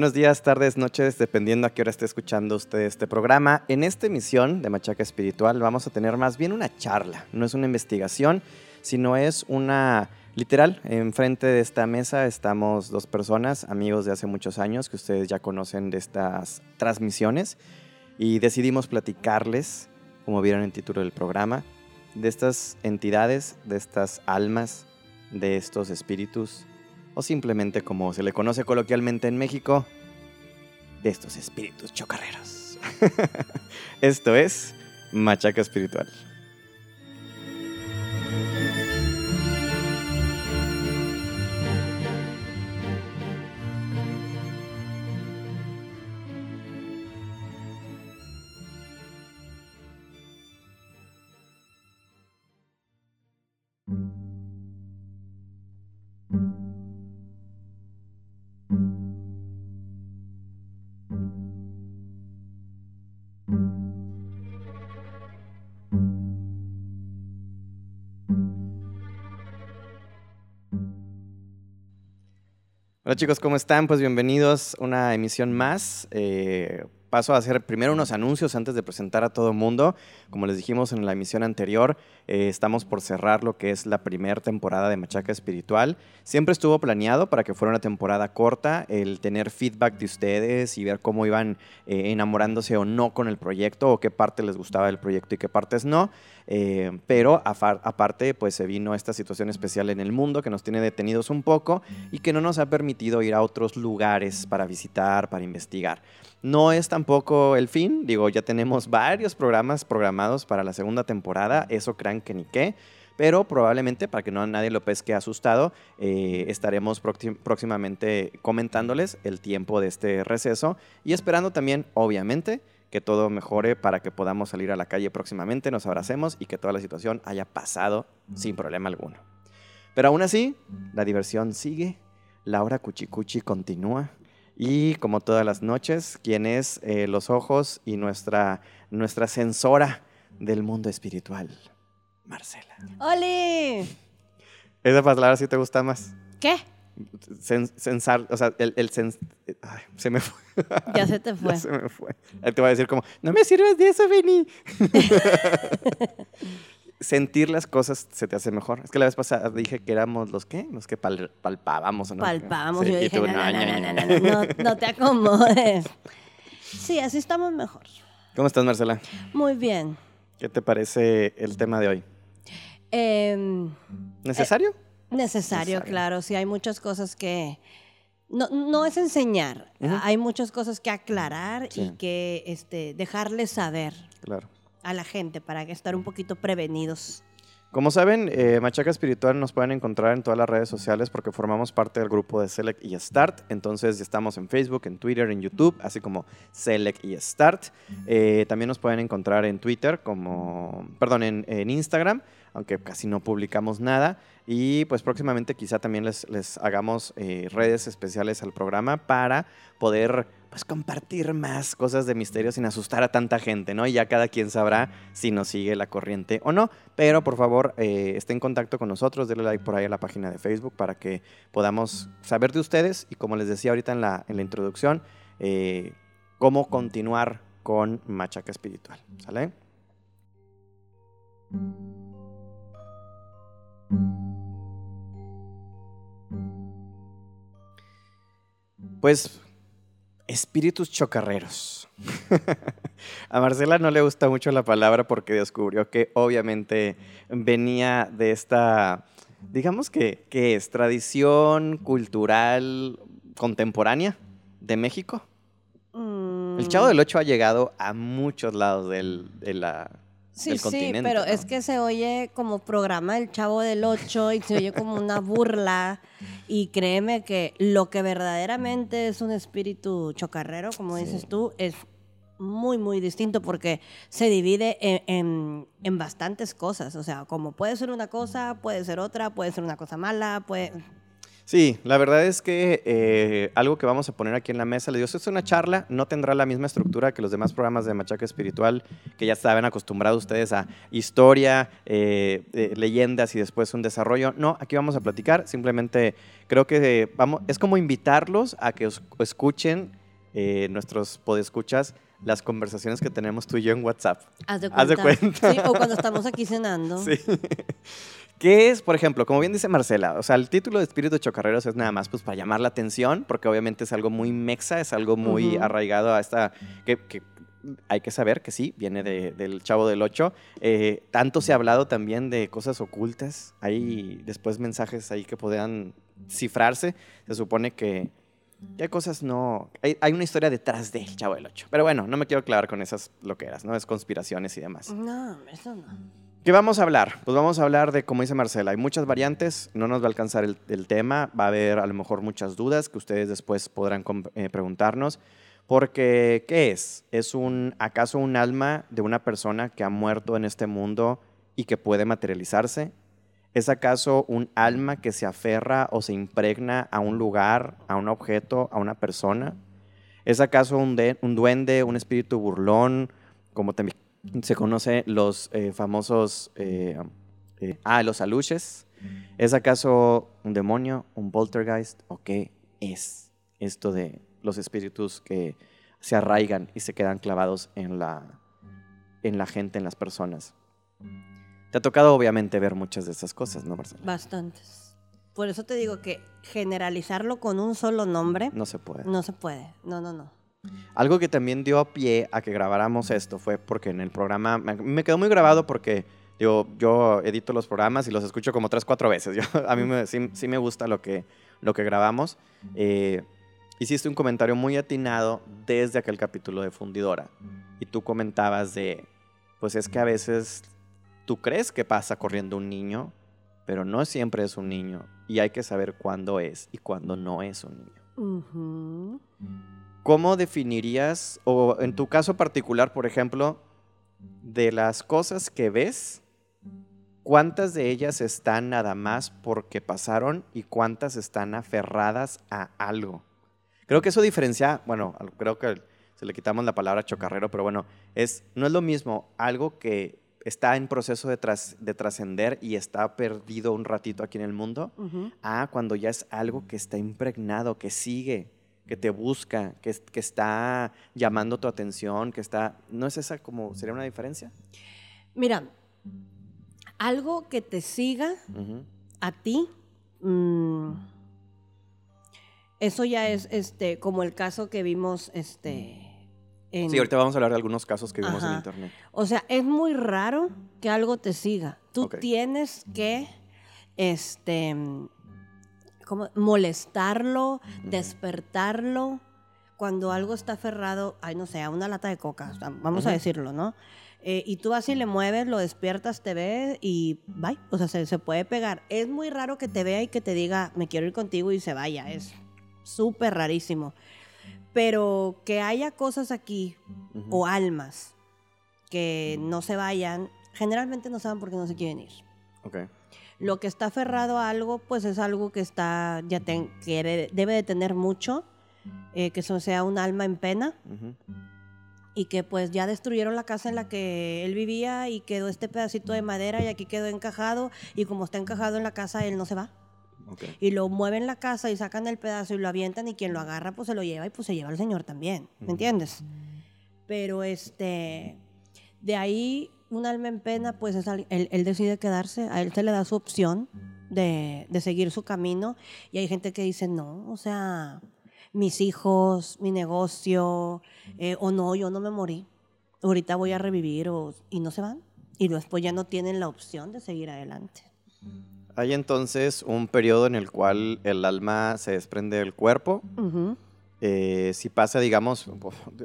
Buenos días, tardes, noches, dependiendo a qué hora esté escuchando usted este programa. En esta emisión de Machaca Espiritual vamos a tener más bien una charla. No es una investigación, sino es una literal. Enfrente de esta mesa estamos dos personas, amigos de hace muchos años, que ustedes ya conocen de estas transmisiones. Y decidimos platicarles, como vieron en el título del programa, de estas entidades, de estas almas, de estos espíritus o simplemente como se le conoce coloquialmente en México, de estos espíritus chocarreros. Esto es Machaca Espiritual. Chicos, ¿cómo están? Pues bienvenidos a una emisión más. Eh, paso a hacer primero unos anuncios antes de presentar a todo el mundo. Como les dijimos en la emisión anterior, eh, estamos por cerrar lo que es la primera temporada de Machaca Espiritual. Siempre estuvo planeado para que fuera una temporada corta, el tener feedback de ustedes y ver cómo iban eh, enamorándose o no con el proyecto, o qué parte les gustaba del proyecto y qué partes no. Eh, pero aparte, pues se vino esta situación especial en el mundo que nos tiene detenidos un poco y que no nos ha permitido ir a otros lugares para visitar, para investigar. No es tampoco el fin, digo, ya tenemos varios programas programados para la segunda temporada, eso crean que ni qué, pero probablemente para que no nadie lo pesque asustado, eh, estaremos próximamente comentándoles el tiempo de este receso y esperando también, obviamente, que todo mejore para que podamos salir a la calle próximamente, nos abracemos y que toda la situación haya pasado sin problema alguno. Pero aún así, la diversión sigue, la hora cuchicuchi continúa y como todas las noches, quien es eh, los ojos y nuestra, nuestra censora del mundo espiritual, Marcela. ¡Oli! ¿Esa palabra sí te gusta más? ¿Qué? censar, o sea, el, el ay, se me fue. Ya se te fue. ya se me fue. te voy a decir como, no me sirves de eso, Benny. sentir las cosas se te hace mejor. Es que la vez pasada dije que éramos los que, los que palpábamos, ¿no? Palpábamos, yo dije, no, no, no, te acomodes. Sí, así estamos mejor. ¿Cómo estás, Marcela? Muy bien. ¿Qué te parece el tema de hoy? Em, ¿Necesario? Eh, necesario, claro. Sí, hay muchas cosas que... No, no es enseñar, hay muchas cosas que aclarar y que este, dejarles saber. Claro a la gente para estar un poquito prevenidos. Como saben, eh, Machaca Espiritual nos pueden encontrar en todas las redes sociales porque formamos parte del grupo de Select y Start. Entonces ya estamos en Facebook, en Twitter, en YouTube, así como Select y Start. Eh, también nos pueden encontrar en Twitter como, perdón, en, Instagram, aunque casi no publicamos nada. Y pues próximamente quizá también les, les hagamos eh, redes especiales al programa para poder pues compartir más cosas de misterio sin asustar a tanta gente, ¿no? Y ya cada quien sabrá si nos sigue la corriente o no. Pero por favor, eh, esté en contacto con nosotros, denle like por ahí a la página de Facebook para que podamos saber de ustedes y como les decía ahorita en la, en la introducción, eh, cómo continuar con Machaca Espiritual, ¿sale? Pues espíritus chocarreros. a Marcela no le gusta mucho la palabra porque descubrió que obviamente venía de esta, digamos que, ¿qué es? Tradición cultural contemporánea de México. El Chavo del Ocho ha llegado a muchos lados del, de la, Sí, sí, pero es que se oye como programa del Chavo del Ocho y se oye como una burla. Y créeme que lo que verdaderamente es un espíritu chocarrero, como dices tú, es muy, muy distinto porque se divide en, en, bastantes cosas. O sea, como puede ser una cosa, puede ser otra, puede ser una cosa mala, puede Sí, la verdad es que eh, algo que vamos a poner aquí en la mesa, le digo, es una charla, no tendrá la misma estructura que los demás programas de Machaca Espiritual, que ya estaban acostumbrados ustedes a historia, eh, eh, leyendas y después un desarrollo. No, aquí vamos a platicar, simplemente creo que vamos, es como invitarlos a que escuchen nuestros podescuchas las conversaciones que tenemos tú y yo en WhatsApp. Haz de cuenta. Sí, o cuando estamos aquí cenando. Sí. ¿Qué es, por ejemplo, como bien dice Marcela, o sea, el título de Espíritu Chocarreros es nada más pues para llamar la atención, porque obviamente es algo muy mexa, es algo muy arraigado a esta, que, hay que saber que sí, viene del Chavo del Ocho. Eh, tanto se ha hablado también de cosas ocultas, hay después mensajes ahí que podrían cifrarse, se supone que hay cosas no... Hay, hay, una historia detrás del Chavo del Ocho. Pero bueno, no me quiero clavar con esas loqueras, ¿no? Es conspiraciones y demás. No, eso no. ¿Qué vamos a hablar? Pues vamos a hablar de, como dice Marcela, hay muchas variantes, no nos va a alcanzar el, tema, va a haber a lo mejor muchas dudas que ustedes después podrán eh, preguntarnos, porque ¿qué es? ¿Es un, acaso un alma de una persona que ha muerto en este mundo y que puede materializarse? ¿Es acaso un alma que se aferra o se impregna a un lugar, a un objeto, a una persona? ¿Es acaso un, duende, un espíritu burlón, como también se conoce los eh, famosos, eh, eh, ah, los aluches. ¿Es acaso un demonio, un poltergeist o qué es esto de los espíritus que se arraigan y se quedan clavados en la, en la gente, en las personas? Te ha tocado obviamente ver muchas de esas cosas, ¿no, Marcela? Bastantes. Por eso te digo que generalizarlo con un solo nombre... No se puede. No se puede. No, no, no. Algo que también dio pie a que grabáramos esto fue porque en el programa, me, quedó muy grabado porque yo edito los programas y los escucho como tres, cuatro veces. a mí me, sí, me gusta lo que, lo que grabamos. Eh, hiciste un comentario muy atinado desde aquel capítulo de Fundidora. Y tú comentabas de, pues es que a veces tú crees que pasa corriendo un niño, pero no siempre es un niño. Y hay que saber cuándo es y cuándo no es un niño. ¿Cómo definirías, o en tu caso particular, por ejemplo, de las cosas que ves, cuántas de ellas están nada más porque pasaron y cuántas están aferradas a algo? Creo que eso diferencia, bueno, creo que se le quitamos la palabra chocarrero, pero bueno, es, no es lo mismo algo que está en proceso de, trascender y está perdido un ratito aquí en el mundo, a cuando ya es algo que está impregnado, que sigue, que te busca, que, que está llamando tu atención, que está... ¿No es esa como, sería una diferencia? Mira, algo que te siga a ti, mm, eso ya es este, como el caso que vimos este, Sí, ahorita vamos a hablar de algunos casos que vimos en internet. O sea, es muy raro que algo te siga. Tú tienes que este, como molestarlo, despertarlo. Cuando algo está aferrado, ay, no sé, a una lata de coca, vamos a decirlo, ¿no? Eh, y tú así le mueves, lo despiertas, te ve y bye. O sea, se, puede pegar. Es muy raro que te vea y que te diga, me quiero ir contigo y se vaya. Es súper rarísimo. Pero que haya cosas aquí o almas que no se vayan, generalmente no saben por qué no se quieren ir. Okay. Lo que está aferrado a algo, pues es algo que está, ya que debe de tener mucho, eh, que eso sea un alma en pena. Y que pues ya destruyeron la casa en la que él vivía y quedó este pedacito de madera y aquí quedó encajado. Y como está encajado en la casa, él no se va. Y lo mueven la casa y sacan el pedazo y lo avientan y quien lo agarra pues se lo lleva y pues se lleva al señor también, ¿me entiendes? Pero este, de ahí un alma en pena, pues él, decide quedarse, a él se le da su opción de, seguir su camino y hay gente que dice, no, o sea, mis hijos, mi negocio, eh, o no, yo no me morí, ahorita voy a revivir o, y no se van y después ya no tienen la opción de seguir adelante. Hay entonces un periodo en el cual el alma se desprende del cuerpo. Eh, si pasa, digamos,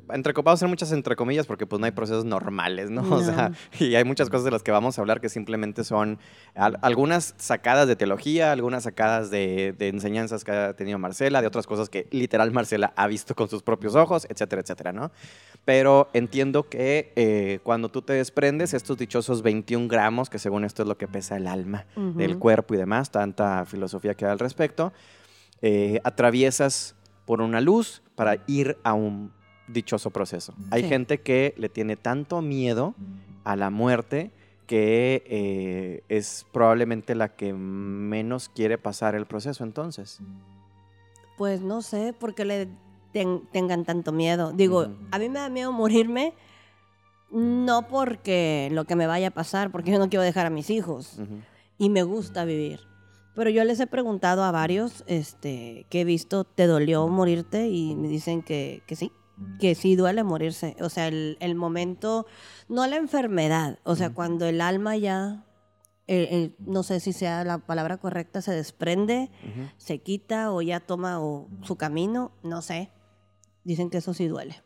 entre, vamos a hacer muchas entre comillas porque pues no hay procesos normales, ¿no? O sea, y hay muchas cosas de las que vamos a hablar que simplemente son algunas sacadas de teología, algunas sacadas de, enseñanzas que ha tenido Marcela, de otras cosas que literal Marcela ha visto con sus propios ojos, etcétera, etcétera, ¿no? Pero entiendo que eh, cuando tú te desprendes estos dichosos 21 gramos, que según esto es lo que pesa el alma del cuerpo y demás, tanta filosofía que hay al respecto, eh, atraviesas por una luz para ir a un dichoso proceso. Hay gente que le tiene tanto miedo a la muerte que eh, es probablemente la que menos quiere pasar el proceso entonces. Pues no sé por qué le tengan tanto miedo. Digo, a mí me da miedo morirme, no porque lo que me vaya a pasar, porque yo no quiero dejar a mis hijos y me gusta vivir. Pero yo les he preguntado a varios este, que he visto, ¿te dolió morirte? Y me dicen que, que sí, que sí duele morirse. O sea, el, el momento, no la enfermedad, o sea, cuando el alma ya, no sé si sea la palabra correcta, se desprende, se quita o ya toma su camino, no sé. Dicen que eso sí duele.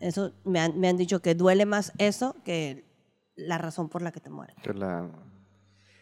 Eso me han, me han dicho que duele más eso que la razón por la que te mueres. La,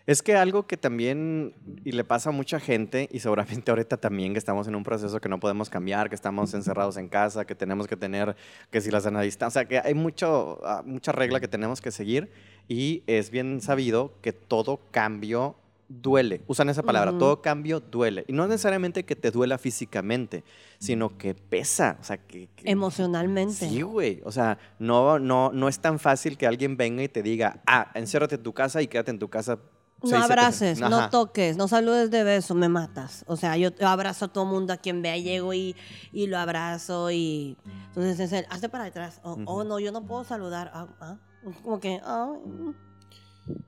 es que algo que también, y le pasa a mucha gente, y seguramente ahorita también que estamos en un proceso que no podemos cambiar, que estamos encerrados en casa, que tenemos que tener, que si la sana distancia, o sea, que hay mucho, ah, mucha regla que tenemos que seguir, y es bien sabido que todo cambio duele. Usan esa palabra, todo cambio duele. Y no necesariamente que te duela físicamente, sino que pesa, o sea, que... Emocionalmente. Sí, güey. O sea, no, no, no es tan fácil que alguien venga y te diga, ah, enciérrate en tu casa y quédate en tu casa no abraces, no toques, no saludes de beso, me matas. O sea, yo abrazo a todo mundo a quien vea, llego y, y lo abrazo y entonces es el, hazte para atrás. Oh, no, yo no puedo saludar. Ah, ah. Como que, ah, mm.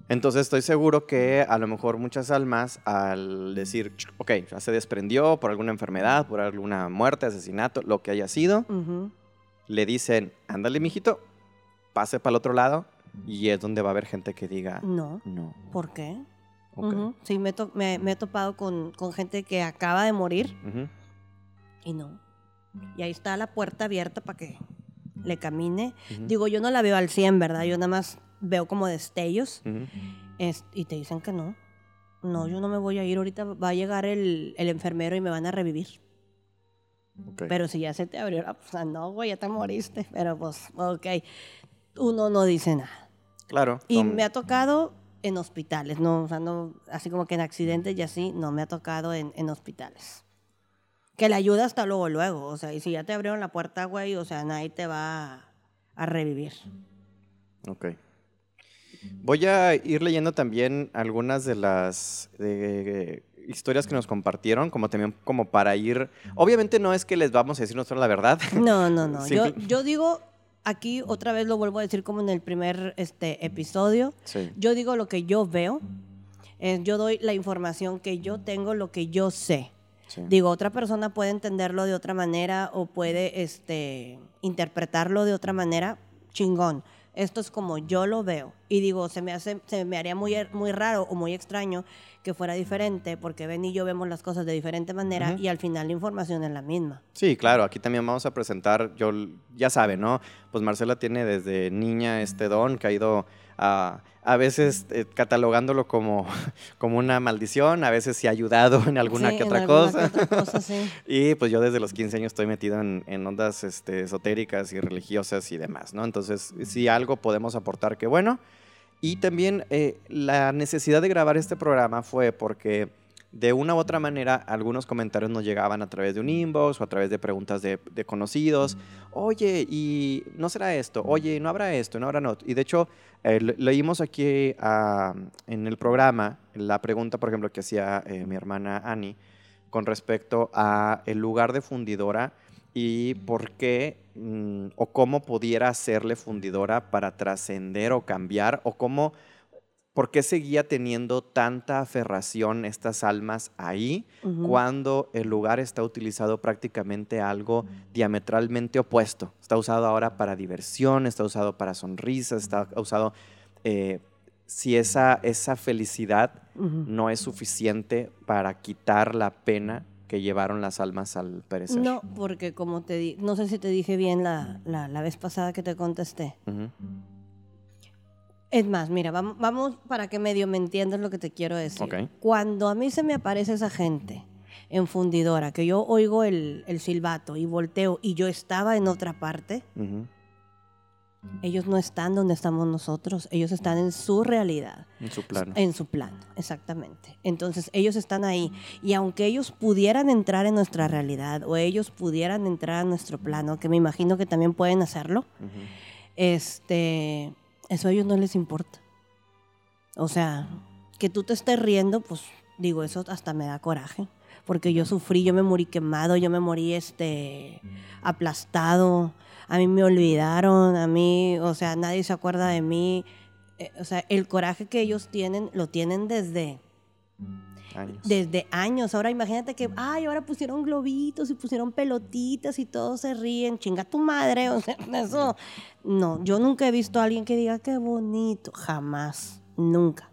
Entonces estoy seguro que a lo mejor muchas almas al decir, ok, ya se desprendió por alguna enfermedad, por alguna muerte, asesinato, lo que haya sido, le dicen, ándale, mijito, pase para el otro lado y es donde va a haber gente que diga, no. No. ¿Por qué? Sí, me, me, he topado con, con, gente que acaba de morir y no. Y ahí está la puerta abierta para que le camine. Digo, yo no la veo al 100, ¿verdad? Yo nada más veo como destellos y te dicen que no. No, yo no me voy a ir ahorita, va a llegar el, el enfermero y me van a revivir. Pero si ya se te abrió la... O no, güey, ya te moriste. Pero pues, ok. Uno no dice nada. Claro. Y me ha tocado en hospitales, no, o sea, no, así como que en accidentes y así, no me ha tocado en, en hospitales. Que la ayuda hasta luego, luego. O sea, y si ya te abrieron la puerta, güey, o sea, nadie te va a, revivir. Ok. Voy a ir leyendo también algunas de las historias que nos compartieron, como también como para ir. Obviamente no es que les vamos a decir nosotros la verdad. No, no, no. yo, yo digo aquí otra vez lo vuelvo a decir como en el primer este, episodio. Yo digo lo que yo veo. Eh, yo doy la información que yo tengo, lo que yo sé. Digo, otra persona puede entenderlo de otra manera o puede este, interpretarlo de otra manera. Chingón. Esto es como yo lo veo. Y digo, se me, hace, se me haría muy, muy raro o muy extraño que fuera diferente, porque Ben y yo vemos las cosas de diferente manera y al final la información es la misma. Sí, claro, aquí también vamos a presentar, yo ya saben, ¿no? Pues Marcela tiene desde niña este don que ha ido a, a veces eh, catalogándolo como, como una maldición, a veces sí ha ayudado en alguna que otra cosa. y pues yo desde los 15 años estoy metido en, en ondas este, esotéricas y religiosas y demás, ¿no? Entonces, si algo podemos aportar, que bueno. Y también eh, la necesidad de grabar este programa fue porque de una u otra manera algunos comentarios nos llegaban a través de un inbox o a través de preguntas de, conocidos. Oye, ¿y no será esto? Oye, ¿no habrá esto? ¿No habrá no? Y de hecho, eh, leímos aquí ah, en el programa la pregunta, por ejemplo, que hacía eh, mi hermana Annie con respecto a el lugar de fundidora y por qué mm, o cómo pudiera hacerle fundidora para trascender o cambiar o cómo, por qué seguía teniendo tanta aferración estas almas ahí cuando el lugar está utilizado prácticamente algo diametralmente opuesto. Está usado ahora para diversión, está usado para sonrisas, está usado... Eh, si esa, esa felicidad no es suficiente para quitar la pena que llevaron las almas al perecer. No, porque como te di, no sé si te dije bien la, la, vez pasada que te contesté. Es más, mira, vamos, vamos, para que medio me entiendas lo que te quiero decir. Cuando a mí se me aparece esa gente en fundidora, que yo oigo el, el silbato y volteo y yo estaba en otra parte, Ellos no están donde estamos nosotros, ellos están en su realidad. En su plano. En su plano, exactamente. Entonces ellos están ahí y aunque ellos pudieran entrar en nuestra realidad o ellos pudieran entrar a nuestro plano, que me imagino que también pueden hacerlo, este, eso a ellos no les importa. O sea, que tú te estés riendo, pues digo, eso hasta me da coraje porque yo sufrí, yo me morí quemado, yo me morí este aplastado, a mí me olvidaron, a mí, o sea, nadie se acuerda de mí. Eh, o sea, el coraje que ellos tienen, lo tienen desde... Años. Desde años. Ahora imagínate que, ay, ahora pusieron globitos y pusieron pelotitas y todos se ríen. Chinga tu madre. O sea, eso. No, yo nunca he visto a alguien que diga qué bonito. Jamás. Nunca.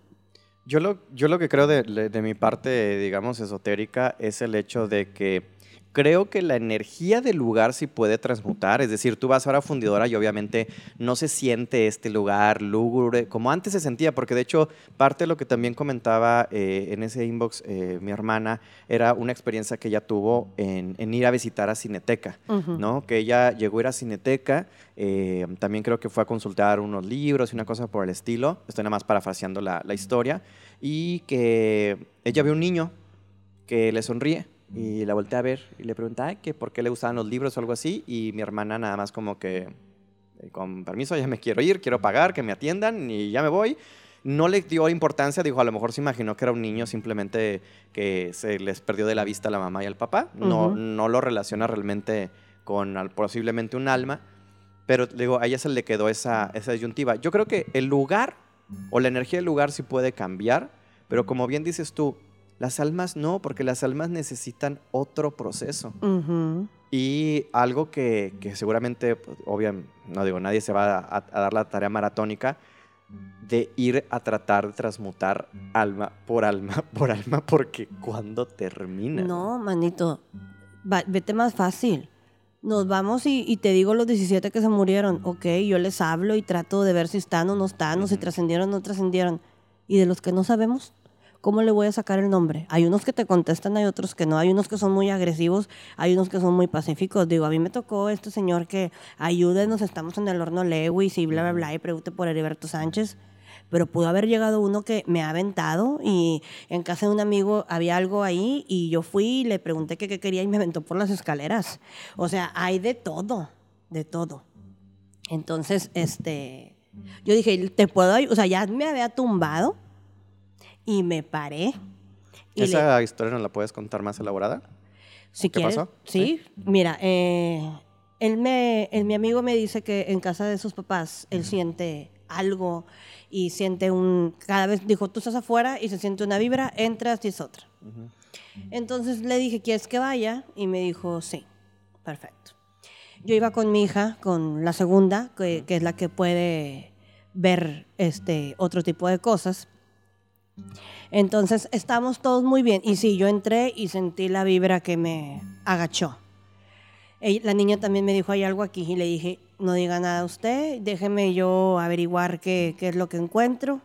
Yo lo, yo lo que creo de, de mi parte, digamos, esotérica es el hecho de que creo que la energía del lugar sí puede transmutar. Es decir, tú vas ahora a fundidora y obviamente no se siente este lugar lúgubre como antes se sentía, porque de hecho parte de lo que también comentaba eh, en ese inbox eh, mi hermana era una experiencia que ella tuvo en, ir a visitar a Cineteca, ¿no? Que ella llegó a ir a Cineteca, eh, también creo que fue a consultar unos libros y una cosa por el estilo, estoy nada más parafraseando la, la historia, y que ella ve un niño que le sonríe y la volteé a ver y le pregunté que por qué le gustaban los libros o algo así. Y mi hermana nada más como que, eh, con permiso, ya me quiero ir, quiero pagar, que me atiendan y ya me voy. No le dio importancia, dijo, a lo mejor se imaginó que era un niño simplemente que se les perdió de la vista a la mamá y al papá. No, no lo relaciona realmente con posiblemente un alma. Pero digo, a ella se le quedó esa, esa disyuntiva. Yo creo que el lugar o la energía del lugar sí puede cambiar, pero como bien dices tú, las almas no, porque las almas necesitan otro proceso. Y algo que, seguramente, pues, obviamente, no digo, nadie se va a, dar la tarea maratónica de ir a tratar de transmutar alma por alma por alma, porque cuando termina. No, manito, vete más fácil. Nos vamos y, te digo los 17 que se murieron. Ok, yo les hablo y trato de ver si están o no están, o si trascendieron o no trascendieron. ¿Y de los que no sabemos? ¿Cómo le voy a sacar el nombre? Hay unos que te contestan, hay otros que no, hay unos que son muy agresivos, hay unos que son muy pacíficos. Digo, a mí me tocó este señor que ayúdenos, estamos en el horno Lewis y bla, bla, bla, y pregunte por Heriberto Sánchez. Pero pudo haber llegado uno que me ha aventado y en casa de un amigo había algo ahí y yo fui y le pregunté qué quería y me aventó por las escaleras. O sea, hay de todo, de todo. Entonces, este, yo dije, ¿te puedo O sea, ya me había tumbado y me paré. ¿Esa historia no la puedes contar más elaborada? Si ¿Qué pasó? Sí, mira, eh, él me, mi amigo me dice que en casa de sus papás él siente algo y siente un, cada vez dijo, tú estás afuera y se siente una vibra, entras y es otra. Entonces le dije, ¿quieres que vaya? Y me dijo, sí, perfecto. Yo iba con mi hija, con la segunda, que, que es la que puede ver este otro tipo de cosas. Entonces estamos todos muy bien. Y sí, yo entré y sentí la vibra que me agachó. La niña también me dijo, hay algo aquí. Y le dije, no diga nada a usted, déjeme yo averiguar qué, qué es lo que encuentro.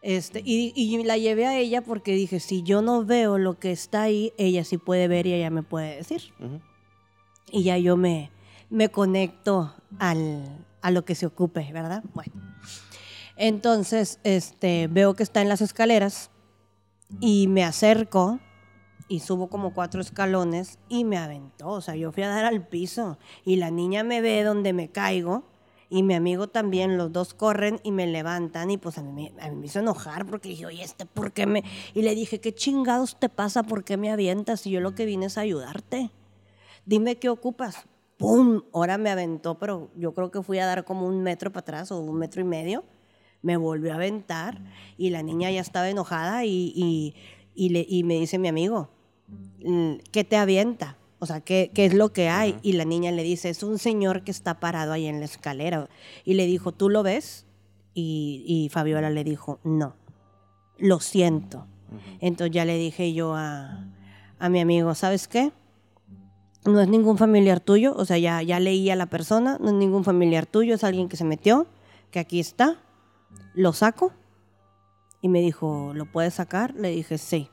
Este, y, y, la llevé a ella porque dije, si yo no veo lo que está ahí, ella sí puede ver y ella me puede decir. Y ya yo me, me conecto al, a lo que se ocupe, ¿verdad? Bueno. Entonces, este, veo que está en las escaleras y me acerco y subo como cuatro escalones y me aventó. O sea, yo fui a dar al piso y la niña me ve donde me caigo y mi amigo también, los dos corren y me levantan y pues a mí, me hizo enojar porque dije, oye, este, ¿por qué me...? Y le dije, ¿qué chingados te pasa? ¿Por qué me avientas? Y yo lo que vine es ayudarte. Dime qué ocupas. ¡Pum! Ahora me aventó, pero yo creo que fui a dar como un metro para atrás o un metro y medio me volvió a aventar y la niña ya estaba enojada y, le, me dice mi amigo, mm, ¿qué te avienta? O sea, ¿qué, ¿qué, es lo que hay? Y la niña le dice, es un señor que está parado ahí en la escalera. Y le dijo, ¿tú lo ves? Y, Fabiola le dijo, no, lo siento. Entonces ya le dije yo a, a, mi amigo, ¿sabes qué? No es ningún familiar tuyo, o sea, ya, ya leí a la persona, no es ningún familiar tuyo, es alguien que se metió, que aquí está, lo saco y me dijo, ¿lo puedes sacar? Le dije, sí.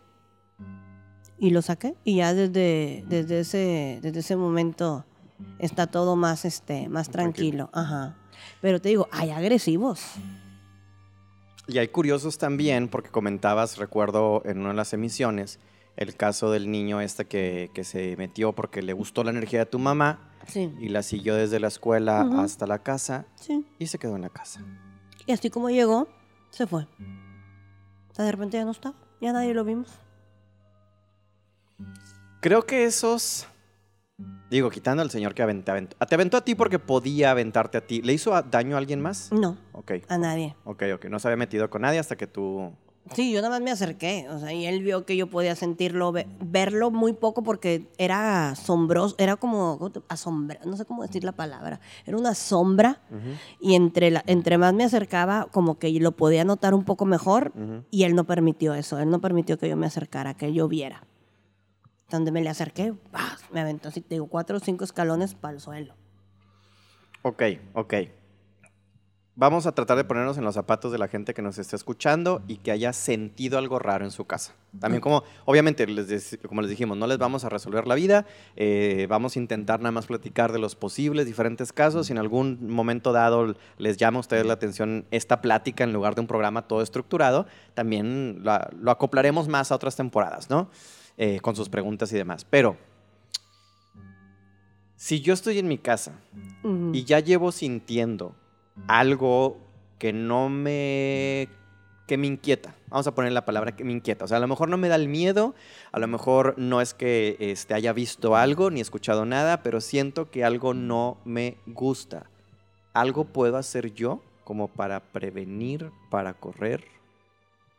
Y lo saqué y ya desde, desde, ese, desde ese momento está todo más, este, más tranquilo. Ajá. Pero te digo, hay agresivos. Y hay curiosos también, porque comentabas, recuerdo en una de las emisiones, el caso del niño este que, se metió porque le gustó la energía de tu mamá y la siguió desde la escuela hasta la casa y se quedó en la casa. Y así como llegó, se fue. de repente ya no estaba, ya nadie lo vimos. Creo que esos Digo, quitando al señor que aventó, Te aventó a ti porque podía aventarte a ti. ¿Le hizo daño a alguien más? No. Ok. A nadie. Ok, ok. No se había metido con nadie hasta que tú... Sí, yo nada más me acerqué, o sea, y él vio que yo podía sentirlo, verlo muy poco porque era asombroso, era como asombra, no sé cómo decir la palabra, era una sombra y entre, la, entre más me acercaba como que lo podía notar un poco mejor y él no permitió eso, él no permitió que yo me acercara, que yo viera. Donde me le acerqué, me aventó así, te digo, cuatro o cinco escalones para el suelo. Ok, ok. Vamos a tratar de ponernos en los zapatos de la gente que nos esté escuchando y que haya sentido algo raro en su casa. También como, obviamente, les como les dijimos, no les vamos a resolver la vida, eh, vamos a intentar nada más platicar de los posibles diferentes casos. Si en algún momento dado les llama a ustedes la atención esta plática en lugar de un programa todo estructurado, también lo acoplaremos más a otras temporadas, ¿no? Eh, con sus preguntas y demás. Pero, si yo estoy en mi casa y ya llevo sintiendo algo que no me que me inquieta. Vamos a poner la palabra que me inquieta. O sea, a lo mejor no me da el miedo, a lo mejor no es que este, haya visto algo ni escuchado nada, pero siento que algo no me gusta. ¿Algo puedo hacer yo como para prevenir, para correr,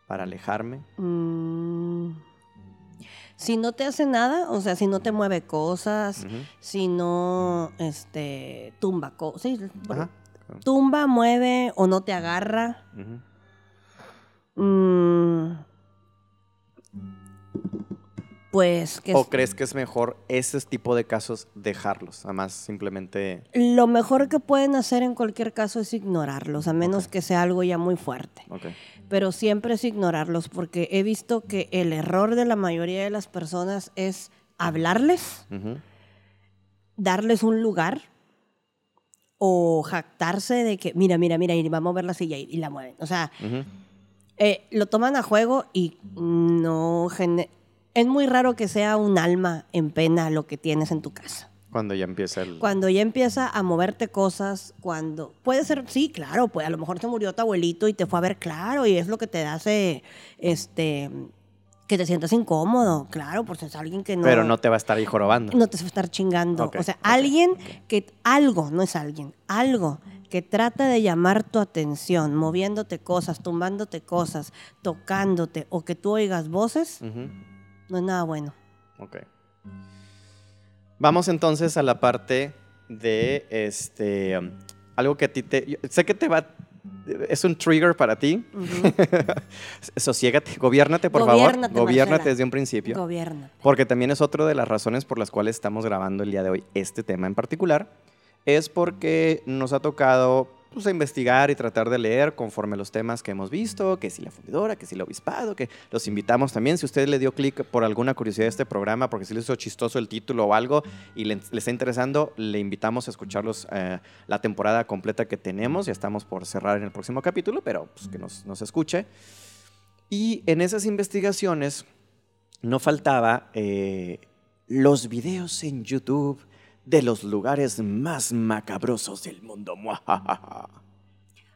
para alejarme? Mm. Si no te hace nada, o sea, si no te mueve cosas, si no este, tumba cosas, tumba, mueve o no te agarra. Mm, pues que ¿O crees que es mejor ese tipo de casos dejarlos? Además, simplemente... Lo mejor que pueden hacer en cualquier caso es ignorarlos, a menos que sea algo ya muy fuerte. Okay pero siempre es ignorarlos, porque he visto que el error de la mayoría de las personas es hablarles, darles un lugar o jactarse de que, mira, mira, mira, y va a mover la silla y, la mueven. O sea, eh, lo toman a juego y no... Es muy raro que sea un alma en pena lo que tienes en tu casa. Cuando ya empieza el... Cuando ya empieza a moverte cosas, cuando... Puede ser, sí, claro, pues a lo mejor se murió tu abuelito y te fue a ver, claro, y es lo que te hace, este, que te sientas incómodo, claro, porque es alguien que no... Pero no te va a estar ahí jorobando. No te va a estar chingando. o sea, alguien que, algo, no es alguien, algo que trata de llamar tu atención, moviéndote cosas, tumbándote cosas, tocándote, o que tú oigas voces, no es nada bueno. Ok. Vamos entonces a la parte de este algo que a ti te sé que te va es un trigger para ti. Sosiégate, gobiérnate, por favor. Gobiérnate desde un principio. Gobiérnate. Porque también es otra de las razones por las cuales estamos grabando el día de hoy este tema en particular. Es porque nos ha tocado pues, a investigar y tratar de leer conforme los temas que hemos visto, que si la fundidora, que si el obispado, que los invitamos también. Si usted le dio clic por alguna curiosidad a este programa, porque si le hizo chistoso el título o algo y le, está interesando, le invitamos a escucharlos eh, la temporada completa que tenemos. Ya estamos por cerrar en el próximo capítulo, pero pues, que nos, nos escuche. Y en esas investigaciones no faltaba eh, los videos en YouTube de los lugares más macabrosos del mundo.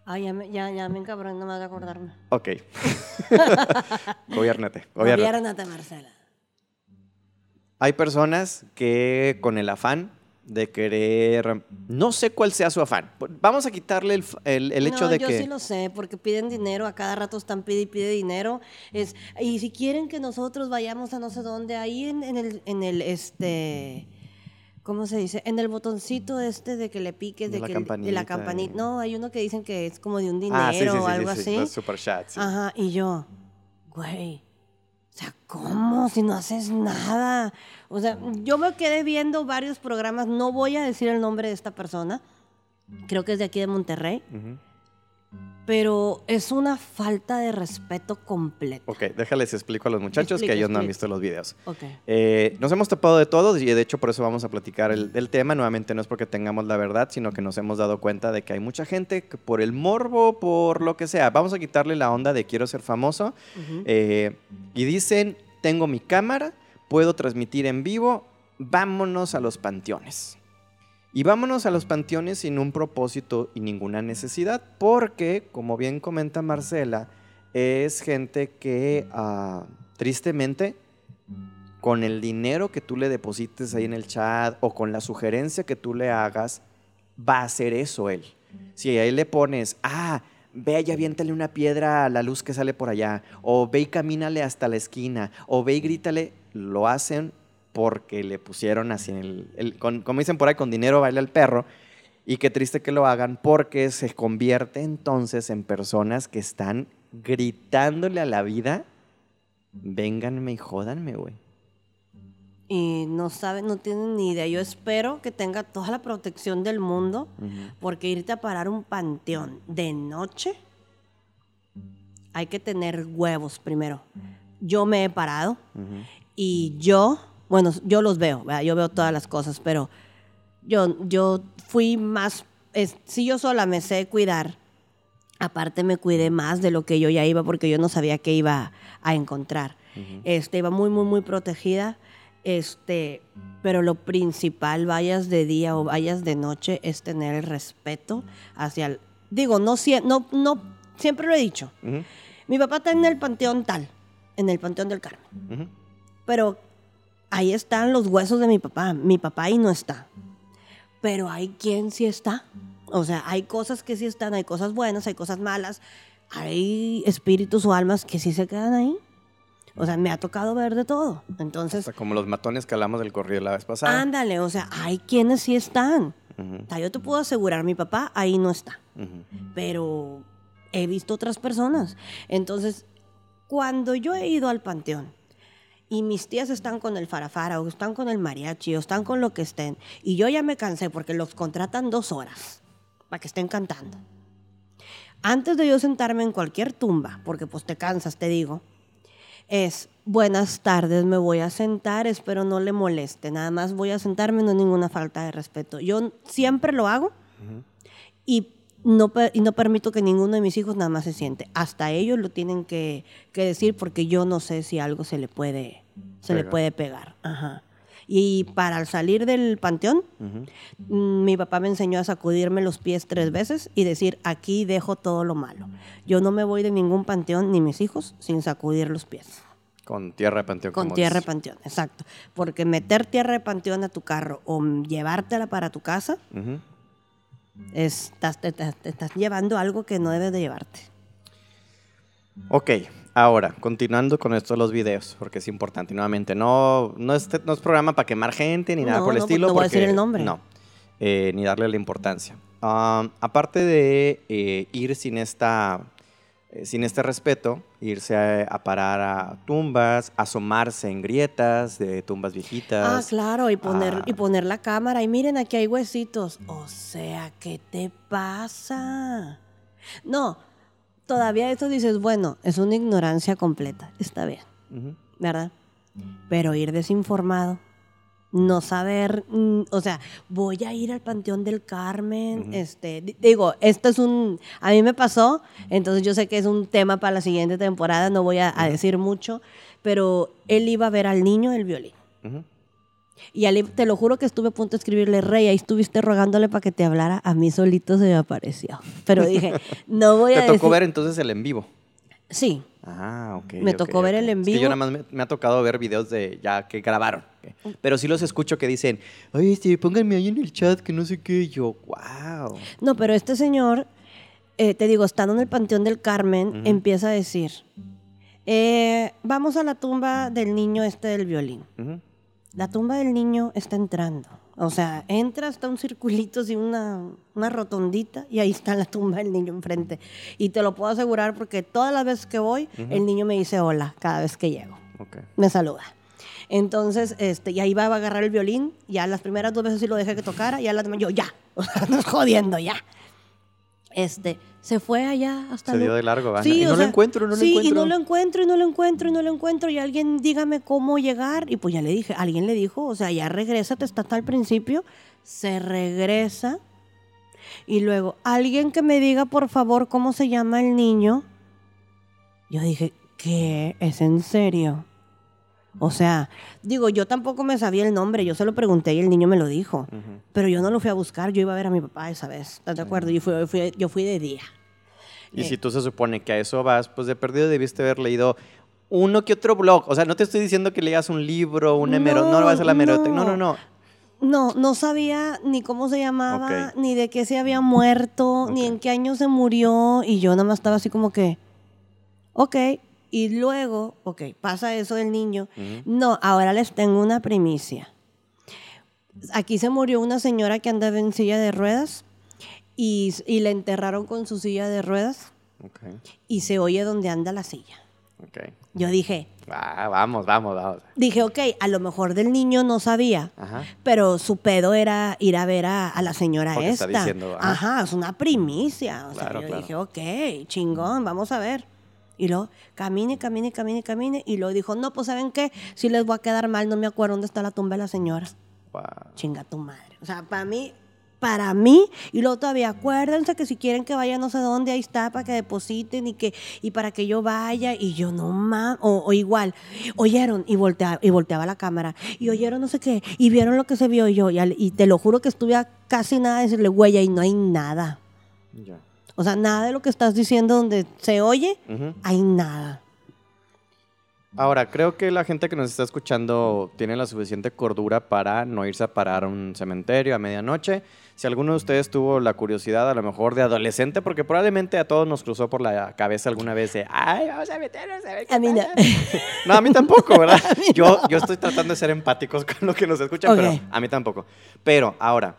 Ay, ya ya, ya me encabrón, no me haga acordarme. Ok. gobiérnate, gobiérnate. Marcela. Hay personas que con el afán de querer, no sé cuál sea su afán. Vamos a quitarle el, el, el hecho de que... Yo sí lo sé, porque piden dinero, a cada rato están pide y pide dinero. Es, y si quieren que nosotros vayamos a no sé dónde, ahí en, en el, en el, este ¿Cómo se dice? En el botoncito este de que le piques, de, la, que, campanita, de la campanita. No, hay uno que dicen que es como de un ah, dinero o algo así. Los super chats. Ajá, y yo, güey, o sea, ¿cómo? Si no haces nada. O sea, yo me quedé viendo varios programas, no voy a decir el nombre de esta persona, creo que es de aquí de Monterrey. Pero es una falta de respeto completo. Ok, déjales explico a los muchachos que ellos no han visto los videos. Okay. Eh, nos hemos tapado de todo y de hecho por eso vamos a platicar el, tema. Nuevamente no es porque tengamos la verdad, sino que nos hemos dado cuenta de que hay mucha gente que por el morbo, por lo que sea, vamos a quitarle la onda de quiero ser famoso eh, y dicen, tengo mi cámara, puedo transmitir en vivo, vámonos a los panteones. Y vámonos a los panteones sin un propósito y ninguna necesidad, porque, como bien comenta Marcela, es gente que ah, tristemente, con el dinero que tú le deposites ahí en el chat o con la sugerencia que tú le hagas, va a hacer eso él. Si ahí le pones, ah, ve y aviéntale una piedra a la luz que sale por allá, o ve y camínale hasta la esquina, o ve y grítale, lo hacen porque le pusieron así, en el, como dicen por ahí, con dinero baila el perro. Y qué triste que lo hagan porque se convierte entonces en personas que están gritándole a la vida, vénganme y jódanme, güey. Y no saben, no tienen ni idea. Yo espero que tenga toda la protección del mundo, porque irte a parar un panteón de noche, hay que tener huevos primero. Yo me he parado y yo bueno, yo los veo, yo veo todas las cosas, pero yo, yo fui más, si yo sola me sé cuidar, aparte me cuidé más de lo que yo ya iba porque yo no sabía qué iba a encontrar. este, iba muy, muy, muy protegida. Este, pero lo principal, vayas de día o vayas de noche, es tener el respeto hacia el. Digo, no, no, no siempre lo he dicho. Mi papá está en el panteón tal, en el panteón del Carmen. Pero ahí están los huesos de mi papá. Mi papá ahí no está. Pero hay quien sí está. O sea, hay cosas que sí están, hay cosas buenas, hay cosas malas. Hay espíritus o almas que sí se quedan ahí. O sea, me ha tocado ver de todo. Entonces. O como los matones que hablamos del corrido la vez pasada. Ándale, o sea, hay quienes sí están. o sea, yo te puedo asegurar, mi papá ahí no está. Pero he visto otras personas. Entonces, cuando yo he ido al panteón y mis tías están con el farafara o están con el mariachi o están con lo que estén y yo ya me cansé porque los contratan dos horas para que estén cantando. Antes de yo sentarme en cualquier tumba, porque pues te cansas, te digo, es buenas tardes, me voy a sentar, espero no le moleste, nada más voy a sentarme, no ninguna falta de respeto. Yo siempre lo hago y no, y no permito que ninguno de mis hijos nada más se siente. Hasta ellos lo tienen que, decir porque yo no sé si algo se le puede, se le puede pegar. Ajá. Y para salir del panteón, mi papá me enseñó a sacudirme los pies tres veces y decir, aquí dejo todo lo malo. Yo no me voy de ningún panteón, ni mis hijos, sin sacudir los pies. Con tierra de panteón. Con tierra de panteón, exacto. Porque meter tierra de panteón a tu carro o llevártela para tu casa, estás, te, estás llevando algo que no debes de llevarte. Ok, ahora, continuando con esto de los videos, porque es importante. Nuevamente, no, no, es, no es programa para quemar gente ni nada por el estilo. No voy a decir el nombre. No, eh, ni darle la importancia. aparte de eh, ir sin esta eh, sin este respeto, irse a, parar a tumbas, asomarse en grietas de tumbas viejitas. Ah, claro, y poner, y poner la cámara y miren, aquí hay huesitos. O sea, ¿qué te pasa? No, todavía eso dices, bueno, es una ignorancia completa, está bien, ¿verdad? Pero ir desinformado no saber, mm, o sea, voy a ir al Panteón del Carmen, este, digo, esto es un, a mí me pasó, entonces yo sé que es un tema para la siguiente temporada, no voy a, decir mucho, pero él iba a ver al niño del violín. Y te lo juro que estuve a punto de escribirle, Rey, ahí estuviste rogándole para que te hablara, a mí solito se me apareció. Pero dije, no voy a Te tocó ver entonces el en vivo. Sí. Ah, ok. Me tocó ver el en vivo. yo nada más me, ha tocado ver videos de ya que grabaron. Pero sí los escucho que dicen, ay, este, pónganme ahí en el chat que no sé qué. yo, wow. No, pero este señor, eh, te digo, estando en el Panteón del Carmen, empieza a decir, eh, vamos a la tumba del niño este del violín. La tumba del niño está entrando. O sea, entra hasta un circulito, así una, una rotondita, y ahí está la tumba del niño enfrente. Y te lo puedo asegurar porque todas las veces que voy, el niño me dice hola cada vez que llego. Me saluda. Entonces, este, y ahí va a agarrar el violín, ya las primeras dos veces sí lo dejé que tocara, ya las demás yo, ya, o sea, nos jodiendo, ya. este, se fue allá hasta... Se dio de largo. Sí, y no lo encuentro, no lo sí, encuentro. y no lo encuentro, y no lo encuentro, y no lo encuentro, y alguien dígame cómo llegar, y pues ya le dije, alguien le dijo, o sea, ya regresa, te está hasta el principio, se regresa, y luego, alguien que me diga, por favor, cómo se llama el niño. Yo dije, ¿qué? ¿Es en serio? O sea, digo, yo tampoco me sabía el nombre, yo se lo pregunté y el niño me lo dijo. Pero yo no lo fui a buscar, yo iba a ver a mi papá esa vez, ¿estás de acuerdo? Yo fui, yo fui de día. Y si tú se supone que a eso vas, pues de perdido debiste haber leído uno que otro blog. O sea, no te estoy diciendo que leas un libro, un no, no vas a la hemeroteca. No, no, no. No, no sabía ni cómo se llamaba, ni de qué se había muerto, ni en qué año se murió. Y yo nada más estaba así como que, ok. Y luego, ok, pasa eso del niño. No, ahora les tengo una primicia. Aquí se murió una señora que andaba en silla de ruedas y, y la enterraron con su silla de ruedas. Y se oye donde anda la silla. Yo dije. Ah, vamos, vamos, vamos. Dije, ok, a lo mejor del niño no sabía, pero su pedo era ir a ver a, la señora esta. Está diciendo, ajá. es una primicia. O sea, yo dije, ok, chingón, vamos a ver. Y luego, camine, camine, camine, camine. Y luego dijo, no, pues ¿saben qué? Si les voy a quedar mal, no me acuerdo dónde está la tumba de la señora. Chinga tu madre. O sea, para mí, para mí. Y luego todavía, acuérdense que si quieren que vaya no sé dónde, ahí está, para que depositen y que y para que yo vaya. Y yo, no más. O, igual, oyeron y volteaba, y volteaba la cámara. Y oyeron no sé qué. Y vieron lo que se vio yo. Y, te lo juro que estuve a casi nada de decirle, huella, y no hay nada. O sea, nada de lo que estás diciendo donde se oye, hay nada. Ahora, creo que la gente que nos está escuchando tiene la suficiente cordura para no irse a parar a un cementerio a medianoche. Si alguno de ustedes tuvo la curiosidad, a lo mejor de adolescente, porque probablemente a todos nos cruzó por la cabeza alguna vez de, ay, vamos a meternos a ver qué A mí no. no, a mí tampoco, ¿verdad? yo, yo estoy tratando de ser empáticos con lo que nos escuchan, pero a mí tampoco. Pero ahora,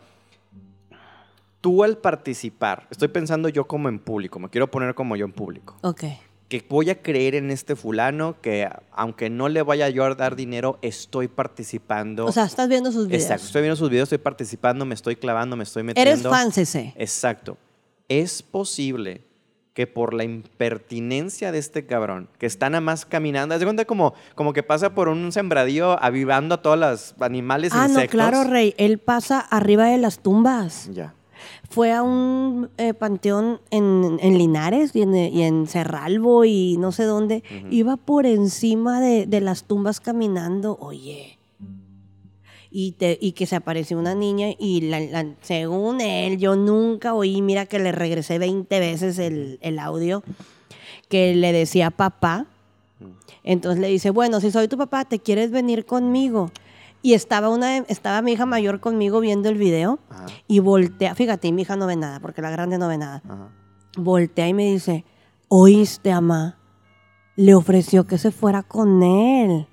tú al participar, estoy pensando yo como en público, me quiero poner como yo en público. Ok que voy a creer en este fulano, que aunque no le vaya yo a dar dinero, estoy participando. O sea, estás viendo sus videos. Exacto, estoy viendo sus videos, estoy participando, me estoy clavando, me estoy metiendo. Eres fan, CC. Exacto. Es posible que por la impertinencia de este cabrón, que está nada más caminando, haz de cuenta como, como que pasa por un sembradío avivando a todos los animales ah, insectos. Ah, no, claro, Rey, él pasa arriba de las tumbas. Ya fue a un eh, panteón en, Linares y en, Cerralbo y no sé dónde. Iba por encima de, las tumbas caminando. Oye. Y, te, y que se apareció una niña y según él, yo nunca oí, mira que le regresé 20 veces el, el audio, que le decía papá. Entonces le dice, bueno, si soy tu papá, ¿te quieres venir conmigo? Y estaba, una, estaba mi hija mayor conmigo viendo el video y voltea, fíjate, mi hija no ve nada, porque la grande no ve nada. Voltea y me dice, oíste, ama, le ofreció que se fuera con él.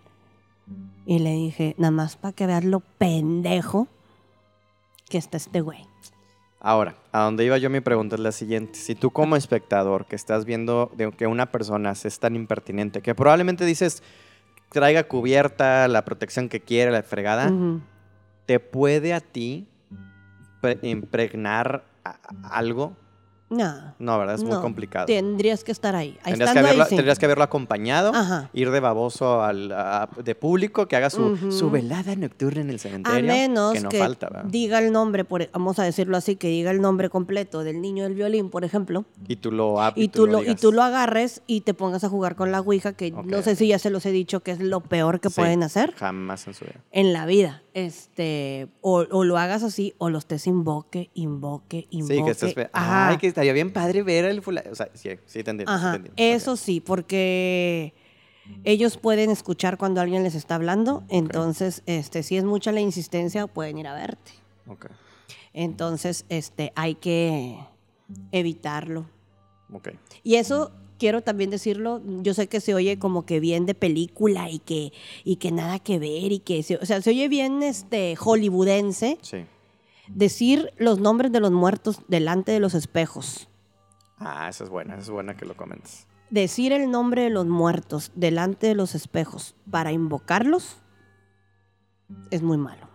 Y le dije, nada más para que veas lo pendejo que está este güey. Ahora, a donde iba yo mi pregunta es la siguiente. Si tú como espectador que estás viendo de que una persona es tan impertinente, que probablemente dices, traiga cubierta, la protección que quiere, la fregada, te puede a ti impregnar algo no. No, ¿verdad? Es muy complicado. Tendrías que estar ahí. tendrías, que haberlo, tendrías, que haberlo, acompañado, ir de baboso al, de público, que haga su, su, velada nocturna en el cementerio. A menos que, no falta, diga el nombre, por, vamos a decirlo así, que diga el nombre completo del niño del violín, por ejemplo. Y tú lo, y, tú, lo, y tú lo agarres y te pongas a jugar con la Ouija, que no sé si ya se los he dicho que es lo peor que pueden hacer. Jamás en su vida. En la vida. Este, o, lo hagas así, o los estés invoque, invoque, invoque. Sí, que estés. Ay, que estaría bien padre ver el fulano. O sea, sí, sí te entiendo. Eso sí, porque ellos pueden escuchar cuando alguien les está hablando. Entonces, este, si es mucha la insistencia, pueden ir a verte. Okay. Entonces, este, hay que evitarlo. Okay. Y eso quiero también decirlo, yo sé que se oye como que bien de película y que, y que nada que ver y que, se, o sea, se oye bien este hollywoodense. Sí. Decir los nombres de los muertos delante de los espejos. Ah, esa es buena, esa es buena que lo comentes. Decir el nombre de los muertos delante de los espejos para invocarlos es muy malo.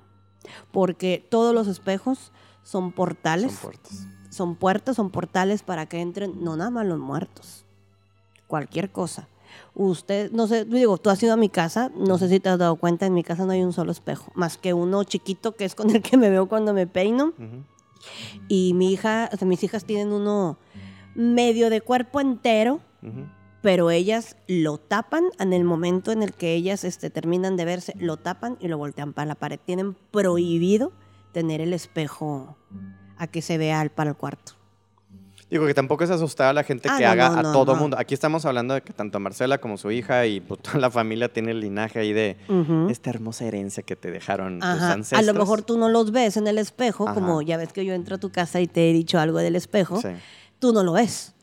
porque todos los espejos son portales. Son puertas. Son puertas, son portales para que entren no nada más los muertos, cualquier cosa. Usted, no sé, digo, tú has ido a mi casa, no sé si te has dado cuenta, en mi casa no hay un solo espejo, más que uno chiquito que es con el que me veo cuando me peino. Y mi hija, o sea, mis hijas tienen uno medio de cuerpo entero, pero ellas lo tapan en el momento en el que ellas este, terminan de verse, lo tapan y lo voltean para la pared. Tienen prohibido tener el espejo a que se vea para el cuarto. Digo que tampoco es asustar a la gente ah, que haga a todo mundo. Aquí estamos hablando de que tanto Marcela como su hija y pues, toda la familia tiene el linaje ahí de esta hermosa herencia que te dejaron tus ancestros. A lo mejor tú no los ves en el espejo, como ya ves que yo entro a tu casa y te he dicho algo del espejo. Tú no lo ves,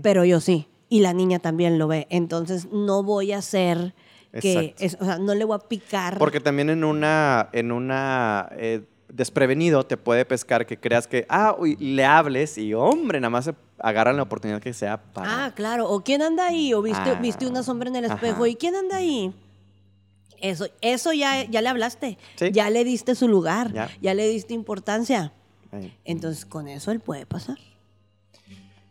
pero yo sí. Y la niña también lo ve. Entonces no voy a hacer que, o sea, no le voy a picar. Porque también en una, en una eh, desprevenido te puede pescar que creas que, ah, le hables y hombre, nada más se agarran la oportunidad que sea para... Ah, claro, o quién anda ahí, o viste, ah, viste una sombra en el espejo, ¿y quién anda ahí? Eso, eso ya, ya le hablaste, ya le diste su lugar, ya, le diste importancia. Entonces, con eso él puede pasar.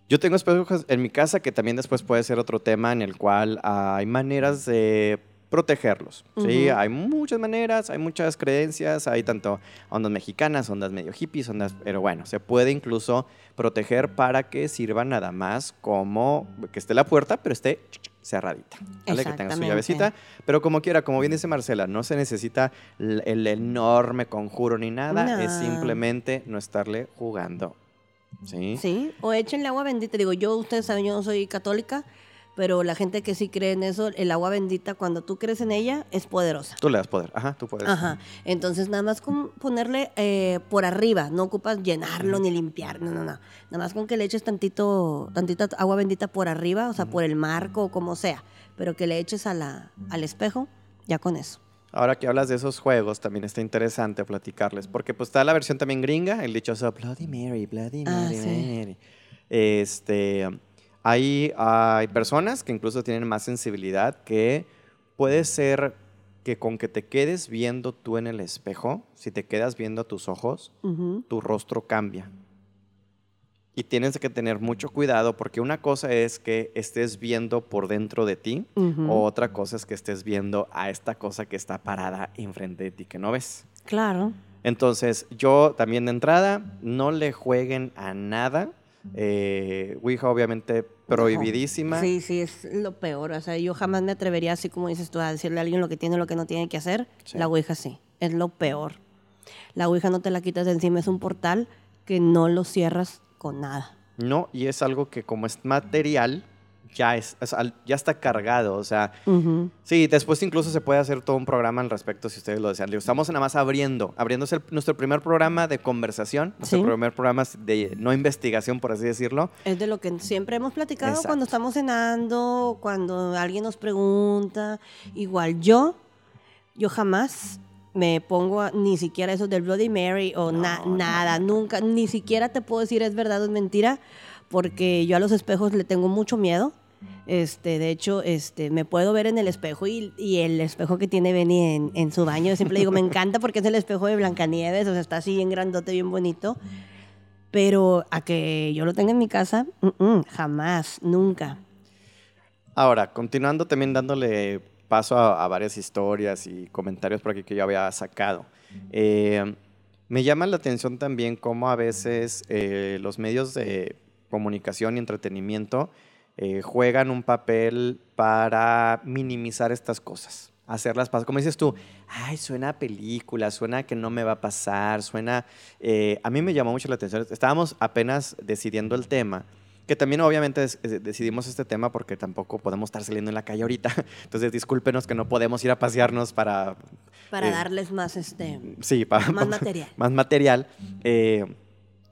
Yo tengo espejos en mi casa que también después puede ser otro tema en el cual hay maneras de protegerlos. ¿sí? Hay muchas maneras, hay muchas creencias, hay tanto ondas mexicanas, ondas medio hippies, ondas, pero bueno, se puede incluso proteger para que sirva nada más como que esté la puerta, pero esté cerradita, ¿vale? que tenga su llavecita, pero como quiera, como bien dice Marcela, no se necesita el, enorme conjuro ni nada, es simplemente no estarle jugando. Sí. Sí, o échenle agua bendita. Digo, yo, ustedes saben, yo no soy católica, pero la gente que sí cree en eso, el agua bendita, cuando tú crees en ella, es poderosa. Tú le das poder, ajá, tú puedes. Ajá, entonces nada más con ponerle eh, por arriba, no ocupas llenarlo ni limpiar, no, no, no. Nada más con que le eches tantito, tantita agua bendita por arriba, o sea, por el marco o como sea, pero que le eches a la, al espejo, ya con eso. Ahora que hablas de esos juegos, también está interesante platicarles, porque pues está la versión también gringa, el dichoso Bloody Mary, Bloody ah, Mary, ah, Mary. Este hay, hay personas que incluso tienen más sensibilidad que puede ser que con que te quedes viendo tú en el espejo, si te quedas viendo a tus ojos, tu rostro cambia. Y tienes que tener mucho cuidado porque una cosa es que estés viendo por dentro de ti o otra cosa es que estés viendo a esta cosa que está parada enfrente de ti que no ves. Claro. Entonces, yo también de entrada, no le jueguen a nada eh, Ouija obviamente prohibidísima. Sí, sí, es lo peor. O sea, yo jamás me atrevería, así como dices tú, a decirle a alguien lo que tiene lo que no tiene que hacer. La Ouija sí, es lo peor. La Ouija no te la quitas de encima, es un portal que no lo cierras con nada. No, y es algo que como es material, ya, es, ya está cargado. O sea, sí, después incluso se puede hacer todo un programa al respecto si ustedes lo desean. Estamos nada más abriendo, abriendo nuestro primer programa de conversación, nuestro primer programa de no investigación, por así decirlo. Es de lo que siempre hemos platicado cuando estamos cenando, cuando alguien nos pregunta. Igual yo, yo jamás me pongo ni siquiera eso del Bloody Mary o nada, nunca, ni siquiera te puedo decir es verdad o es mentira, porque yo a los espejos le tengo mucho miedo. Este, de hecho, este, me puedo ver en el espejo y, el espejo que tiene Benny en, en, su baño, siempre digo, me encanta porque es el espejo de Blancanieves, o sea, está así bien grandote, bien bonito. Pero a que yo lo tenga en mi casa, jamás, nunca. Ahora, continuando también dándole paso a, varias historias y comentarios por aquí que yo había sacado. Eh, me llama la atención también cómo a veces eh, los medios de comunicación y entretenimiento eh, juegan un papel para minimizar estas cosas, hacerlas pasar. Como dices tú, ay, suena a película, suena que no me va a pasar, suena... Eh, a mí me llamó mucho la atención. Estábamos apenas decidiendo el tema que también obviamente decidimos este tema porque tampoco podemos estar saliendo en la calle ahorita. Entonces discúlpenos que no podemos ir a pasearnos para... Para eh, darles más, este, sí, para, más material. Más material.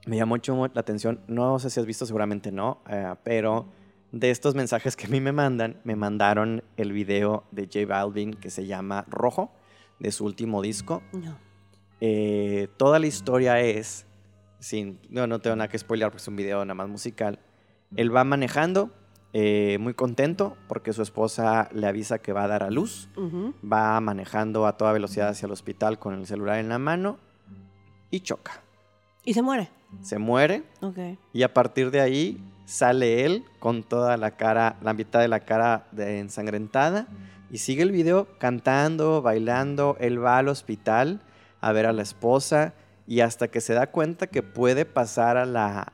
Me llamó mucho la atención, no sé si has visto, seguramente no, pero de estos mensajes que a mí me mandan, me mandaron el video de J Balvin que se llama Rojo, de su último disco. No. Eh, toda la historia es, sin, no, no tengo nada que spoiler porque es un video nada más musical. Él va manejando, eh, muy contento porque su esposa le avisa que va a dar a luz. Va manejando a toda velocidad hacia el hospital con el celular en la mano. y choca. ¿Y se muere? Se muere. Y a partir de ahí sale él con toda la cara, la mitad de la cara ensangrentada. Y sigue el video cantando, bailando. Él va al hospital a ver a la esposa. Y hasta que se da cuenta que puede pasar a la,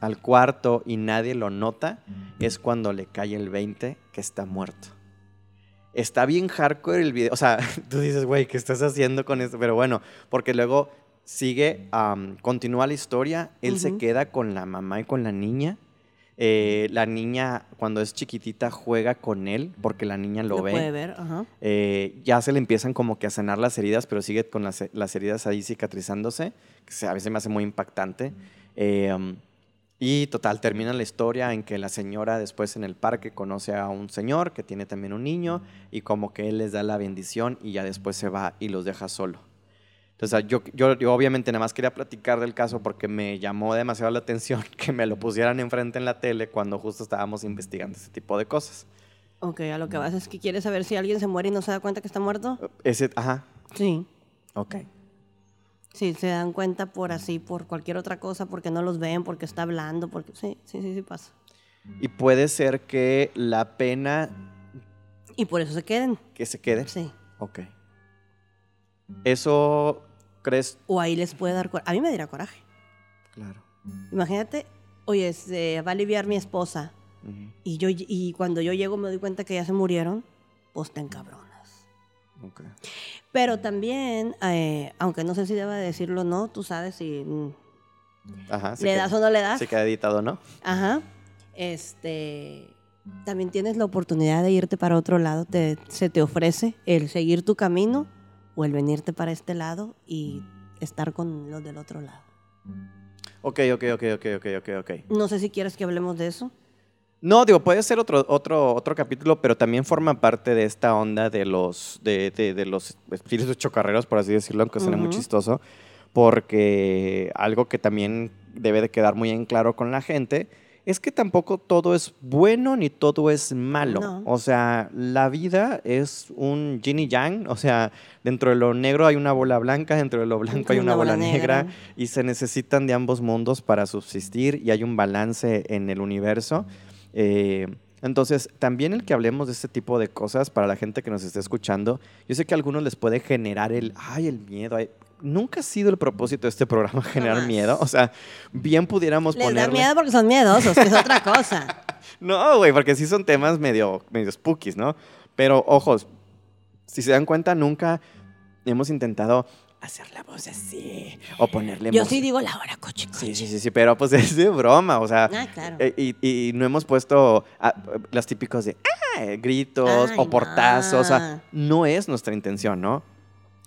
al cuarto y nadie lo nota, es cuando le cae el 20 que está muerto. Está bien hardcore el video. O sea, tú dices, güey, ¿qué estás haciendo con esto? Pero bueno, porque luego sigue, continúa la historia, él se queda con la mamá y con la niña. Eh, la niña, cuando es chiquitita, juega con él porque la niña lo, ve. Puede ver, eh, ya se le empiezan como que a sanar las heridas, pero sigue con las, heridas ahí cicatrizándose, que a veces me hace muy impactante. Eh, y total, termina la historia en que la señora después en el parque conoce a un señor que tiene también un niño y como que él les da la bendición y ya después se va y los deja solo. Entonces, yo, yo, obviamente nada más quería platicar del caso porque me llamó demasiado la atención que me lo pusieran enfrente en la tele cuando justo estábamos investigando ese tipo de cosas. Ok, a lo que vas es que quieres saber si alguien se muere y no se da cuenta que está muerto. Ese, ajá. Sí. Ok. Sí, se dan cuenta por así, por cualquier otra cosa, porque no los ven, porque está hablando, porque sí, sí, sí, sí pasa. Y puede ser que la pena... Y por eso se queden. Que se queden. Sí. Ok. Eso crees. O ahí les puede dar coraje. A mí me dirá coraje. Claro. Imagínate, oye, se va a aliviar mi esposa. y, yo, y cuando yo llego me doy cuenta que ya se murieron, pues te encabronas. Okay. Pero también, eh, aunque no sé si deba decirlo o no, tú sabes si mm, Ajá, le das o no le das. Se queda editado, ¿no? Ajá. Este, también tienes la oportunidad de irte para otro lado. Te, se te ofrece el seguir tu camino o el venirte para este lado y estar con los del otro lado. Ok, ok, ok, ok, ok, ok, ok. No sé si quieres que hablemos de eso. No, digo, puede ser otro, otro, otro capítulo, pero también forma parte de esta onda de los, de, de, los espíritus chocarreros, por así decirlo, aunque suene muy chistoso, porque algo que también debe de quedar muy en claro con la gente es que tampoco todo es bueno ni todo es malo. O sea, la vida es un yin y yang. O sea, dentro de lo negro hay una bola blanca, dentro de lo blanco hay una, bola, negra, y se necesitan de ambos mundos para subsistir y hay un balance en el universo. Eh, entonces, también el que hablemos de este tipo de cosas para la gente que nos está escuchando, yo sé que a algunos les puede generar el, ay, el miedo nunca ha sido el propósito de este programa generar miedo. O sea, bien pudiéramos Les ponerle... da miedo porque son miedosos, que es otra cosa. no, güey, porque sí son temas medio, medio spookies, ¿no? Pero, ojos, si se dan cuenta, nunca hemos intentado hacer la voz así o ponerle Yo sí digo la hora coche, Sí, sí, sí, sí, pero pues es de broma, o sea, ah, claro. Eh, y, no hemos puesto ah, las típicos de ah, gritos o portazos, o sea, no es nuestra intención, ¿no?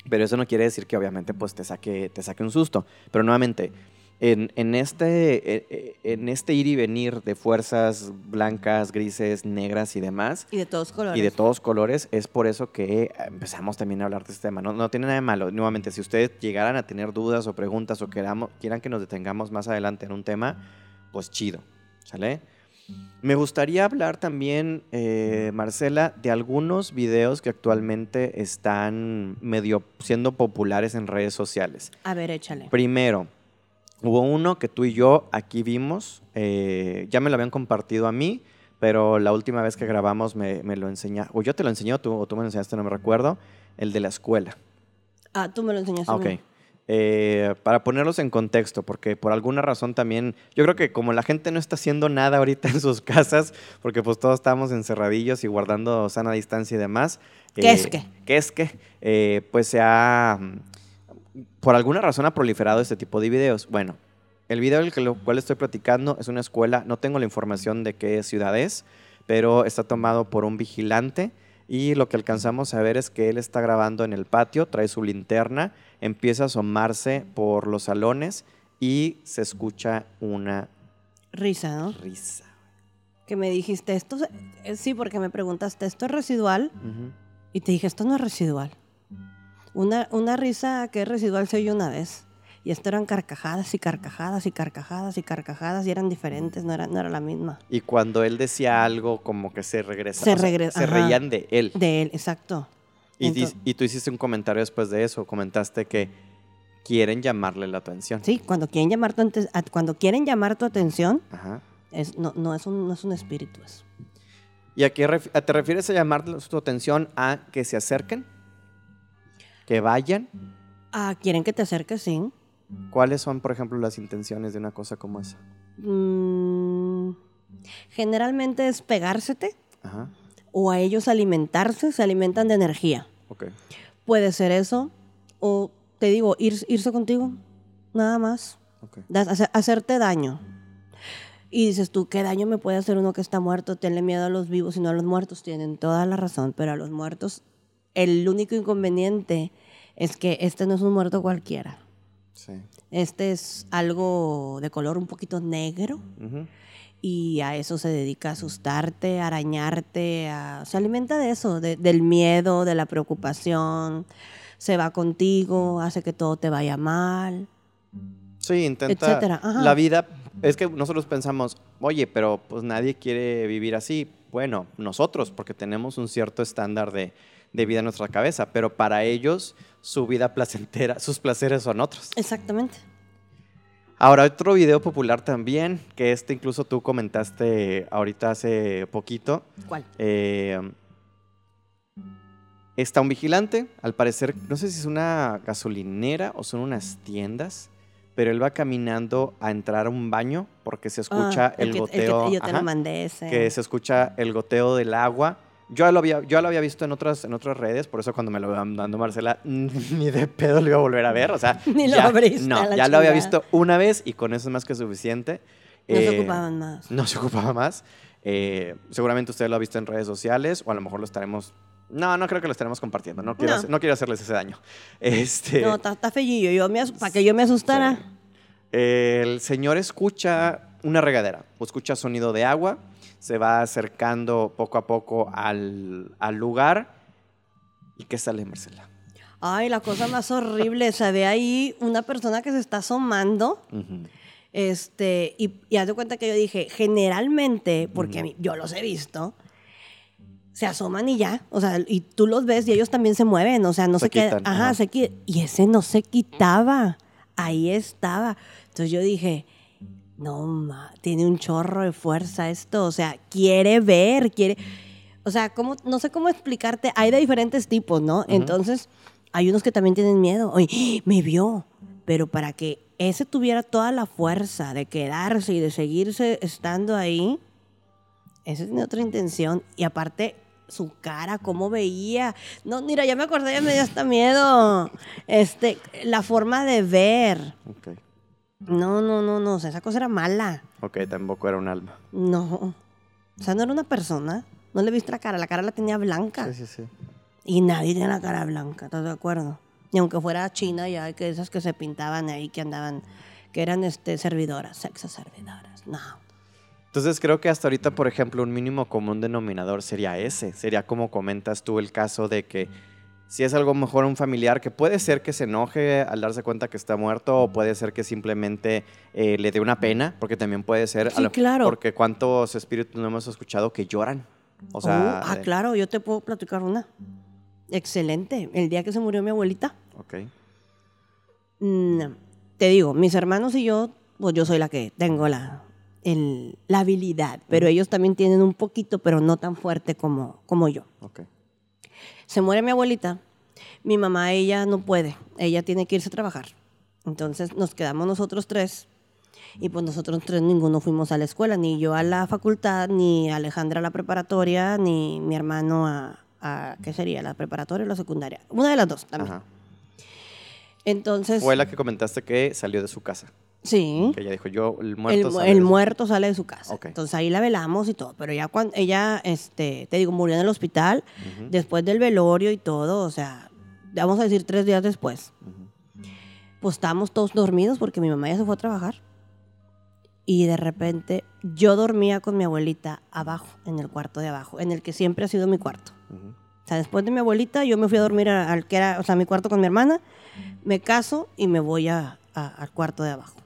Pero eso no quiere decir que obviamente pues te saque, te saque un susto. Pero nuevamente, en, en, este, e, e, en este ir y venir de fuerzas blancas, grises, negras y demás. Y de todos colores. Y de todos colores, es por eso que empezamos también a hablar de este tema. No, no tiene nada de malo. Nuevamente, si ustedes llegaran a tener dudas o preguntas o queramos, quieran que nos detengamos más adelante en un tema, pues chido. ¿Sale? Me gustaría hablar también, eh, Marcela, de algunos videos que actualmente están medio siendo populares en redes sociales. A ver, échale. Primero, hubo uno que tú y yo aquí vimos, eh, ya me lo habían compartido a mí, pero la última vez que grabamos me, lo enseñaste, o yo te lo enseñé o tú, o tú me lo enseñaste, no me recuerdo, el de la escuela. Ah, tú me lo enseñaste. ok. Eh, para ponerlos en contexto, porque por alguna razón también, yo creo que como la gente no está haciendo nada ahorita en sus casas, porque pues todos estamos encerradillos y guardando sana distancia y demás. ¿Qué es que? ¿Qué es que? Eh, pues se ha, por alguna razón ha proliferado este tipo de videos. Bueno, el video del cual estoy platicando es una escuela, no tengo la información de qué ciudad es, pero está tomado por un vigilante y lo que alcanzamos a ver es que él está grabando en el patio, trae su linterna, empieza a asomarse por los salones y se escucha una risa, ¿no? Risa. Que me dijiste, esto, eh, sí, porque me preguntaste, ¿esto es residual? Y te dije, esto no es residual. Una, una risa que es residual se oye una vez. Y esto eran carcajadas y carcajadas y carcajadas y carcajadas y eran diferentes, no era, no era la misma. Y cuando él decía algo, como que se regresa. Se regresa. Se reían de él. De él, exacto. Y, y, tú hiciste un comentario después de eso, comentaste que quieren llamarle la atención. Sí, cuando quieren llamar tu, cuando quieren llamar tu atención, Es, no, no, es un, no es un espíritu eso. ¿Y a qué te refieres a llamar tu atención a que se acerquen? ¿Que vayan? Ah, quieren que te acerques, sí. ¿Cuáles son, por ejemplo, las intenciones de una cosa como esa? Mm, generalmente es pegársete o a ellos alimentarse, se alimentan de energía. Okay. Puede ser eso, o te digo, irse contigo, nada más. hacerte daño. Y dices tú, ¿qué daño me puede hacer uno que está muerto? Tenle miedo a los vivos y no a los muertos. Tienen toda la razón, pero a los muertos, el único inconveniente es que este no es un muerto cualquiera. Sí. Este es algo de color un poquito negro. Y a eso se dedica a asustarte, a arañarte, se alimenta de eso, del miedo, de la preocupación. Se va contigo, hace que todo te vaya mal. Sí, intenta. La vida es que nosotros pensamos, oye, pero pues nadie quiere vivir así. Bueno, nosotros, porque tenemos un cierto estándar de, vida en nuestra cabeza, pero para ellos su vida placentera, sus placeres son otros. Exactamente. Ahora, otro video popular también, que este incluso tú comentaste ahorita hace poquito. ¿Cuál? Eh, está un vigilante, al parecer, no sé si es una gasolinera o son unas tiendas pero él va caminando a entrar a un baño porque se escucha ah, el, goteo. yo te lo mandé ese. Que se escucha el goteo del agua. Yo lo había, yo lo había visto en otras, en otras redes, por eso cuando me lo iba dando Marcela, ni de pedo lo iba a volver a ver. O sea, ni lo abriste. No, ya lo había visto una vez y con eso es más que suficiente. No se eh, ocupaban más. No se ocupaba más. Eh, seguramente usted lo ha visto en redes sociales o a lo mejor lo estaremos no, no creo que lo estaremos compartiendo. No quiero, no. quiero hacerles ese daño. Este, no, está, está Yo para que yo me asustara. El señor escucha una regadera o escucha sonido de agua. Se va acercando poco a poco al, lugar. ¿Y qué sale, Marcela? Ay, la cosa más horrible. se ve ahí una persona que se está asomando. Este, y, y haz de cuenta que yo dije, generalmente, porque a mí, yo los he visto, se asoman y ya, o sea, y tú los ves y ellos también se mueven, o sea, no se, quedan, ajá, se quita, y ese no se quitaba, ahí estaba. Entonces yo dije, no, ma, tiene un chorro de fuerza esto, o sea, quiere ver, quiere, o sea, ¿cómo, no sé cómo explicarte, hay de diferentes tipos, ¿no? Entonces, hay unos que también tienen miedo, oye, me vio, pero para que ese tuviera toda la fuerza de quedarse y de seguirse estando ahí, esa es otra intención. Y aparte, su cara, cómo veía. No, mira, ya me acordé, ya me dio hasta miedo. Este, la forma de ver. Okay. No, no, no, no, o sea, esa cosa era mala. Ok, tampoco era un alma. No. O sea, no era una persona. No le viste la cara, la cara la tenía blanca. Sí, sí, sí. Y nadie tenía la cara blanca, ¿estás de acuerdo? Y aunque fuera China, ya que esas que se pintaban ahí, que andaban, que eran este, servidoras, sexo servidoras. No. Entonces creo que hasta ahorita, por ejemplo, un mínimo común denominador sería ese. Sería como comentas tú el caso de que si es algo mejor un familiar que puede ser que se enoje al darse cuenta que está muerto o puede ser que simplemente eh, le dé una pena, porque también puede ser... Sí, claro. Porque cuántos espíritus no hemos escuchado que lloran. O sea, oh, ah, claro, yo te puedo platicar una. Excelente. El día que se murió mi abuelita. Ok. Mm, te digo, mis hermanos y yo, pues yo soy la que tengo la, la habilidad, pero ellos también tienen un poquito, pero no tan fuerte como, como yo. Se muere mi abuelita, mi mamá, ella no puede, ella tiene que irse a trabajar. Entonces nos quedamos nosotros tres y pues nosotros tres ninguno fuimos a la escuela, ni yo a la facultad, ni Alejandra a la preparatoria, ni mi hermano a, a ¿qué sería? ¿La preparatoria o la secundaria? Una de las dos también. Entonces... Fue la que comentaste que salió de su casa. Sí. Que ella dijo, yo, el muerto el, sale. El muerto sale de su casa. Entonces ahí la velamos y todo. Pero ya cuando ella, este, te digo, murió en el hospital, después del velorio y todo, o sea, vamos a decir tres días después. Pues estábamos todos dormidos porque mi mamá ya se fue a trabajar. Y de repente yo dormía con mi abuelita abajo, en el cuarto de abajo, en el que siempre ha sido mi cuarto. O sea, después de mi abuelita, yo me fui a dormir al que era, o sea, mi cuarto con mi hermana, me caso y me voy al cuarto de abajo.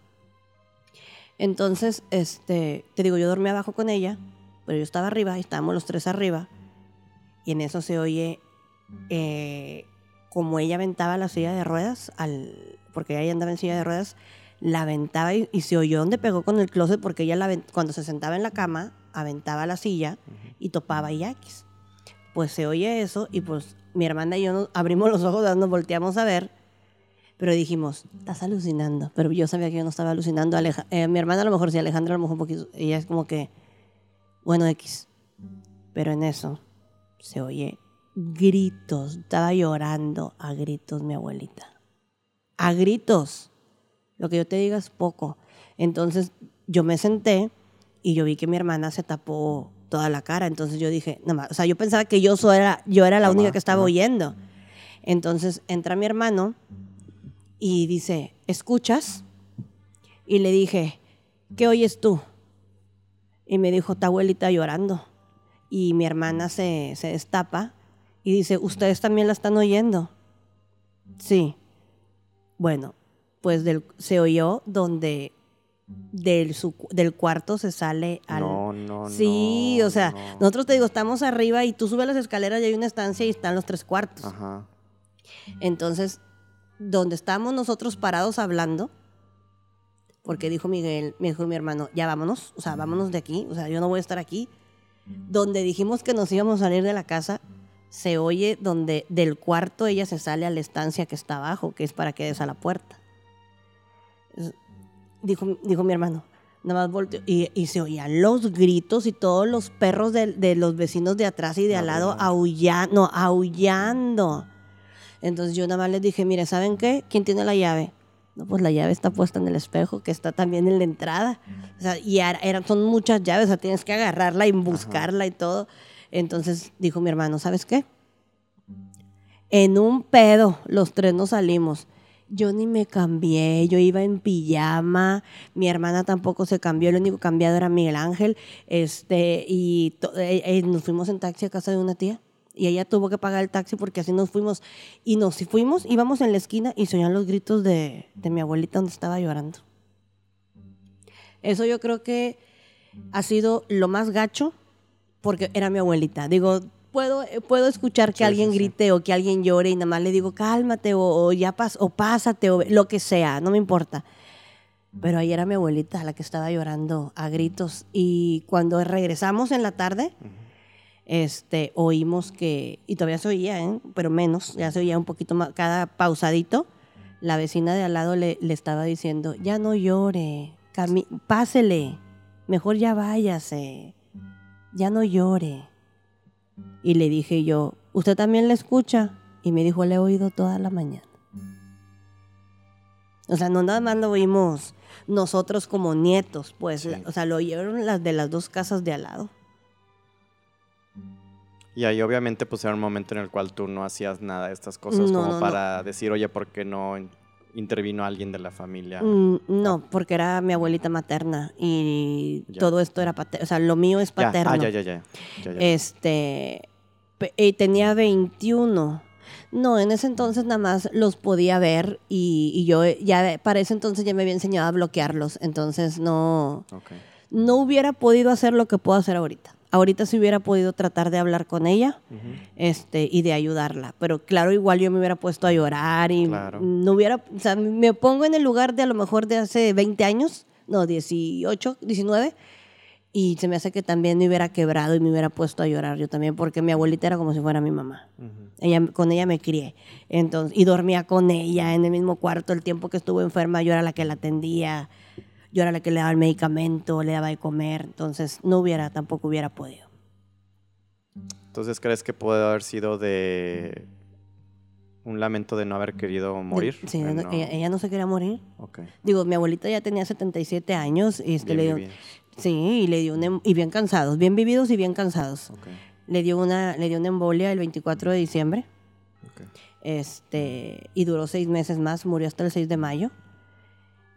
Entonces, este, te digo, yo dormí abajo con ella, pero yo estaba arriba y estábamos los tres arriba. Y en eso se oye eh, como ella aventaba la silla de ruedas al, porque ella andaba en silla de ruedas, la aventaba y, se oyó donde pegó con el closet porque ella la, cuando se sentaba en la cama, aventaba la silla y topaba yaquis. Pues se oye eso y pues mi hermana y yo nos abrimos los ojos, nos volteamos a ver, pero dijimos, estás alucinando. Pero yo sabía que yo no estaba alucinando. Eh, mi hermana a lo mejor sí, Alejandra a lo mejor un poquito. Ella es como que, bueno, X. Pero en eso se oye gritos. Estaba llorando a gritos mi abuelita. A gritos. Lo que yo te diga es poco. Entonces yo me senté y yo vi que mi hermana se tapó toda la cara. Entonces yo dije, nada más, o sea, yo pensaba que yo, era, yo era la única que estaba oyendo. Entonces entra mi hermano y dice, ¿escuchas? Y le dije, ¿qué oyes tú? Y me dijo, tu abuelita llorando. Y mi hermana se, se destapa y dice, ¿ustedes también la están oyendo? Sí. Bueno, pues del, se oyó donde del, del cuarto se sale al... No, no, Sí, o sea, nosotros te digo, estamos arriba y tú subes las escaleras y hay una estancia y están los tres cuartos. Ajá. Entonces, donde estamos nosotros parados hablando, porque dijo Miguel, me dijo mi hermano, ya vámonos, o sea, vámonos de aquí, o sea, yo no voy a estar aquí. Donde dijimos que nos íbamos a salir de la casa, se oye donde del cuarto ella se sale a la estancia que está abajo, que es para que des a la puerta. Dijo, dijo mi hermano, nada más volteó y, se oían los gritos y todos los perros de, los vecinos de atrás y de al lado aullando, aullando. Entonces yo nada más les dije, mire, ¿saben qué? ¿Quién tiene la llave? No, pues la llave está puesta en el espejo, que está también en la entrada. O sea, y eran, son muchas llaves, o sea, tienes que agarrarla y buscarla y todo. Entonces dijo mi hermano, ¿sabes qué? En un pedo los tres nos salimos. Yo ni me cambié, yo iba en pijama, mi hermana tampoco se cambió, el único cambiado era Miguel Ángel, este, y eh, eh, nos fuimos en taxi a casa de una tía y ella tuvo que pagar el taxi porque así nos fuimos. Y nos fuimos, íbamos en la esquina y se oían los gritos de, de, mi abuelita donde estaba llorando. Eso yo creo que ha sido lo más gacho porque era mi abuelita. Digo, puedo, puedo escuchar que alguien grite o que alguien llore y nada más le digo, cálmate o, ya pas o pásate o lo que sea, no me importa. Pero ahí era mi abuelita la que estaba llorando a gritos. Y cuando regresamos en la tarde, este, oímos que, y todavía se oía, ¿eh? pero menos, ya se oía un poquito más, cada pausadito, la vecina de al lado le, le estaba diciendo, ya no llore, pásele, mejor ya váyase ya no llore. Y le dije yo, ¿usted también le escucha? Y me dijo, le he oído toda la mañana. O sea, no nada más lo oímos nosotros como nietos, pues, o sea, lo oyeron las de las dos casas de al lado. Y ahí obviamente pues era un momento en el cual tú no hacías nada de estas cosas como para decir, oye, ¿por qué no intervino alguien de la familia? Mm, no, porque era mi abuelita materna y todo esto era paterno. O sea, lo mío es paterno. Ah, ya, ya, ya. Este. Y tenía 21. No, en ese entonces nada más los podía ver y, yo ya para ese entonces ya me había enseñado a bloquearlos. Entonces no. No hubiera podido hacer lo que puedo hacer ahorita ahorita si hubiera podido tratar de hablar con ella este, y de ayudarla. Pero claro, igual yo me hubiera puesto a llorar y no hubiera, o sea, me pongo en el lugar de a lo mejor de hace 20 años, no, 18, 19, y se me hace que también me hubiera quebrado y me hubiera puesto a llorar yo también, porque mi abuelita era como si fuera mi mamá. ella, con ella me crié. Entonces, y dormía con ella en el mismo cuarto el tiempo que estuvo enferma, yo era la que la atendía yo era la que le daba el medicamento, le daba de comer, entonces no hubiera, tampoco hubiera podido. Entonces, ¿crees que puede haber sido de un lamento de no haber querido morir? sí, Ella, no se quería morir. Digo, mi abuelita ya tenía 77 años y este le dio, sí, y le dio em, y bien cansados, bien vividos y bien cansados. Le dio una, le dio una embolia el 24 de diciembre. Este, y duró seis meses más, murió hasta el 6 de mayo.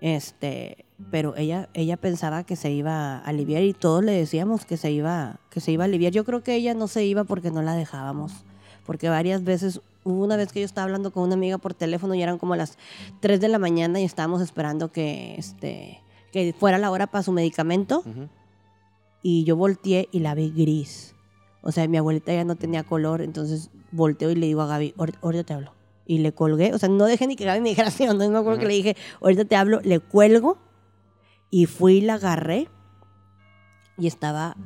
Este, pero ella, ella pensaba que se iba a aliviar y todos le decíamos que se iba, que se iba a aliviar. Yo creo que ella no se iba porque no la dejábamos, porque varias veces, hubo una vez que yo estaba hablando con una amiga por teléfono y eran como las 3 de la mañana y estábamos esperando que, este, que fuera la hora para su medicamento y yo volteé y la vi gris. O sea, mi abuelita ya no tenía color, entonces volteo y le digo a Gaby, ahorita te hablo. y le colgué. O sea, no dejé ni que Gaby me dijera sí o no. me acuerdo que le dije, ahorita te hablo, le cuelgo y fui y la agarré y estaba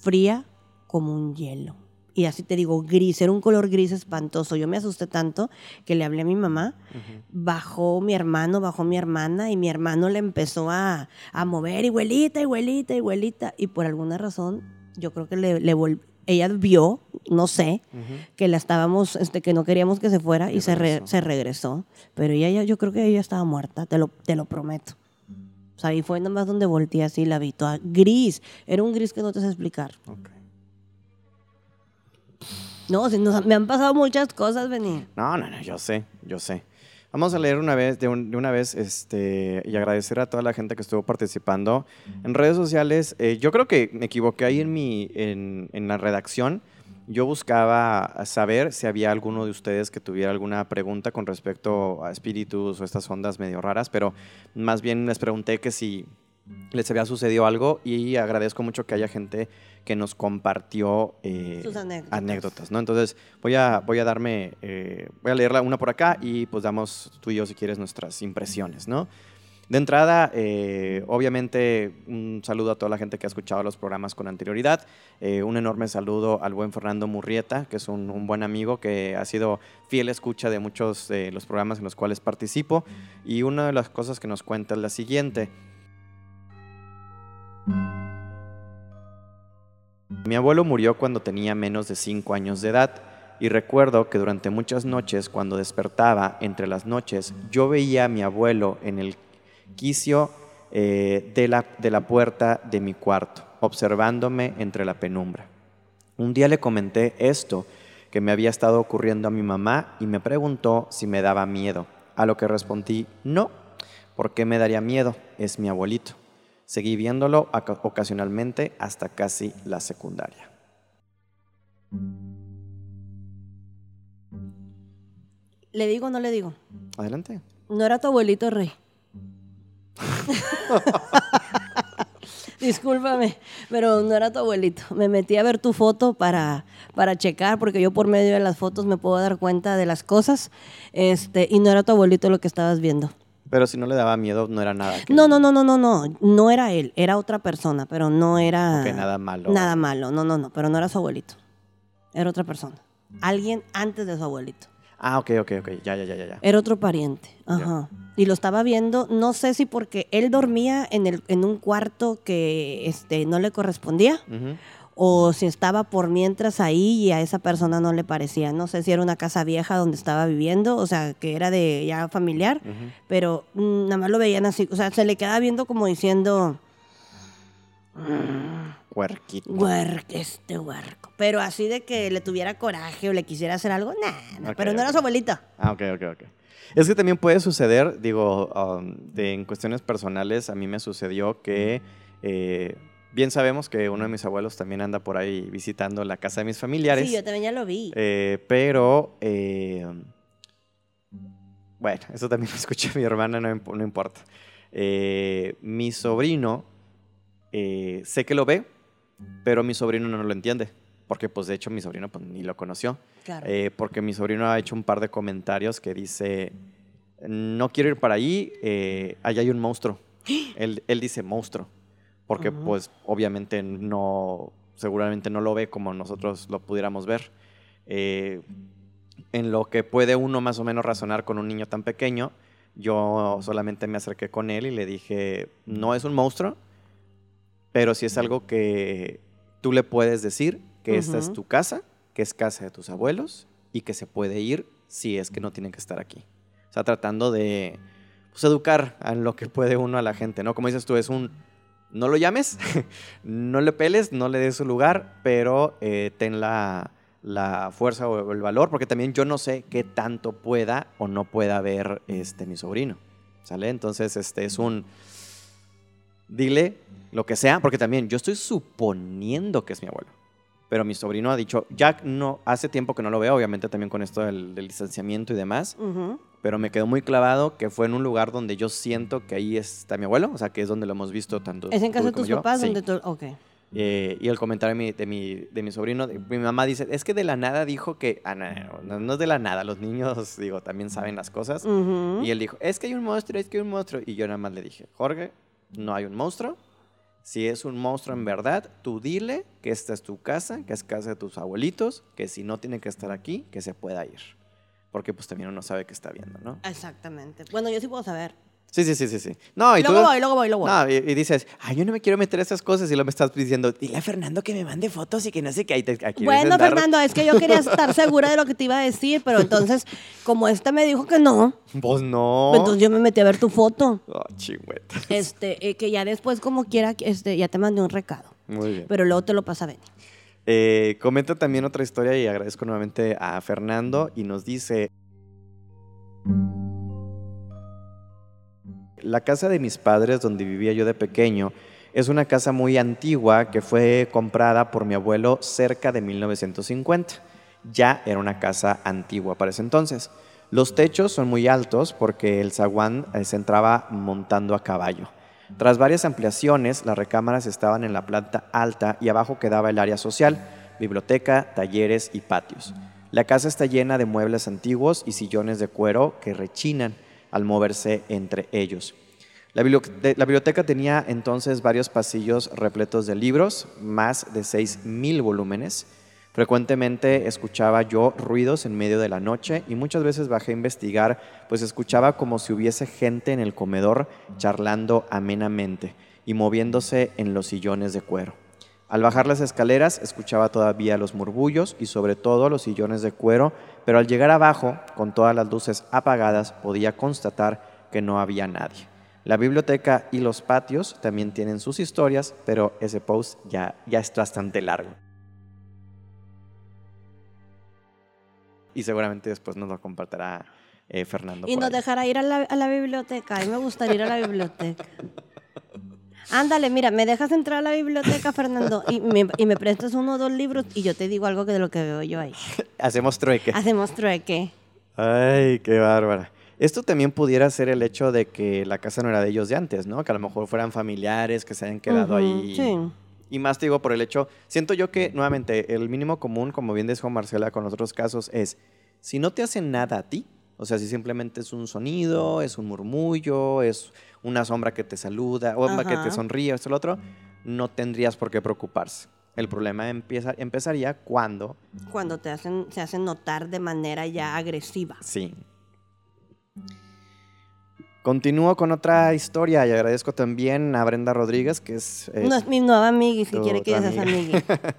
fría como un hielo. Y así te digo, gris, era un color gris espantoso. Yo me asusté tanto que le hablé a mi mamá, bajó mi hermano, bajó mi hermana y mi hermano le empezó a, a mover, igualita, igualita, igualita. Y por alguna razón, yo creo que le, le ella vio, no sé, que la estábamos, este, que no queríamos que se fuera y se, se regresó. Pero ella, yo creo que ella estaba muerta, te lo, te lo prometo. O sea, ahí fue nada más donde volteé así la vi toda gris. Era un gris que no te sé explicar. No, me han pasado muchas cosas, venir. No, no, no, yo sé, yo sé. Vamos a leer una vez, de, una vez, este, y agradecer a toda la gente que estuvo participando en redes sociales. Eh, yo creo que me equivoqué ahí en mi, en, en la redacción. Yo buscaba saber si había alguno de ustedes que tuviera alguna pregunta con respecto a espíritus o estas ondas medio raras, pero más bien les pregunté que si les había sucedido algo y agradezco mucho que haya gente que nos compartió eh, Sus anécdotas. ¿no? Entonces voy a, voy a darme, eh, voy a leerla una por acá y pues damos tú y yo si quieres nuestras impresiones, ¿no? De entrada, eh, obviamente, un saludo a toda la gente que ha escuchado los programas con anterioridad. Eh, un enorme saludo al buen Fernando Murrieta, que es un, buen amigo que ha sido fiel escucha de muchos de los programas en los cuales participo. Y una de las cosas que nos cuenta es la siguiente. Mi abuelo murió cuando tenía menos de 5 años de edad y recuerdo que durante muchas noches cuando despertaba entre las noches yo veía a mi abuelo en el quicio eh, de, la, de la puerta de mi cuarto, observándome entre la penumbra. Un día le comenté esto que me había estado ocurriendo a mi mamá y me preguntó si me daba miedo, a lo que respondí, no, ¿por qué me daría miedo? Es mi abuelito. Seguí viéndolo ocasionalmente hasta casi la secundaria. ¿Le digo o no le digo? Adelante. No era tu abuelito rey. Discúlpame, pero no era tu abuelito. Me metí a ver tu foto para, para checar, porque yo por medio de las fotos me puedo dar cuenta de las cosas. Este, y no era tu abuelito lo que estabas viendo. Pero si no le daba miedo, no era nada. No, no, no, no, no, no. No era él, era otra persona, pero no era. nada malo. Nada malo, no, no, no. Pero no era su abuelito. Era otra persona. Alguien antes de su abuelito. Ah, ok, ok, ok. Ya, ya, ya, ya. Era otro pariente. Ajá. Y lo estaba viendo, no sé si porque él dormía en, el, en un cuarto que este, no le correspondía. O si estaba por mientras ahí y a esa persona no le parecía. No sé si era una casa vieja donde estaba viviendo, o sea, que era de ya familiar, pero mm, nada más lo veían así. O sea, se le quedaba viendo como diciendo. Huerquito. este huerco. Pero así de que le tuviera coraje o le quisiera hacer algo, nah, pero no era su abuelita. Ah, ok, ok, ok. Es que también puede suceder, digo, um, de, en cuestiones personales, a mí me sucedió que eh, bien sabemos que uno de mis abuelos también anda por ahí visitando la casa de mis familiares. Sí, yo también ya lo vi. Eh, pero, eh, bueno, eso también lo escuché mi hermana, no, no importa. mi sobrino, sé que lo ve, pero mi sobrino no lo entiende. Porque, pues, de hecho, mi sobrino pues, ni lo conoció. Eh, porque mi sobrino ha hecho un par de comentarios que dice, no quiero ir para ahí, eh, allá hay un monstruo. él, él, dice monstruo. Porque, pues, obviamente no, seguramente no lo ve como nosotros lo pudiéramos ver. Eh, en lo que puede uno más o menos razonar con un niño tan pequeño, yo solamente me acerqué con él y le dije, no es un monstruo, pero si es algo que tú le puedes decir que esta es tu casa, que es casa de tus abuelos y que se puede ir si es que no tienen que estar aquí. O sea, tratando de pues, educar a lo que puede uno a la gente, ¿no? Como dices tú, es un, no lo llames, no le peles, no le des su lugar, pero eh, ten la, la, fuerza o el valor, porque también yo no sé qué tanto pueda o no pueda ver este, mi sobrino, ¿sale? Entonces, este es un dile lo que sea, porque también yo estoy suponiendo que es mi abuelo. Pero mi sobrino ha dicho, Jack, no, hace tiempo que no lo veo, obviamente también con esto del, distanciamiento y demás, pero me quedó muy clavado que fue en un lugar donde yo siento que ahí está mi abuelo, o sea, que es donde lo hemos visto tanto. ¿Es en casa de tus papás? Donde tú... Ok. Eh, y el comentario de mi, de mi, sobrino, mi mamá dice, es que de la nada dijo que, ah, no, no, es de la nada, los niños, digo, también saben las cosas. Y él dijo, es que hay un monstruo, es que hay un monstruo. Y yo nada más le dije, Jorge, no hay un monstruo. Si es un monstruo en verdad, tú dile que esta es tu casa, que es casa de tus abuelitos, que si no tiene que estar aquí, que se pueda ir. Porque pues también uno sabe que está viendo, ¿no? Exactamente. Bueno, yo sí puedo saber. Sí, sí, sí, sí, sí. No, y luego voy, luego voy, luego voy. No, y, dices, ay, yo no me quiero meter a esas cosas y luego me estás diciendo, dile a Fernando que me mande fotos y que no sé qué. Aquí bueno, Fernando, es que yo quería estar segura de lo que te iba a decir, pero entonces, como esta me dijo que no. Pues no. Entonces yo me metí a ver tu foto. Oh, chingüeta. Este, eh, que ya después, como quiera, este, ya te mandé un recado. Muy bien. Pero luego te lo pasa a Benny. Eh, comenta también otra historia y agradezco nuevamente a Fernando y nos dice... La casa de mis padres, donde vivía yo de pequeño, es una casa muy antigua que fue comprada por mi abuelo cerca de 1950. Ya era una casa antigua para ese entonces. Los techos son muy altos porque el zaguán eh, se entraba montando a caballo. Tras varias ampliaciones, las recámaras estaban en la planta alta y abajo quedaba el área social, biblioteca, talleres y patios. La casa está llena de muebles antiguos y sillones de cuero que rechinan al moverse entre ellos. La biblioteca tenía entonces varios pasillos repletos de libros, más de 6.000 volúmenes. Frecuentemente escuchaba yo ruidos en medio de la noche y muchas veces bajé a investigar, pues escuchaba como si hubiese gente en el comedor charlando amenamente y moviéndose en los sillones de cuero. Al bajar las escaleras escuchaba todavía los murmullos y sobre todo los sillones de cuero, pero al llegar abajo, con todas las luces apagadas, podía constatar que no había nadie. La biblioteca y los patios también tienen sus historias, pero ese post ya, ya es bastante largo. Y seguramente después nos lo compartirá eh, Fernando. Y nos dejará ir a la, a la biblioteca. A mí me gustaría ir a la biblioteca. Ándale, mira, me dejas entrar a la biblioteca, Fernando, y me, y me prestas uno o dos libros y yo te digo algo de lo que veo yo ahí. Hacemos trueque. Hacemos trueque. Ay, qué bárbara. Esto también pudiera ser el hecho de que la casa no era de ellos de antes, ¿no? Que a lo mejor fueran familiares que se hayan quedado ahí. Sí. Y más te digo por el hecho, siento yo que nuevamente el mínimo común, como bien dijo Marcela con otros casos, es si no te hacen nada a ti, o sea, si simplemente es un sonido, es un murmullo, es una sombra que te saluda, o que te sonríe, esto lo otro, no tendrías por qué preocuparse. El problema empieza, empezaría cuando... Cuando te hacen, se hacen notar de manera ya agresiva. Sí. Continúo con otra historia y agradezco también a Brenda Rodríguez, que es... Eh, no es mi nueva amiga, si quiere que ella sea amiga.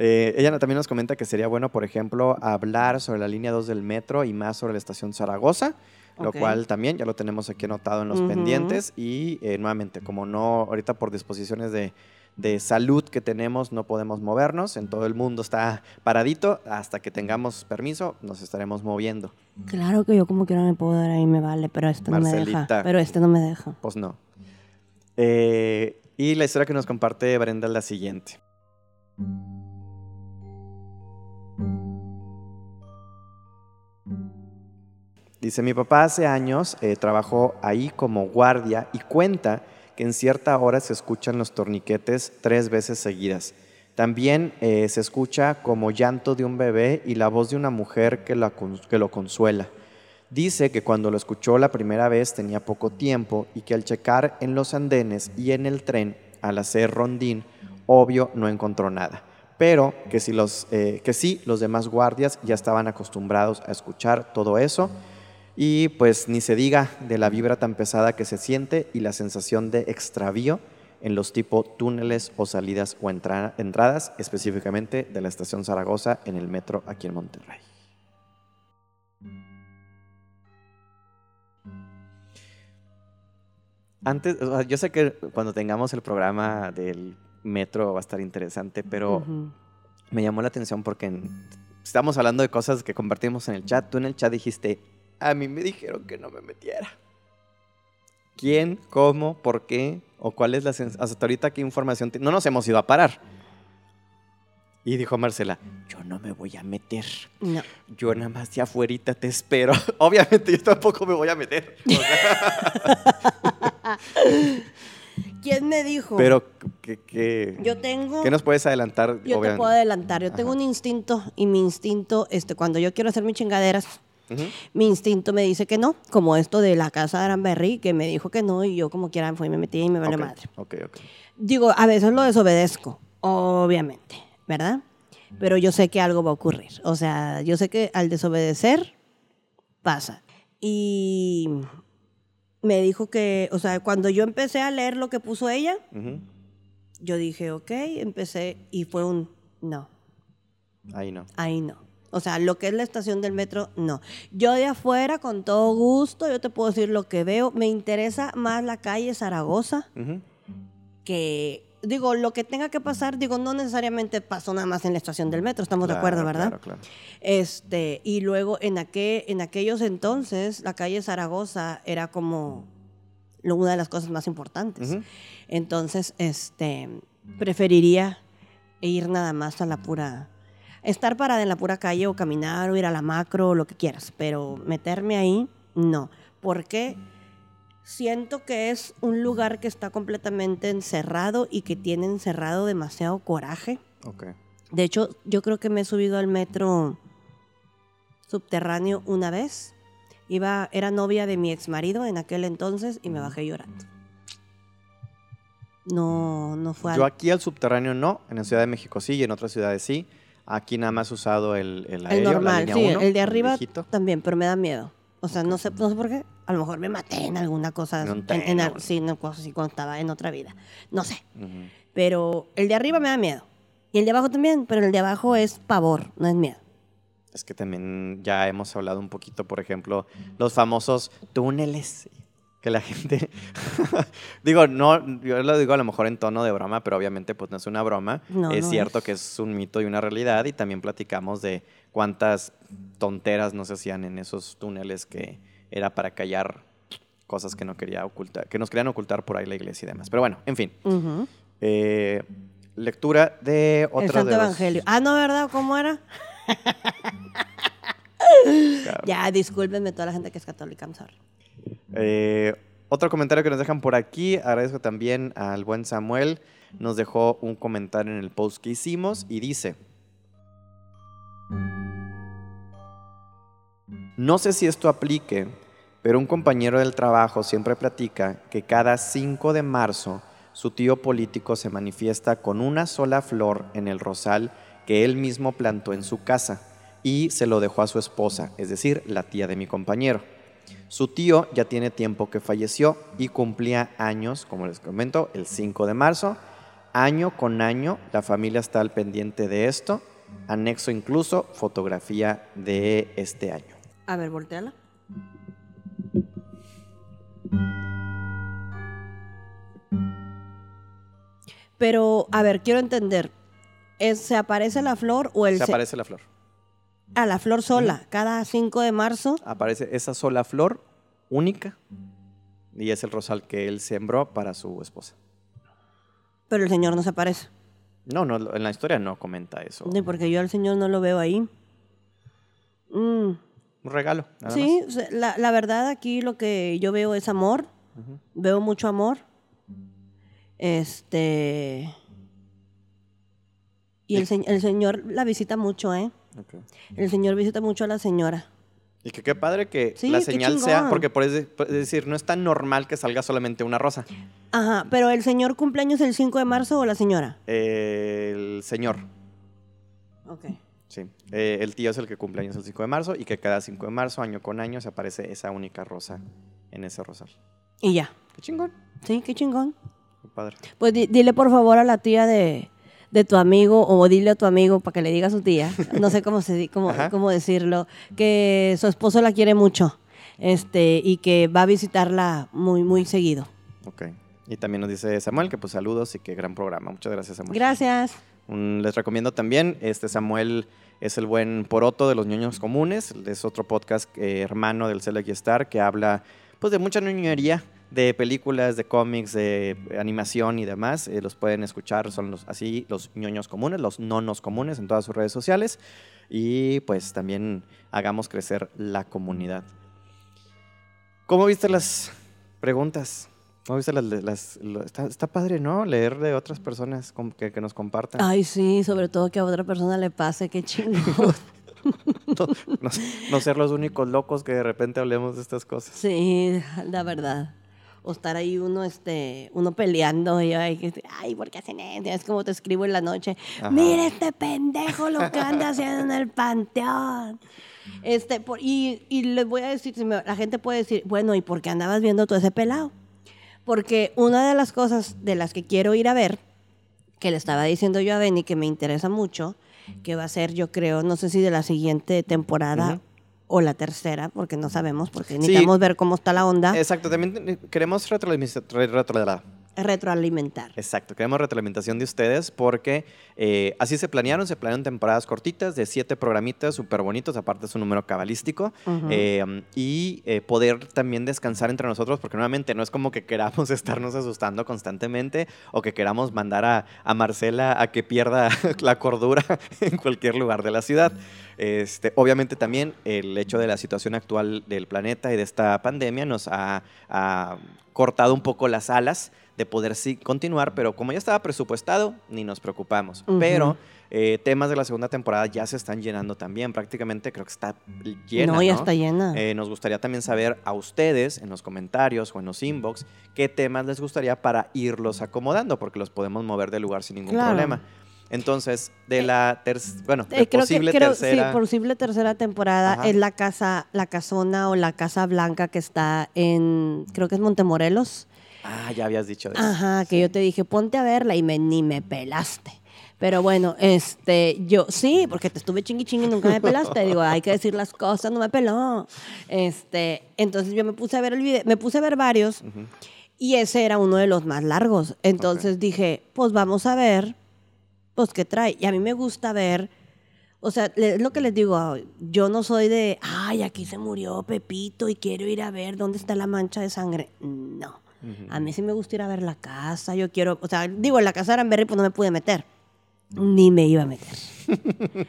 Eh, ella también nos comenta que sería bueno, por ejemplo, hablar sobre la línea 2 del metro y más sobre la estación Zaragoza, lo cual también ya lo tenemos aquí anotado en los pendientes y eh, nuevamente, como no, ahorita por disposiciones de, de, salud que tenemos no podemos movernos, en todo el mundo está paradito, hasta que tengamos permiso nos estaremos moviendo. Claro que yo como quiera me puedo dar ahí, me vale, pero este no me deja. Pero este no me deja. Pues no. Eh, y la historia que nos comparte Brenda es la siguiente. Dice, mi papá hace años eh, trabajó ahí como guardia y cuenta que en cierta hora se escuchan los torniquetes tres veces seguidas. También eh, se escucha como llanto de un bebé y la voz de una mujer que, lo consuela. Dice que cuando lo escuchó la primera vez tenía poco tiempo y que al checar en los andenes y en el tren, al hacer rondín, obvio no encontró nada pero que, si los, eh, que sí, los demás guardias ya estaban acostumbrados a escuchar todo eso y pues ni se diga de la vibra tan pesada que se siente y la sensación de extravío en los tipo túneles o salidas o entradas, específicamente de la estación Zaragoza en el metro aquí en Monterrey. Antes, yo sé que cuando tengamos el programa del metro va a estar interesante, pero me llamó la atención porque estamos hablando de cosas que compartimos en el chat. Tú en el chat dijiste, a mí me dijeron que no me metiera. ¿Quién? ¿Cómo? ¿Por qué? ¿O cuál es la sensación? Hasta ahorita qué información... No nos hemos ido a parar. Y dijo Marcela, yo no me voy a meter. No. Yo nada más de afuerita te espero. Obviamente yo tampoco me voy a meter. ¿Quién me dijo. Pero, ¿qué, yo tengo. ¿Qué nos puedes adelantar? Yo te puedo adelantar. Yo tengo un instinto y mi instinto, este, cuando yo quiero hacer mis chingaderas, mi instinto me dice que no, como esto de la casa de Aranberry, que me dijo que no y yo como quiera fui y me metí y me vale madre. Ok, ok. Digo, a veces lo desobedezco, obviamente, ¿verdad? Pero yo sé que algo va a ocurrir. O sea, yo sé que al desobedecer pasa. Y me dijo que, o sea, cuando yo empecé a leer lo que puso ella, yo dije, ok, empecé y fue un no. Ahí no. Ahí no. O sea, lo que es la estación del metro, no. Yo de afuera, con todo gusto, yo te puedo decir lo que veo. Me interesa más la calle Zaragoza que digo, lo que tenga que pasar, digo, no necesariamente pasó nada más en la estación del metro, estamos de acuerdo, ¿verdad? Claro, claro. Este, y luego en, aquel, en aquellos entonces, la calle Zaragoza era como una de las cosas más importantes. Entonces, este, preferiría ir nada más a la pura, estar parada en la pura calle o caminar o ir a la macro o lo que quieras, pero meterme ahí, no. ¿Por qué? siento que es un lugar que está completamente encerrado y que tiene encerrado demasiado coraje. Okay. De hecho, yo creo que me he subido al metro subterráneo una vez. Iba, era novia de mi ex marido en aquel entonces y me bajé llorando. No, no fue Yo aquí al subterráneo no, en la Ciudad de México sí y en otras ciudades sí. Aquí nada más usado el, el aéreo, normal, sí, el de arriba también, pero me da miedo. O sea, no sé, no sé por qué a lo mejor me maté en alguna cosa, en, en, sí, en cosa así cuando estaba en otra vida, no sé. Pero el de arriba me da miedo. Y el de abajo también, pero el de abajo es pavor, no es miedo. Es que también ya hemos hablado un poquito, por ejemplo, los famosos túneles que la gente digo no yo lo digo a lo mejor en tono de broma pero obviamente pues no es una broma es cierto que es un mito y una realidad y también platicamos de cuántas tonteras no se hacían en esos túneles que era para callar cosas que no quería ocultar, que nos querían ocultar por ahí la iglesia y demás. Pero bueno, en fin. Eh, lectura de otro El Santo Evangelio. Ah, no, ¿verdad? ¿Cómo era? Ya, discúlpenme toda la gente que es católica, I'm eh, otro comentario que nos dejan por aquí, agradezco también al buen Samuel, nos dejó un comentario en el post que hicimos y dice, No sé si esto aplique, pero un compañero del trabajo siempre platica que cada 5 de marzo su tío político se manifiesta con una sola flor en el rosal que él mismo plantó en su casa y se lo dejó a su esposa, es decir, la tía de mi compañero. Su tío ya tiene tiempo que falleció y cumplía años, como les comento, el 5 de marzo. Año con año la familia está al pendiente de esto, anexo incluso fotografía de este año. A ver, volteala. Pero, a ver, quiero entender. ¿Se aparece la flor o el... Se aparece la flor. A la flor sola, cada 5 de marzo. Aparece esa sola flor única y es el rosal que él sembró para su esposa. Pero el Señor no se aparece. No, no, en la historia no comenta eso. Ni porque yo al Señor no lo veo ahí. Mm un regalo. sí, La, verdad aquí lo que yo veo es amor. Veo mucho amor. Este. Y el, el, Señor la visita mucho, ¿eh? El Señor visita mucho a la señora. Y que qué padre que la señal sea, porque por decir, no es tan normal que salga solamente una rosa. Ajá, pero ¿el señor cumpleaños el 5 de marzo o la señora? el señor. Ok. Sí, eh, el tío es el que cumple años el 5 de marzo y que cada 5 de marzo, año con año, se aparece esa única rosa en ese rosal. Y ya. Qué chingón. Sí, qué chingón. Qué padre. Pues dile por favor a la tía de, tu amigo o dile a tu amigo para que le diga a su tía, no sé cómo, se, cómo, cómo decirlo, que su esposo la quiere mucho este, y que va a visitarla muy, muy seguido. Ok. Y también nos dice Samuel que pues saludos y que gran programa. Muchas gracias, Samuel. Gracias les recomiendo también, este Samuel es el buen poroto de los ñoños comunes, es otro podcast eh, hermano del Select Star que habla pues de mucha ñoñería, de películas, de cómics, de animación y demás. Eh, los pueden escuchar, son los, así los ñoños comunes, los nonos comunes en todas sus redes sociales. Y pues también hagamos crecer la comunidad. ¿Cómo viste las preguntas? ¿No viste las, está, padre, ¿no? Leer de otras personas que, que, nos compartan. Ay, sí, sobre todo que a otra persona le pase, qué chingón. no, ser los únicos locos que de repente hablemos de estas cosas. Sí, la verdad. O estar ahí uno, este, uno peleando y ay, ay ¿por qué hacen eso? Es como te escribo en la noche. Mira este pendejo lo que anda haciendo en el panteón. Este, por, y, y les voy a decir, la gente puede decir, bueno, ¿y por qué andabas viendo todo ese pelado? Porque una de las cosas de las que quiero ir a ver, que le estaba diciendo yo a Benny que me interesa mucho, que va a ser, yo creo, no sé si de la siguiente temporada o la tercera, porque no sabemos, porque necesitamos ver cómo está la onda. Exacto, también queremos retroalimentar retroalimentar. Exacto, queremos retroalimentación de ustedes porque eh, así se planearon, se planearon temporadas cortitas de siete programitas súper bonitos, aparte es un número cabalístico, eh, y eh, poder también descansar entre nosotros, porque nuevamente no es como que queramos estarnos asustando constantemente o que queramos mandar a, a Marcela a que pierda la cordura en cualquier lugar de la ciudad. Este, obviamente también el hecho de la situación actual del planeta y de esta pandemia nos ha, ha cortado un poco las alas de poder sí continuar, pero como ya estaba presupuestado, ni nos preocupamos. Pero eh, temas de la segunda temporada ya se están llenando también, prácticamente creo que está llena. No, ya está llena. Eh, nos gustaría también saber a ustedes en los comentarios o en los inbox qué temas les gustaría para irlos acomodando, porque los podemos mover de lugar sin ningún problema. Entonces, de eh, la bueno, posible tercera. Sí, posible tercera temporada es la casa, la casona o la casa blanca que está en, creo que es Montemorelos. Ah, ya habías dicho eso. Ajá, que yo te dije, ponte a verla y me, ni me pelaste. Pero bueno, este, yo sí, porque te estuve chingui chingui y nunca me pelaste. Digo, hay que decir las cosas, no me peló. Este, entonces yo me puse a ver el video, me puse a ver varios y ese era uno de los más largos. Entonces dije, pues vamos a ver, pues qué trae. Y a mí me gusta ver, o sea, es lo que les digo, yo no soy de, ay, aquí se murió Pepito y quiero ir a ver dónde está la mancha de sangre. No. A mí sí me gusta ir a ver la casa, yo quiero, o sea, digo, en la casa de Aranberry pues no me pude meter, ni me iba a meter.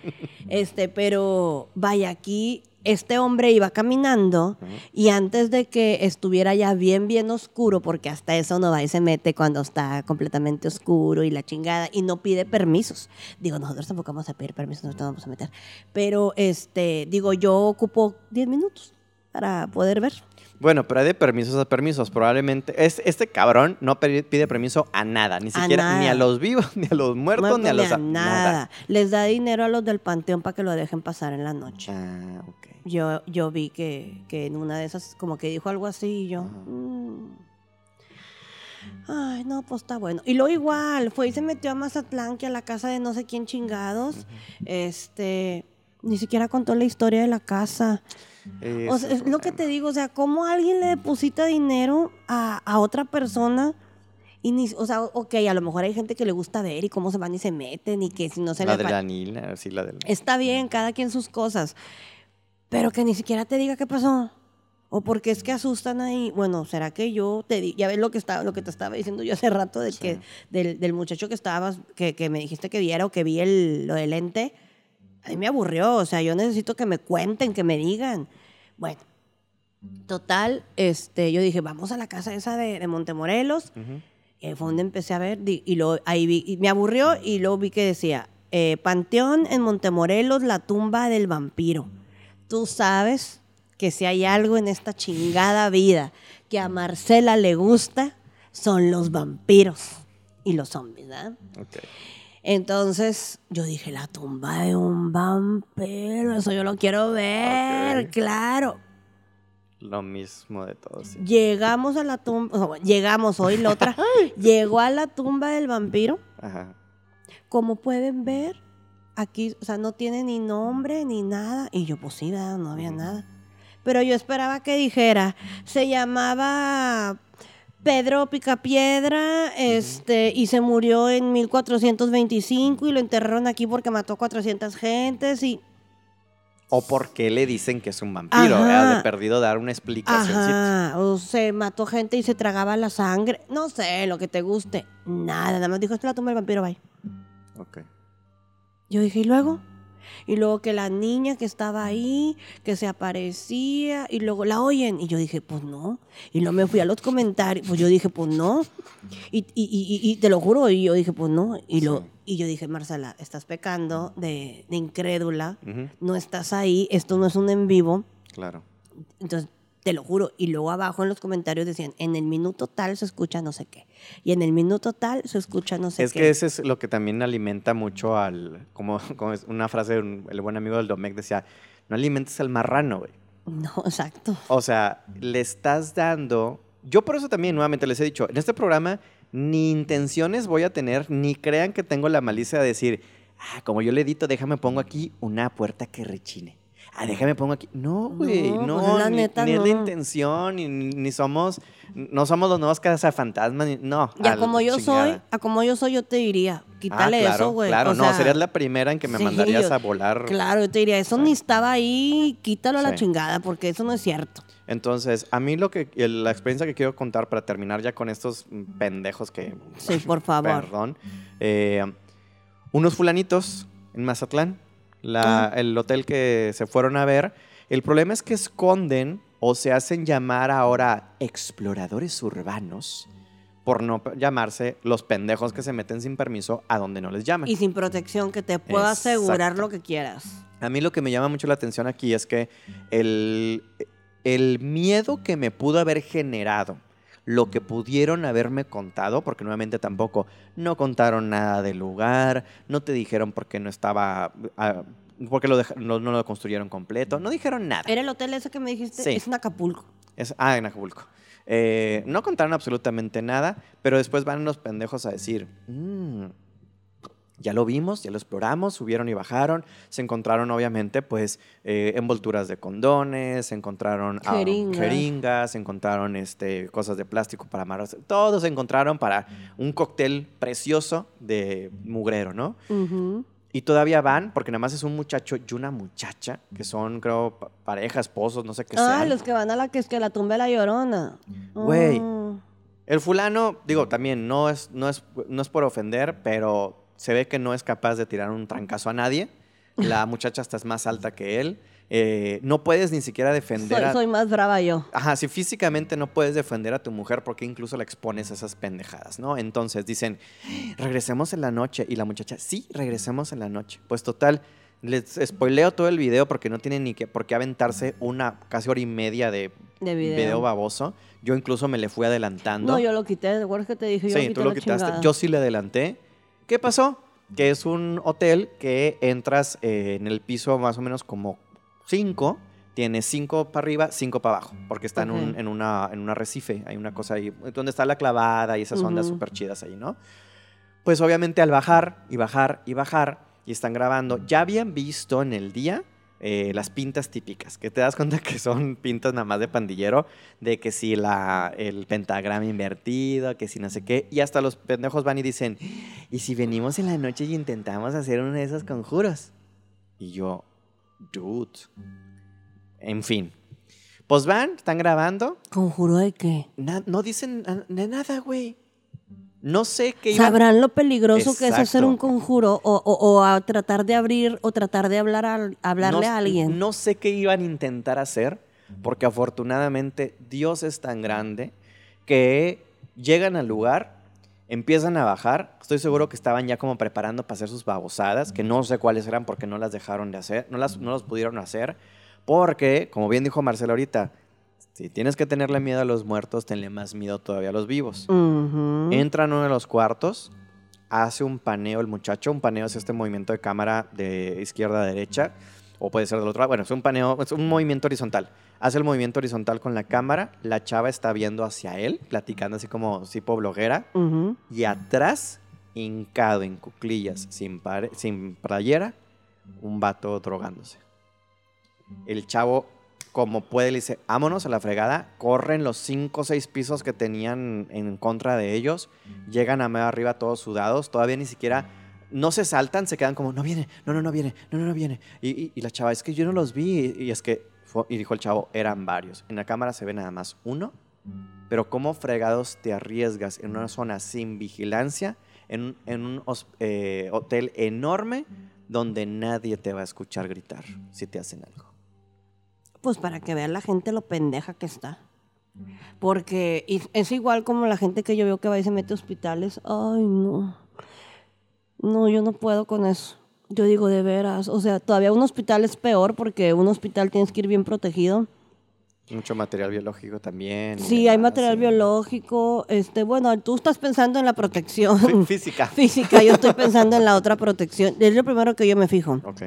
este, pero vaya, aquí este hombre iba caminando y antes de que estuviera ya bien, bien oscuro, porque hasta eso no va y se mete cuando está completamente oscuro y la chingada, y no pide permisos. Digo, nosotros tampoco vamos a pedir permisos, nosotros vamos a meter. Pero, este, digo, yo ocupo 10 minutos para poder ver. Bueno, pero hay de permisos a permisos. Probablemente. este cabrón no pide permiso a nada. Ni siquiera ni a los vivos, ni a los muertos, ni a los. A nada. Les da dinero a los del panteón para que lo dejen pasar en la noche. Ah, ok. Yo, yo vi que, en una de esas, como que dijo algo así y yo. Mm". Ay, no, pues está bueno. Y luego igual, fue y se metió a Mazatlán, que a la casa de no sé quién chingados. Este. Ni siquiera contó la historia de la casa. Es, lo que te digo, o sea, ¿cómo alguien le deposita dinero a, otra persona? Y ni, o sea, ok, a lo mejor hay gente que le gusta ver y cómo se van y se meten y que si no se la de la Nina, sí, la de Está bien, cada quien sus cosas. Pero que ni siquiera te diga qué pasó. O porque es que asustan ahí. Bueno, ¿será que yo te di? Ya ves lo que estaba, lo que te estaba diciendo yo hace rato de que, del, del, muchacho que estabas, que, que, me dijiste que viera o que vi el, lo del lente. A mí me aburrió. O sea, yo necesito que me cuenten, que me digan. Bueno, total, este, yo dije, vamos a la casa esa de, Montemorelos. Y ahí fue donde empecé a ver, y, lo, ahí vi, me aburrió y luego vi que decía, eh, Panteón en Montemorelos, la tumba del vampiro. Tú sabes que si hay algo en esta chingada vida que a Marcela le gusta, son los vampiros y los zombies, ¿verdad? Entonces yo dije, la tumba de un vampiro, eso yo lo quiero ver, claro. Lo mismo de todos. Llegamos a la tumba, llegamos hoy, la otra, llegó a la tumba del vampiro. Ajá. Como pueden ver, aquí, o sea, no tiene ni nombre ni nada. Y yo, pues sí, no había nada. Pero yo esperaba que dijera, se llamaba Pedro Picapiedra, este, y se murió en 1425 y lo enterraron aquí porque mató 400 gentes y... O porque le dicen que es un vampiro, ha de perdido dar una explicación. Ajá. O se mató gente y se tragaba la sangre. No sé, lo que te guste. Nada, nada más dijo, esta es la tumba del vampiro, bye. Ok. Yo dije, ¿y luego? Y luego que la niña que estaba ahí, que se aparecía, y luego la oyen. Y yo dije, pues no. Y luego me fui a los comentarios, pues yo dije, pues no. Y, y, te lo juro, y yo dije, pues no. Y, lo, y yo dije, Marcela, estás pecando de, incrédula, no estás ahí, esto no es un en vivo. Claro. Entonces, te lo juro. Y luego abajo en los comentarios decían, en el minuto tal se escucha no sé qué. Y en el minuto tal se escucha no sé qué. Es que ese es lo que también alimenta mucho al, como, como es una frase, el buen amigo del Domecq decía, no alimentes al marrano, güey. No, exacto. O sea, le estás dando... Yo por eso también, nuevamente les he dicho, en este programa ni intenciones voy a tener, ni crean que tengo la malicia de decir, ah, como yo le edito, déjame pongo aquí una puerta que rechine ah, déjame pongo aquí. No, güey, no, no pues, ni, es la intención, ni, ni, somos, no somos los nuevos cazafantasmas, no. Ya como yo soy, a como yo soy, yo te diría, quítale ah, eso, güey. Claro, no, serías la primera en que me mandarías a volar. Claro, yo te diría, eso ni estaba ahí, quítalo a la chingada, porque eso no es cierto. Entonces, a mí lo que, la experiencia que quiero contar para terminar ya con estos pendejos que... Sí, por favor. Perdón. Eh, unos fulanitos en Mazatlán el hotel que se fueron a ver. El problema es que esconden o se hacen llamar ahora exploradores urbanos por no llamarse los pendejos que se meten sin permiso a donde no les llaman. Y sin protección, que te pueda asegurar lo que quieras. A mí lo que me llama mucho la atención aquí es que el, el miedo que me pudo haber generado lo que pudieron haberme contado, porque nuevamente tampoco no contaron nada del lugar, no te dijeron por qué no estaba... Ah, porque lo no, lo construyeron completo, no dijeron nada. Era el hotel ese que me dijiste, es en Acapulco. Es, ah, en Acapulco. Eh, no contaron absolutamente nada, pero después van los pendejos a decir, mmm, ya lo vimos, ya lo exploramos, subieron y bajaron, se encontraron obviamente pues eh, envolturas de condones, se encontraron ah, jeringas, se encontraron este, cosas de plástico para amarrarse, todos se encontraron para un cóctel precioso de mugrero, ¿no? Y todavía van, porque nada más es un muchacho y una muchacha, que son, creo, pareja, esposos, no sé qué Ah, los que van a la que es que la tumba la llorona. Güey. Ah. El fulano, digo, también no es, no, es, no es por ofender, pero se ve que no es capaz de tirar un trancazo a nadie. La muchacha hasta es más alta que él. Eh, no puedes ni siquiera defender soy, a... Soy más brava yo. Ajá, si físicamente no puedes defender a tu mujer porque incluso la expones a esas pendejadas, ¿no? Entonces dicen, regresemos en la noche. Y la muchacha, sí, regresemos en la noche. Pues total, les spoileo todo el video porque no tiene ni que, por qué aventarse una casi hora y media de, video. baboso. Yo incluso me le fui adelantando. No, yo lo quité, ¿te acuerdas que te dije? Yo sí, tú lo quitaste. Yo sí le adelanté. ¿Qué pasó? Que es un hotel que entras eh, en el piso más o menos como cinco. Tiene cinco para arriba, cinco para abajo, porque está en, un, en, una, en un arrecife. Hay una cosa ahí, donde está la clavada y esas ondas súper chidas ahí, ¿no? Pues obviamente al bajar y bajar y bajar y están grabando, ya habían visto en el día eh, las pintas típicas, que te das cuenta que son pintas nada más de pandillero, de que si la, el pentagrama invertido, que si no sé qué, y hasta los pendejos van y dicen, ¿y si venimos en la noche y intentamos hacer uno de esos conjuros? Y yo, dude, en fin. Pues van, están grabando. ¿Conjuro de qué? no dicen de nada, güey. No sé qué Sabrán lo peligroso que es hacer un conjuro o, a tratar de abrir o tratar de hablar a, hablarle a alguien. No sé qué iban a intentar hacer, porque afortunadamente Dios es tan grande que llegan al lugar, empiezan a bajar. Estoy seguro que estaban ya como preparando para hacer sus babosadas, que no sé cuáles eran porque no las dejaron de hacer, no las, no las pudieron hacer, porque, como bien dijo Marcelo ahorita, si tienes que tenerle miedo a los muertos, tenle más miedo todavía a los vivos. Entra en uno de los cuartos, hace un paneo el muchacho. Un paneo es este movimiento de cámara de izquierda a derecha, o puede ser del otro lado. Bueno, es un paneo, es un movimiento horizontal. Hace el movimiento horizontal con la cámara, la chava está viendo hacia él, platicando así como tipo bloguera, y atrás, hincado en cuclillas, sin, sin playera, un vato drogándose. El chavo como puede, le dice, vámonos a la fregada, corren los cinco o seis pisos que tenían en contra de ellos, llegan a medio arriba todos sudados, todavía ni siquiera, no se saltan, se quedan como, no viene, no, no, no viene, no, no, no viene. Y, la chava, es que yo no los vi, y, es que, y dijo el chavo, eran varios. En la cámara se ve nada más uno, pero ¿cómo fregados te arriesgas en una zona sin vigilancia, en, un eh, hotel enorme, donde nadie te va a escuchar gritar si te hacen algo? Pues para que vea la gente lo pendeja que está. Porque es igual como la gente que yo veo que va y se mete a hospitales. Ay, no. No, yo no puedo con eso. Yo digo, de veras. O sea, todavía un hospital es peor porque un hospital tienes que ir bien protegido. Mucho material biológico también. Sí, hay material biológico. Este, bueno, tú estás pensando en la protección. Física. Física, yo estoy pensando en la otra protección. Es lo primero que yo me fijo. Ok.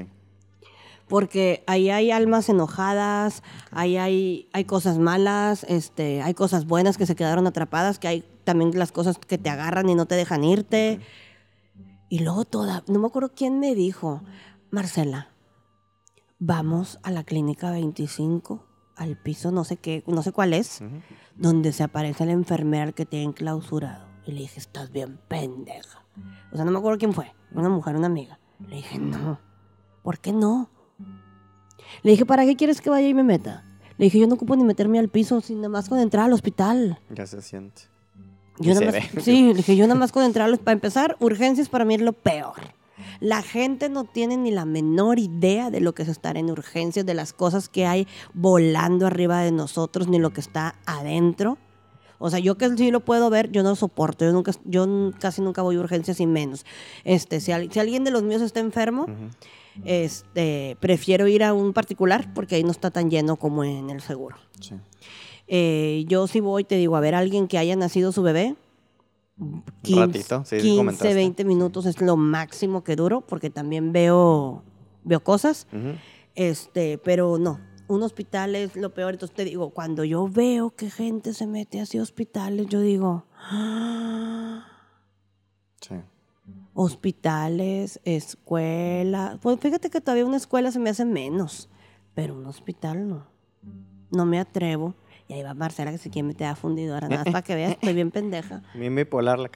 Porque ahí hay almas enojadas, ahí hay, hay cosas malas, este, hay cosas buenas que se quedaron atrapadas, que hay también las cosas que te agarran y no te dejan irte. Y luego toda, no me acuerdo quién me dijo, Marcela, vamos a la clínica 25 al piso no sé qué, no sé cuál es, donde se aparece la enfermera que tiene enclausurado. Y le dije, estás bien pendeja. O sea, no me acuerdo quién fue, una mujer, una amiga. Le dije, no, ¿por qué no? Le dije, ¿para qué quieres que vaya y me meta? Le dije, yo no ocupo ni meterme al piso, sin nada más con entrar al hospital. Ya se siente. Yo nada más, sí, le dije, yo nada más con entrar, para empezar, urgencias para mí es lo peor. La gente no tiene ni la menor idea de lo que es estar en urgencias, de las cosas que hay volando arriba de nosotros, ni lo que está adentro. O sea, yo que sí lo puedo ver, yo no soporto. Yo nunca, yo casi nunca voy a urgencias y menos. Este, si, alguien de los míos está enfermo, este, prefiero ir a un particular porque ahí no está tan lleno como en el seguro. Eh, yo sí voy, te digo, a ver a alguien que haya nacido su bebé, 15, 20 minutos es lo máximo que duro, porque también veo, veo cosas. este, pero no, un hospital es lo peor. Entonces te digo, cuando yo veo que gente se mete hacia hospitales, yo digo, hospitales, escuela. Pues fíjate que todavía una escuela se me hace menos, pero un hospital no. No me atrevo. Y ahí va Marcela que se quiere meter a fundidora. Nada más para que veas, estoy bien pendeja. Bien bipolar la.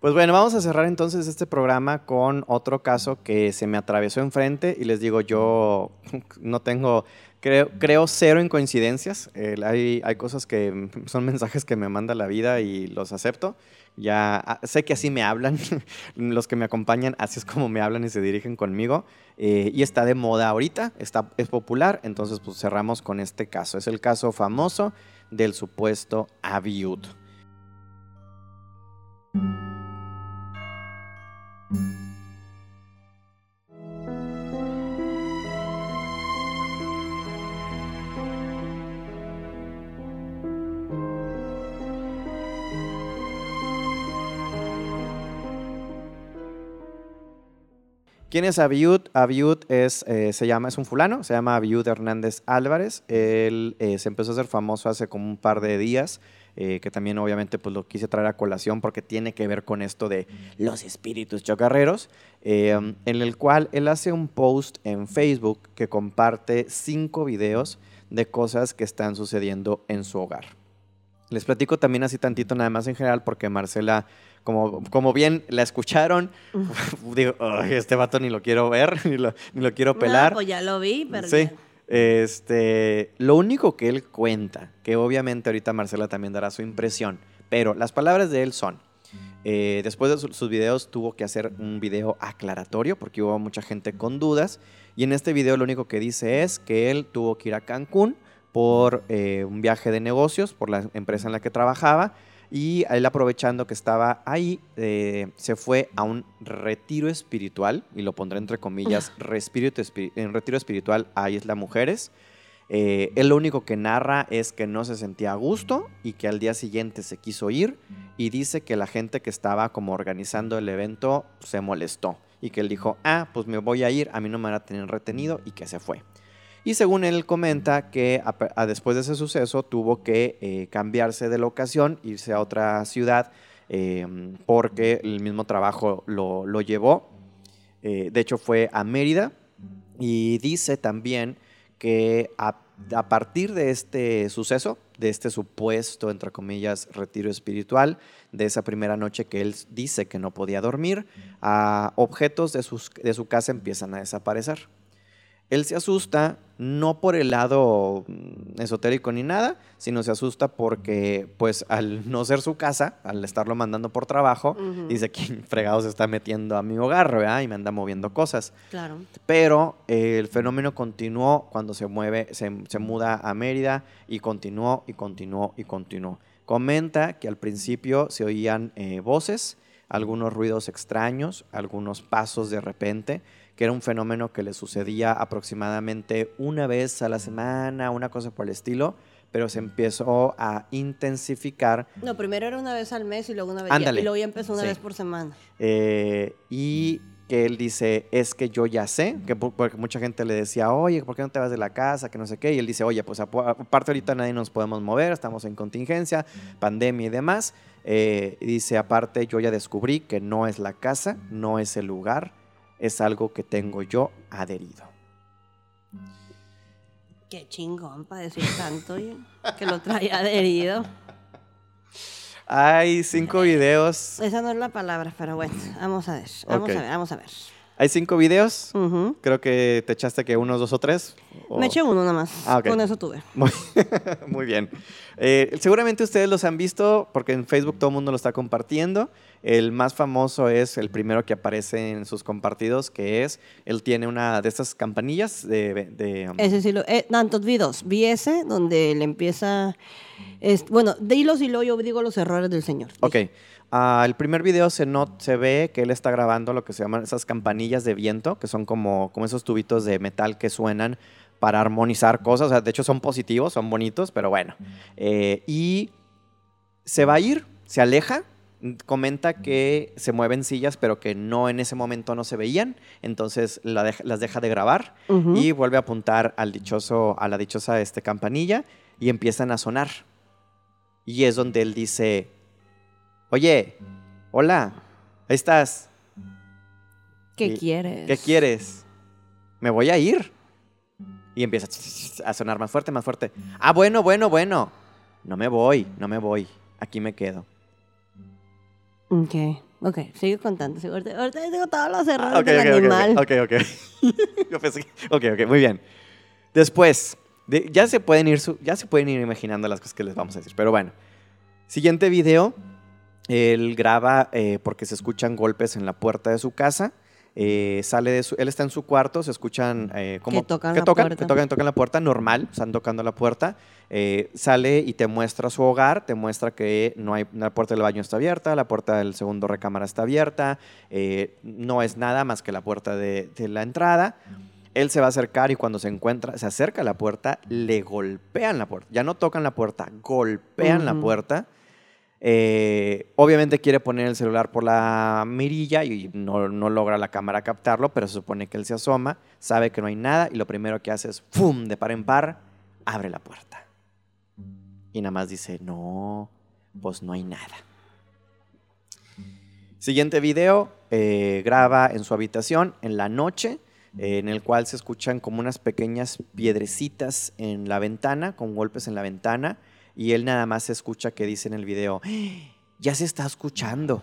Pues bueno, vamos a cerrar entonces este programa con otro caso que se me atravesó enfrente y les digo, yo no tengo, creo, creo cero en coincidencias. hay, hay cosas que son mensajes que me manda la vida y los acepto. Ya ah, sé que así me hablan, los que me acompañan, así es como me hablan y se dirigen conmigo. Eh, y está de moda ahorita, está, es popular, entonces pues cerramos con este caso. Es el caso famoso del supuesto Abiud. ¿Quién es Abiud? Abiud es, eh, se llama, es un fulano, se llama Abiud Hernández Álvarez. Él eh, se empezó a hacer famoso hace como un par de días, eh, que también obviamente pues lo quise traer a colación porque tiene que ver con esto de los espíritus chocarreros, en el cual él hace un post en Facebook que comparte cinco videos de cosas que están sucediendo en su hogar. Les platico también así tantito nada más en general porque Marcela como, como bien la escucharon, digo, este vato ni lo quiero ver, ni lo, ni lo quiero pelar. No, pues ya lo vi, pero... Sí. Este, lo único que él cuenta, que obviamente ahorita Marcela también dará su impresión, pero las palabras de él son, eh, después de sus videos tuvo que hacer un video aclaratorio porque hubo mucha gente con dudas y en este video lo único que dice es que él tuvo que ir a Cancún por eh, un viaje de negocios, por la empresa en la que trabajaba y él aprovechando que estaba ahí, eh, se fue a un retiro espiritual, y lo pondré entre comillas, en retiro espiritual a Isla Mujeres. Eh, él lo único que narra es que no se sentía a gusto y que al día siguiente se quiso ir y dice que la gente que estaba como organizando el evento se molestó y que él dijo, ah, pues me voy a ir, a mí no me van a tener retenido y que se fue. Y según él comenta que después de ese suceso tuvo que eh, cambiarse de locación, irse a otra ciudad, em, porque el mismo trabajo lo, llevó. Eh, de hecho fue a Mérida y dice también que a, partir de este suceso, de este supuesto, entre comillas, retiro espiritual, de esa primera noche que él dice que no podía dormir, objetos de, de su casa empiezan a desaparecer. Él se asusta no por el lado mm, esotérico ni nada, sino se asusta porque, pues, al no ser su casa, al estarlo mandando por trabajo, dice, ¿quién fregado se está metiendo a mi hogar, ¿verdad? Y me anda moviendo cosas. Claro. Pero eh, el fenómeno continuó cuando se mueve, se, muda a Mérida y continuó y continuó y continuó. Comenta que al principio se oían eh, voces, algunos ruidos extraños, algunos pasos de repente, que era un fenómeno que le sucedía aproximadamente una vez a la semana, una cosa por el estilo, pero se empezó a intensificar. No, primero era una vez al mes y luego una vez y luego ya empezó una vez por semana. Eh, y que él dice, es que yo ya sé, que porque mucha gente le decía, oye, ¿por qué no te vas de la casa? Que no sé qué. Y él dice, oye, pues aparte ahorita nadie nos podemos mover, estamos en contingencia, pandemia y demás. Eh, dice, aparte yo ya descubrí que no es la casa, no es el lugar, es algo que tengo yo adherido. Qué chingón para decir tanto que lo trae adherido. Hay cinco videos. Esa no es la palabra, pero bueno, vamos a ver, vamos a ver, vamos a ver. Hay cinco videos. Creo que te echaste que unos dos o tres. Me eché uno nada más. Ah, Con eso tuve. Muy, bien. Eh, seguramente ustedes los han visto porque en Facebook todo el mundo lo está compartiendo. El más famoso es el primero que aparece en sus compartidos, que es, él tiene una de estas campanillas de... Um, ese sí, lo, eh, tantos videos. Vi ese donde le empieza... Es, bueno, de hilos y luego yo digo los errores del señor. Ok. Ah, el primer video se, no, se ve que él está grabando lo que se llaman esas campanillas de viento, que son como, como esos tubitos de metal que suenan para armonizar cosas. O sea, de hecho son positivos, son bonitos, pero bueno. Eh, y se va a ir, se aleja, comenta que se mueven sillas, pero que no en ese momento no se veían, entonces las deja de grabar y vuelve a apuntar al dichoso, a la dichosa este, campanilla y empiezan a sonar. Y es donde él dice, Oye, hola, ahí estás. ¿Qué quieres? ¿Qué quieres? Me voy a ir. Y empieza a sonar más fuerte, más fuerte. Ah, bueno, bueno, bueno. No me voy, no me voy. Aquí me quedo. Ok, ok, sigue contando. Ahorita, tengo todos los errores ah, del animal. Ok, ok, ok. ok, ok, muy bien. Después, ya, se pueden ir, ya se pueden ir imaginando las cosas que les vamos a decir. Pero bueno, siguiente video él graba eh, porque se escuchan golpes en la puerta de su casa. Eh, sale de su, él está en su cuarto, se escuchan eh, como que tocan, la puerta. que tocan, tocan la puerta, normal, están tocando la puerta. sale y te muestra su hogar, te muestra que no hay, la puerta del baño está abierta, la puerta del segundo recámara está abierta, no es nada más que la puerta de, la entrada. Él se va a acercar y cuando se encuentra, se acerca a la puerta, le golpean la puerta. Ya no tocan la puerta, golpean la puerta eh, obviamente quiere poner el celular por la mirilla y no, logra la cámara captarlo, pero se supone que él se asoma, sabe que no hay nada y lo primero que hace es, ¡fum!, de par en par, abre la puerta. Y nada más dice, no, pues no hay nada. Siguiente video, eh, graba en su habitación en la noche, en el cual se escuchan como unas pequeñas piedrecitas en la ventana, con golpes en la ventana y él nada más escucha que dice en el video, ya se está escuchando.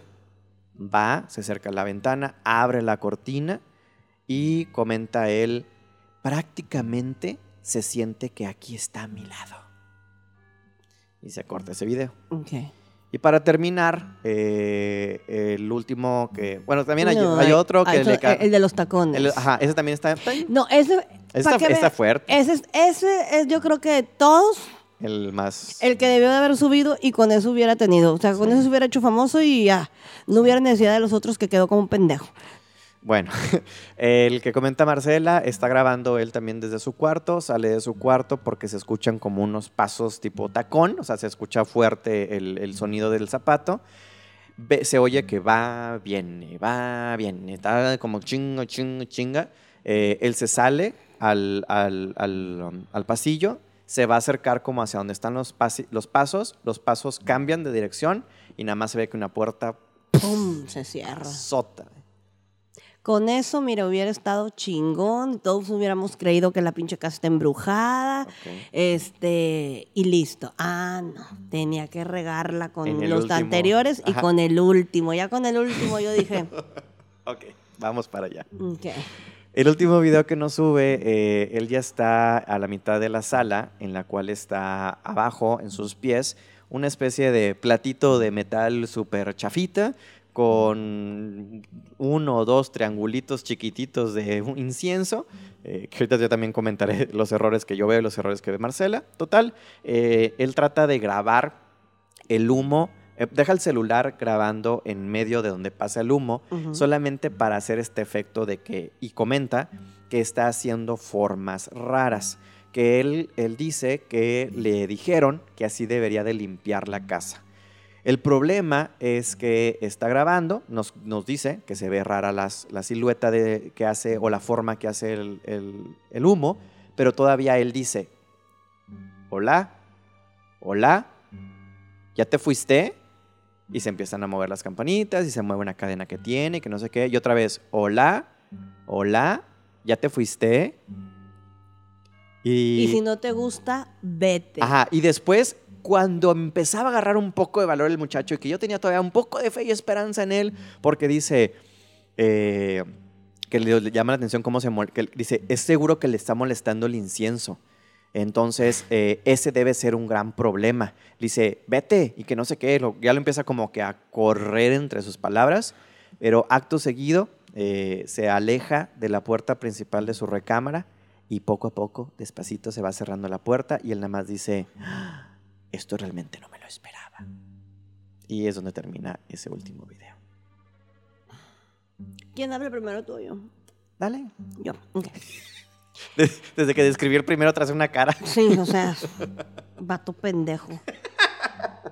Va, se acerca a la ventana, abre la cortina y comenta él, prácticamente se siente que aquí está a mi lado. Y se corta ese video. Y para terminar, eh, el último que. Bueno, también hay, otro que. le el de los tacones. ajá, ese también está. No, ese. está, está fuerte. Ese, ese es, yo creo que todos el más... El que debió de haber subido y con eso hubiera tenido. O sea, con eso se hubiera hecho famoso y ya. No hubiera necesidad de los otros que quedó como un pendejo. Bueno, el que comenta Marcela está grabando él también desde su cuarto, sale de su cuarto porque se escuchan como unos pasos tipo tacón, o sea, se escucha fuerte el, sonido del zapato. se oye que va, viene, va, viene, está como chingo, chingo, chinga. Eh, él se sale al, al, al pasillo, se va a acercar como hacia donde están los, los pasos, los pasos cambian de dirección y nada más se ve que una puerta ¡pum! se cierra. Sota. Con eso, mira, hubiera estado chingón, todos hubiéramos creído que la pinche casa está embrujada, este, y listo. Ah, no, tenía que regarla con los anteriores y con el último. Ya con el último yo dije... ok, vamos para allá. Okay. El último video que nos sube, eh, él ya está a la mitad de la sala, en la cual está abajo, en sus pies, una especie de platito de metal súper chafita, con uno o dos triangulitos chiquititos de incienso, eh, que ahorita yo también comentaré los errores que yo veo los errores que ve Marcela. Total, eh, él trata de grabar el humo, deja el celular grabando en medio de donde pasa el humo, solamente para hacer este efecto de que, y comenta que está haciendo formas raras, que él, él dice que le dijeron que así debería de limpiar la casa. El problema es que está grabando, nos, nos dice que se ve rara las, la silueta de, que hace o la forma que hace el, humo, pero todavía él dice, hola, hola, ¿ya te fuiste? Y se empiezan a mover las campanitas y se mueve una cadena que tiene, que no sé qué. Y otra vez, hola, hola, ¿ya te fuiste? Y, y si no te gusta, vete. Ajá, y después cuando empezaba a agarrar un poco de valor el muchacho y que yo tenía todavía un poco de fe y esperanza en él, porque dice eh, que le, llama la atención cómo se que dice, es seguro que le está molestando el incienso. Entonces, eh, ese debe ser un gran problema. Dice, vete y que no sé qué, ya lo empieza como que a correr entre sus palabras, pero acto seguido eh, se aleja de la puerta principal de su recámara y poco a poco, despacito, se va cerrando la puerta y él nada más dice, esto realmente no me lo esperaba. Y es donde termina ese último video. ¿Quién habla primero tú o yo? Dale. Yo. Desde que describí el primero tras una cara. Sí, o sea, vato pendejo.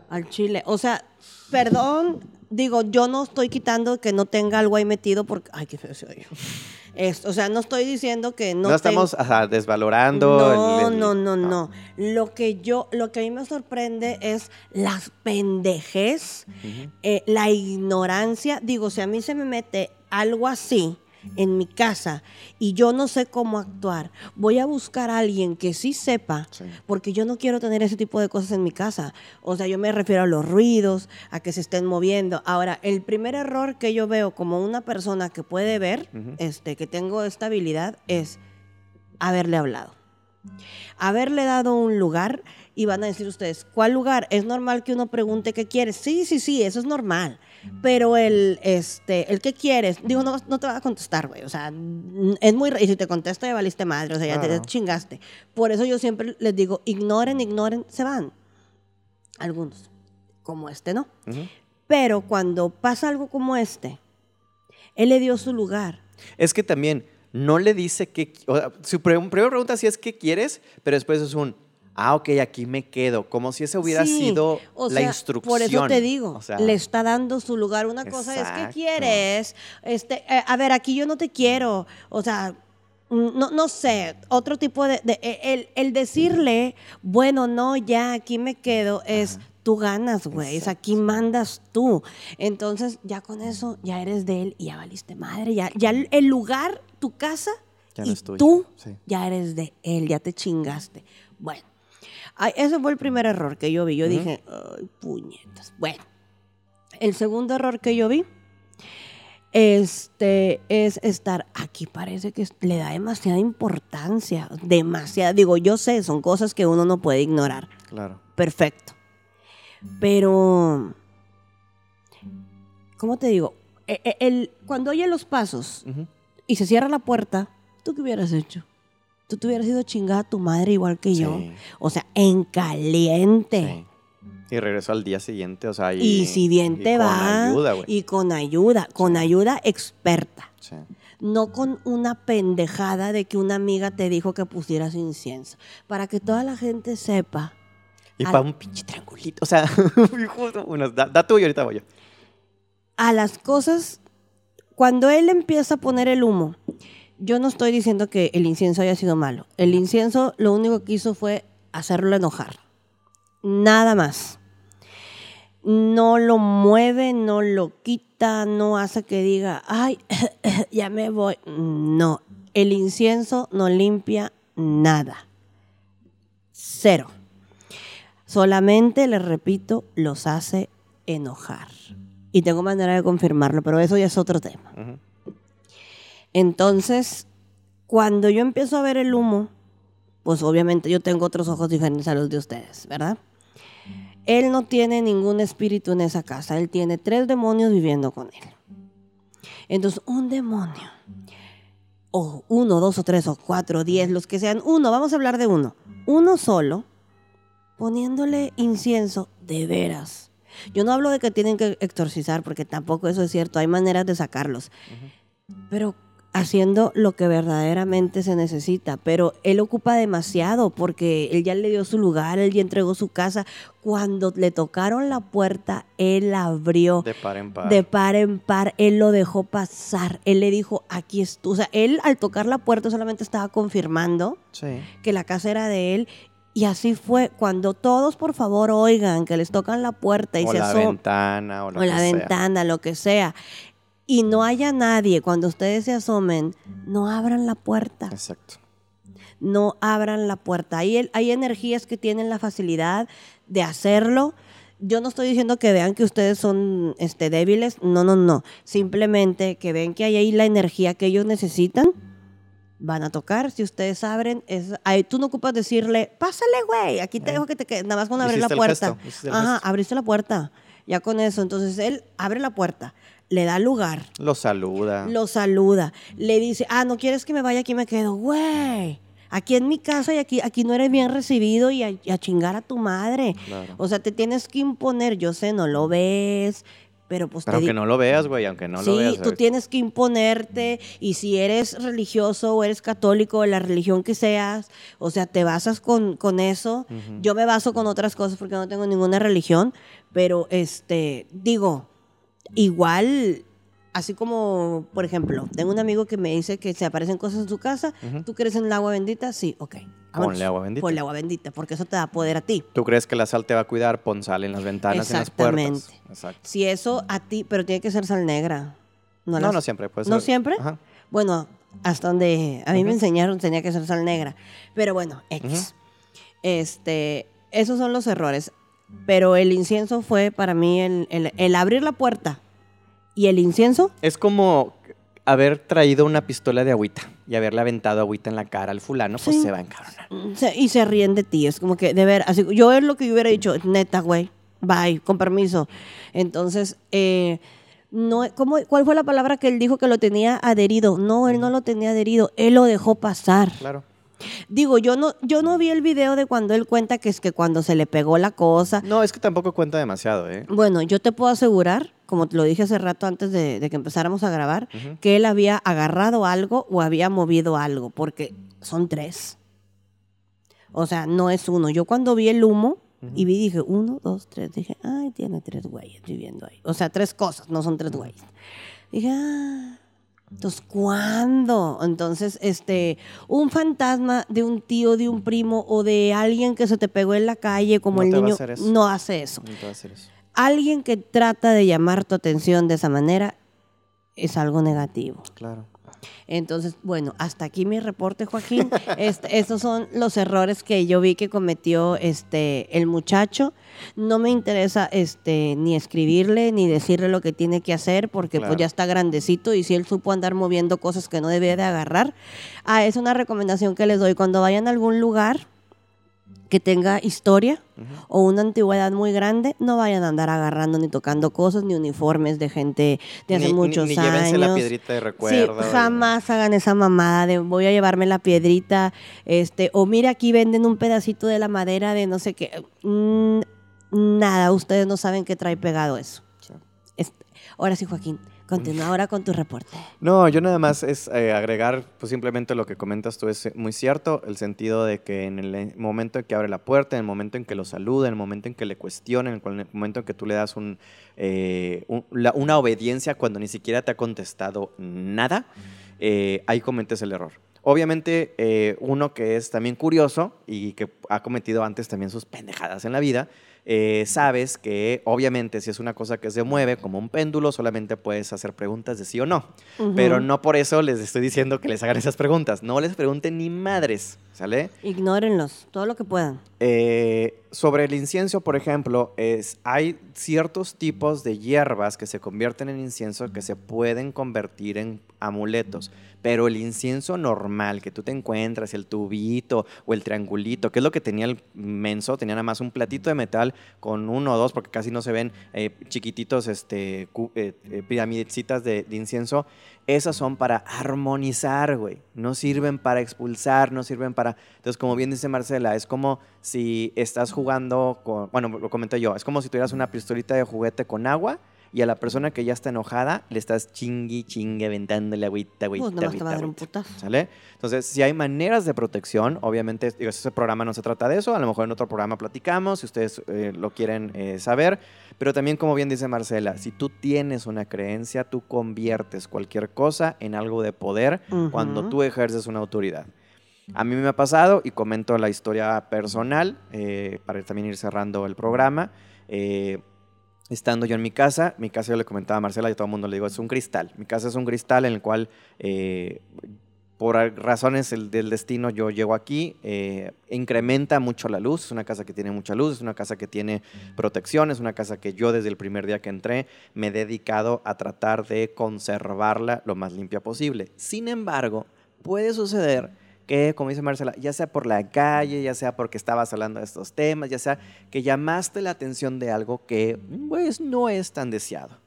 Al chile. O sea, perdón, digo, yo no estoy quitando que no tenga algo ahí metido porque. Ay, qué feo se oye o sea, no estoy diciendo que no. No estamos desvalorando. No, no, no, no, Lo que yo, lo que a mí me sorprende es las pendejes, eh, la ignorancia. Digo, si a mí se me mete algo así, en mi casa y yo no sé cómo actuar, voy a buscar a alguien que sí sepa, porque yo no quiero tener ese tipo de cosas en mi casa. O sea, yo me refiero a los ruidos, a que se estén moviendo. Ahora, el primer error que yo veo como una persona que puede ver, este, que tengo esta habilidad, es haberle hablado. Haberle dado un lugar y van a decir ustedes, ¿cuál lugar? Es normal que uno pregunte qué quieres. Sí, sí, sí, eso es normal. Pero el, este, el que quieres, digo, no, no te va a contestar, güey. O sea, es muy. Y si te contesta, ya valiste madre, o sea, ya te chingaste. Por eso yo siempre les digo, ignoren, ignoren, se van. Algunos, como este, ¿no? Pero cuando pasa algo como este, él le dio su lugar. Es que también no le dice que. O sea, su primera pregunta sí es qué quieres, pero después es un ah, ok, aquí me quedo, como si esa hubiera sido la instrucción. Por eso te digo, le está dando su lugar. Una cosa es que quieres, este, eh, a ver, aquí yo no te quiero, o sea, mm, no, no sé, otro tipo de, e, el, decirle, bueno, no, ya aquí me quedo, es tú ganas, güey, es aquí mandas tú. Entonces, ya con eso, ya eres de él y ya valiste madre, ya, ya el lugar, tu casa, y tú ya eres de él, ya te chingaste. Bueno, ese fue el primer error que yo vi. Yo dije, ay, puñetas. Bueno, el segundo error que yo vi este, es estar aquí. Parece que le da demasiada importancia. Demasiada. Digo, yo sé, son cosas que uno no puede ignorar. Claro. Perfecto. Pero, ¿cómo te digo? E, e, el, cuando oye los pasos y se cierra la puerta, ¿tú qué hubieras hecho? Tú te hubieras ido chingada a tu madre igual que yo. O sea, en caliente. Y regresó al día siguiente, o sea, y, si bien te va. Con ayuda, güey. Y con ayuda, con ayuda experta. No con una pendejada de que una amiga te dijo que pusieras incienso. Para que toda la gente sepa. Y para un pinche triangulito. O sea, bueno, da, da tú y ahorita voy yo. A las cosas, cuando él empieza a poner el humo, yo no estoy diciendo que el incienso haya sido malo. El incienso lo único que hizo fue hacerlo enojar. Nada más. No lo mueve, no lo quita, no hace que diga, ay, ya me voy. No, el incienso no limpia nada. Cero. Solamente, les repito, los hace enojar. Y tengo manera de confirmarlo, pero eso ya es otro tema. Entonces, Cuando yo empiezo a ver el humo, pues obviamente yo tengo otros ojos diferentes a los de ustedes, ¿verdad? Él no tiene ningún espíritu en esa casa, él tiene tres demonios viviendo con él. Entonces, un demonio, o uno, dos o tres o cuatro, diez, los que sean, uno, vamos a hablar de uno, uno solo, poniéndole incienso de veras. Yo no hablo de que tienen que exorcizar, porque tampoco eso es cierto, hay maneras de sacarlos. Pero haciendo lo que verdaderamente se necesita, pero él ocupa demasiado porque él ya le dio su lugar, él ya entregó su casa. Cuando le tocaron la puerta, él abrió. De par en par. De par en par, él lo dejó pasar. Él le dijo, aquí es tú. O sea, él al tocar la puerta solamente estaba confirmando que la casa era de él y así fue. Cuando todos, por favor, oigan que les tocan la puerta y o se la ventana o, lo o la ventana, lo que sea y no haya nadie cuando ustedes se asomen, no abran la puerta. Exacto. No abran la puerta. Hay, hay energías que tienen la facilidad de hacerlo. Yo no estoy diciendo que vean que ustedes son este, débiles, no, no, no. Simplemente que ven que hay ahí la energía que ellos necesitan, van a tocar. Si ustedes abren, es, ahí, tú no ocupas decirle, pásale, güey, aquí te eh. dejo que te quedes, nada más con abrir la puerta. Ajá, abriste la puerta. Ya con eso, entonces él abre la puerta le da lugar. Lo saluda. Lo saluda. Le dice, ah, no quieres que me vaya, aquí me quedo. Güey, aquí en mi casa y aquí, aquí no eres bien recibido y a, chingar a tu madre. O sea, te tienes que imponer. Yo sé, no lo ves. Pero pues Pero aunque no lo veas, güey, aunque no lo veas. Sí, tú tienes que imponerte y si eres religioso o eres católico de la religión que seas, o sea, te basas con, con eso. Yo me baso con otras cosas porque no tengo ninguna religión, pero este, digo, Igual, así como, por ejemplo, tengo un amigo que me dice que se aparecen cosas en su casa, ¿tú crees en el agua bendita? Sí, ok. Ponle agua bendita. Ponle agua bendita, porque eso te da poder a ti. ¿Tú crees que la sal te va a cuidar? Pon sal en las ventanas, en las puertas. Exacto. Si eso a ti, pero tiene que ser sal negra. No, no, siempre. Puede ser. ¿No siempre? Bueno, hasta donde a mí me enseñaron tenía que ser sal negra. Pero bueno, X. Este, esos son los errores. Pero el incienso fue para mí el, abrir la puerta y el incienso. Es como haber traído una pistola de agüita y haberle aventado agüita en la cara al fulano, pues se va a encabronar. y se ríen de ti, es como que, de ver, así, yo es lo que yo hubiera dicho, neta, güey, bye, con permiso. Entonces, eh, no, ¿cómo, ¿cuál fue la palabra que él dijo que lo tenía adherido? No, él no lo tenía adherido, él lo dejó pasar. Claro. Digo, yo no, yo no vi el video de cuando él cuenta que es que cuando se le pegó la cosa. No, es que tampoco cuenta demasiado, ¿eh? Bueno, yo te puedo asegurar, como te lo dije hace rato antes de, que empezáramos a grabar, que él había agarrado algo o había movido algo, porque son tres. O sea, no es uno. Yo cuando vi el humo y vi, dije, uno, dos, tres, dije, ay, tiene tres güeyes viviendo ahí. O sea, tres cosas, no son tres güeyes. Dije, ah. Entonces, ¿cuándo? Entonces, este, un fantasma de un tío, de un primo o de alguien que se te pegó en la calle, como el niño, no hace eso. No te va a hacer eso. Alguien que trata de llamar tu atención de esa manera es algo negativo. Claro. Entonces, bueno, hasta aquí mi reporte, Joaquín. Este, estos son los errores que yo vi que cometió este, el muchacho. No me interesa este, ni escribirle ni decirle lo que tiene que hacer porque pues ya está grandecito y si él supo andar moviendo cosas que no debía de agarrar. Ah, es una recomendación que les doy. Cuando vayan a algún lugar, que tenga historia o una antigüedad muy grande, no vayan a andar agarrando ni tocando cosas ni uniformes de gente de hace muchos ni, ni años. la piedrita de recuerdo. Sí, jamás hagan esa mamada de voy a llevarme la piedrita, este, o mira aquí venden un pedacito de la madera de no sé qué. Mm, nada, ustedes no saben qué trae pegado eso. ahora sí, Joaquín. Continúa ahora con tu reporte. No, yo nada más es eh, agregar, pues simplemente lo que comentas tú es muy cierto, el sentido de que en el momento en que abre la puerta, en el momento en que lo saluda, en el momento en que le cuestiona, en el momento en que tú le das un, eh, una obediencia cuando ni siquiera te ha contestado nada, eh, ahí cometes el error. Obviamente, uno que es también curioso y que ha cometido antes también sus pendejadas en la vida, eh, sabes que obviamente si es una cosa que se mueve como un péndulo, solamente puedes hacer preguntas de sí o no. Pero no por eso les estoy diciendo que les hagan esas preguntas. No les pregunten ni madres, ¿sale? Ignórenlos, todo lo que puedan. Eh, sobre el incienso, por ejemplo, es, hay ciertos tipos de hierbas que se convierten en incienso que se pueden convertir en amuletos, pero el incienso normal que tú te encuentras, el tubito o el triangulito, que es lo que tenía el menso, tenía nada más un platito de metal con uno o dos, porque casi no se ven eh, chiquititos este, eh, de, de incienso, esas son para armonizar, güey. No sirven para expulsar, no sirven para... Entonces, como bien dice Marcela, es como estás jugando con... Bueno, lo comenté yo. Es como si tuvieras una pistolita de juguete con agua y a la persona que ya está enojada le estás chingui, chingue, ventándole agüita, agüita, pues agüita, agüita. ¿Sale? Entonces, si hay maneras de protección, obviamente, digo, ese programa no se trata de eso, a lo mejor en otro programa platicamos, si ustedes eh, lo quieren eh, saber, pero también, como bien dice Marcela, si tú tienes una creencia, tú conviertes cualquier cosa en algo de poder cuando tú ejerces una autoridad. A mí me ha pasado, y comento la historia personal, eh, para también ir cerrando el programa, estando yo en mi casa, mi casa yo le comentaba a Marcela y a todo el mundo le digo, es un cristal. Mi casa es un cristal en el cual, eh, por razones del destino, yo llego aquí, eh, incrementa mucho la luz, es una casa que tiene mucha luz, es una casa que tiene protección, es una casa que yo desde el primer día que entré me he dedicado a tratar de conservarla lo más limpia posible. Sin embargo, puede suceder que, como dice Marcela, ya sea por la calle, ya sea porque estabas hablando de estos temas, ya sea que llamaste la atención de algo que pues no es tan deseado.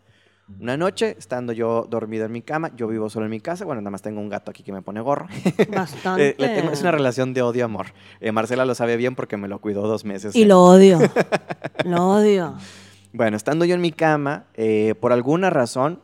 Una noche, estando yo dormido en mi cama, yo vivo solo en mi casa, bueno, nada más tengo un gato aquí que me pone gorro. Bastante. Eh, es una relación de odio-amor. Eh, Marcela lo sabe bien porque me lo cuidó dos meses. Y lo odio. lo odio. Bueno, estando yo en mi cama, eh, por alguna razón,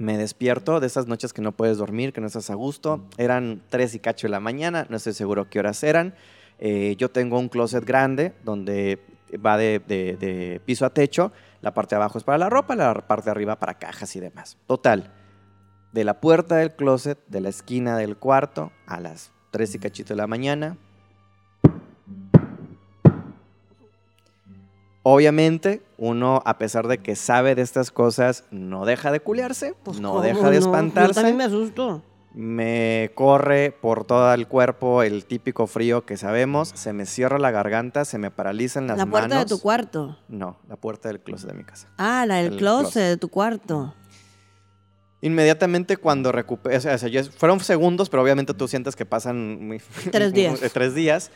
me despierto de esas noches que no puedes dormir, que no estás a gusto. Eran tres y cacho de la mañana, no estoy seguro qué horas eran. Eh, yo tengo un closet grande donde va de, piso a techo. La parte de abajo es para la ropa, la parte de arriba para cajas y demás. Total, de la puerta del closet, de la esquina del cuarto, a las tres y cachito de la mañana, Obviamente, uno, a pesar de que sabe de estas cosas, no deja de culiarse, pues, no deja de espantarse. Yo también me asusto. Me corre por todo el cuerpo el típico frío que sabemos, se me cierra la garganta, se me paralizan las manos. ¿La puerta de tu cuarto? No, la puerta del closet de mi casa. Ah, la del closet, de tu cuarto. Inmediatamente cuando recuperé, o sea, fueron segundos, pero obviamente tú sientes que pasan tres días. tres días.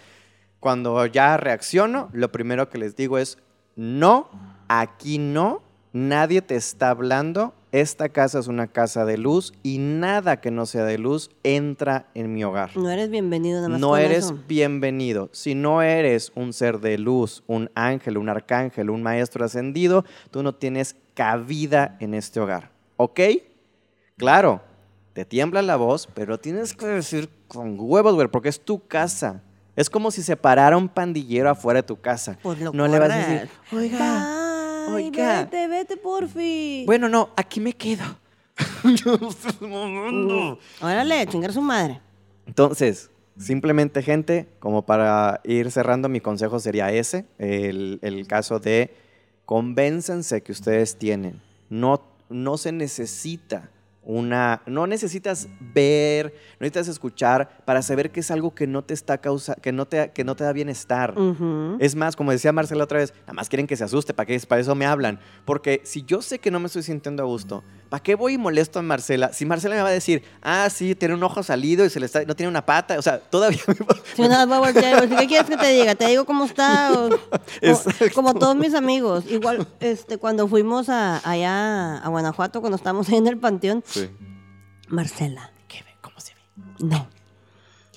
Cuando ya reacciono, lo primero que les digo es, no, aquí no, nadie te está hablando, esta casa es una casa de luz y nada que no sea de luz entra en mi hogar. No eres bienvenido nada más. No eres bienvenido. Si no eres un ser de luz, un ángel, un arcángel, un maestro ascendido, tú no tienes cabida en este hogar. ¿Ok? Claro, te tiembla la voz, pero tienes que decir con huevos, güey, porque es tu casa. Es como si se parara un pandillero afuera de tu casa. Pues no le vas a decir, oiga, oiga. Vete, vete, porfi. Bueno, no, aquí me quedo. órale, chingar su madre. Entonces, simplemente, gente, como para ir cerrando, mi consejo sería ese: el, el caso de convéncense que ustedes tienen. No, no se necesita una, no necesitas ver, no necesitas escuchar para saber que es algo que no te está causa, que no te, que no te da bienestar. Es más, como decía Marcela otra vez, nada más quieren que se asuste, para que para eso me hablan. Porque si yo sé que no me estoy sintiendo a gusto, ¿para qué voy y molesto a Marcela? Si Marcela me va a decir, ah, sí, tiene un ojo salido y se le está, no tiene una pata, o sea, todavía me ¿Qué quieres que te diga? ¿Te digo cómo está? como, todos mis amigos. Igual, este, cuando fuimos a, allá a Guanajuato, cuando estábamos ahí en el panteón, Marcela. ¿Qué ve? ¿Cómo se ve? No.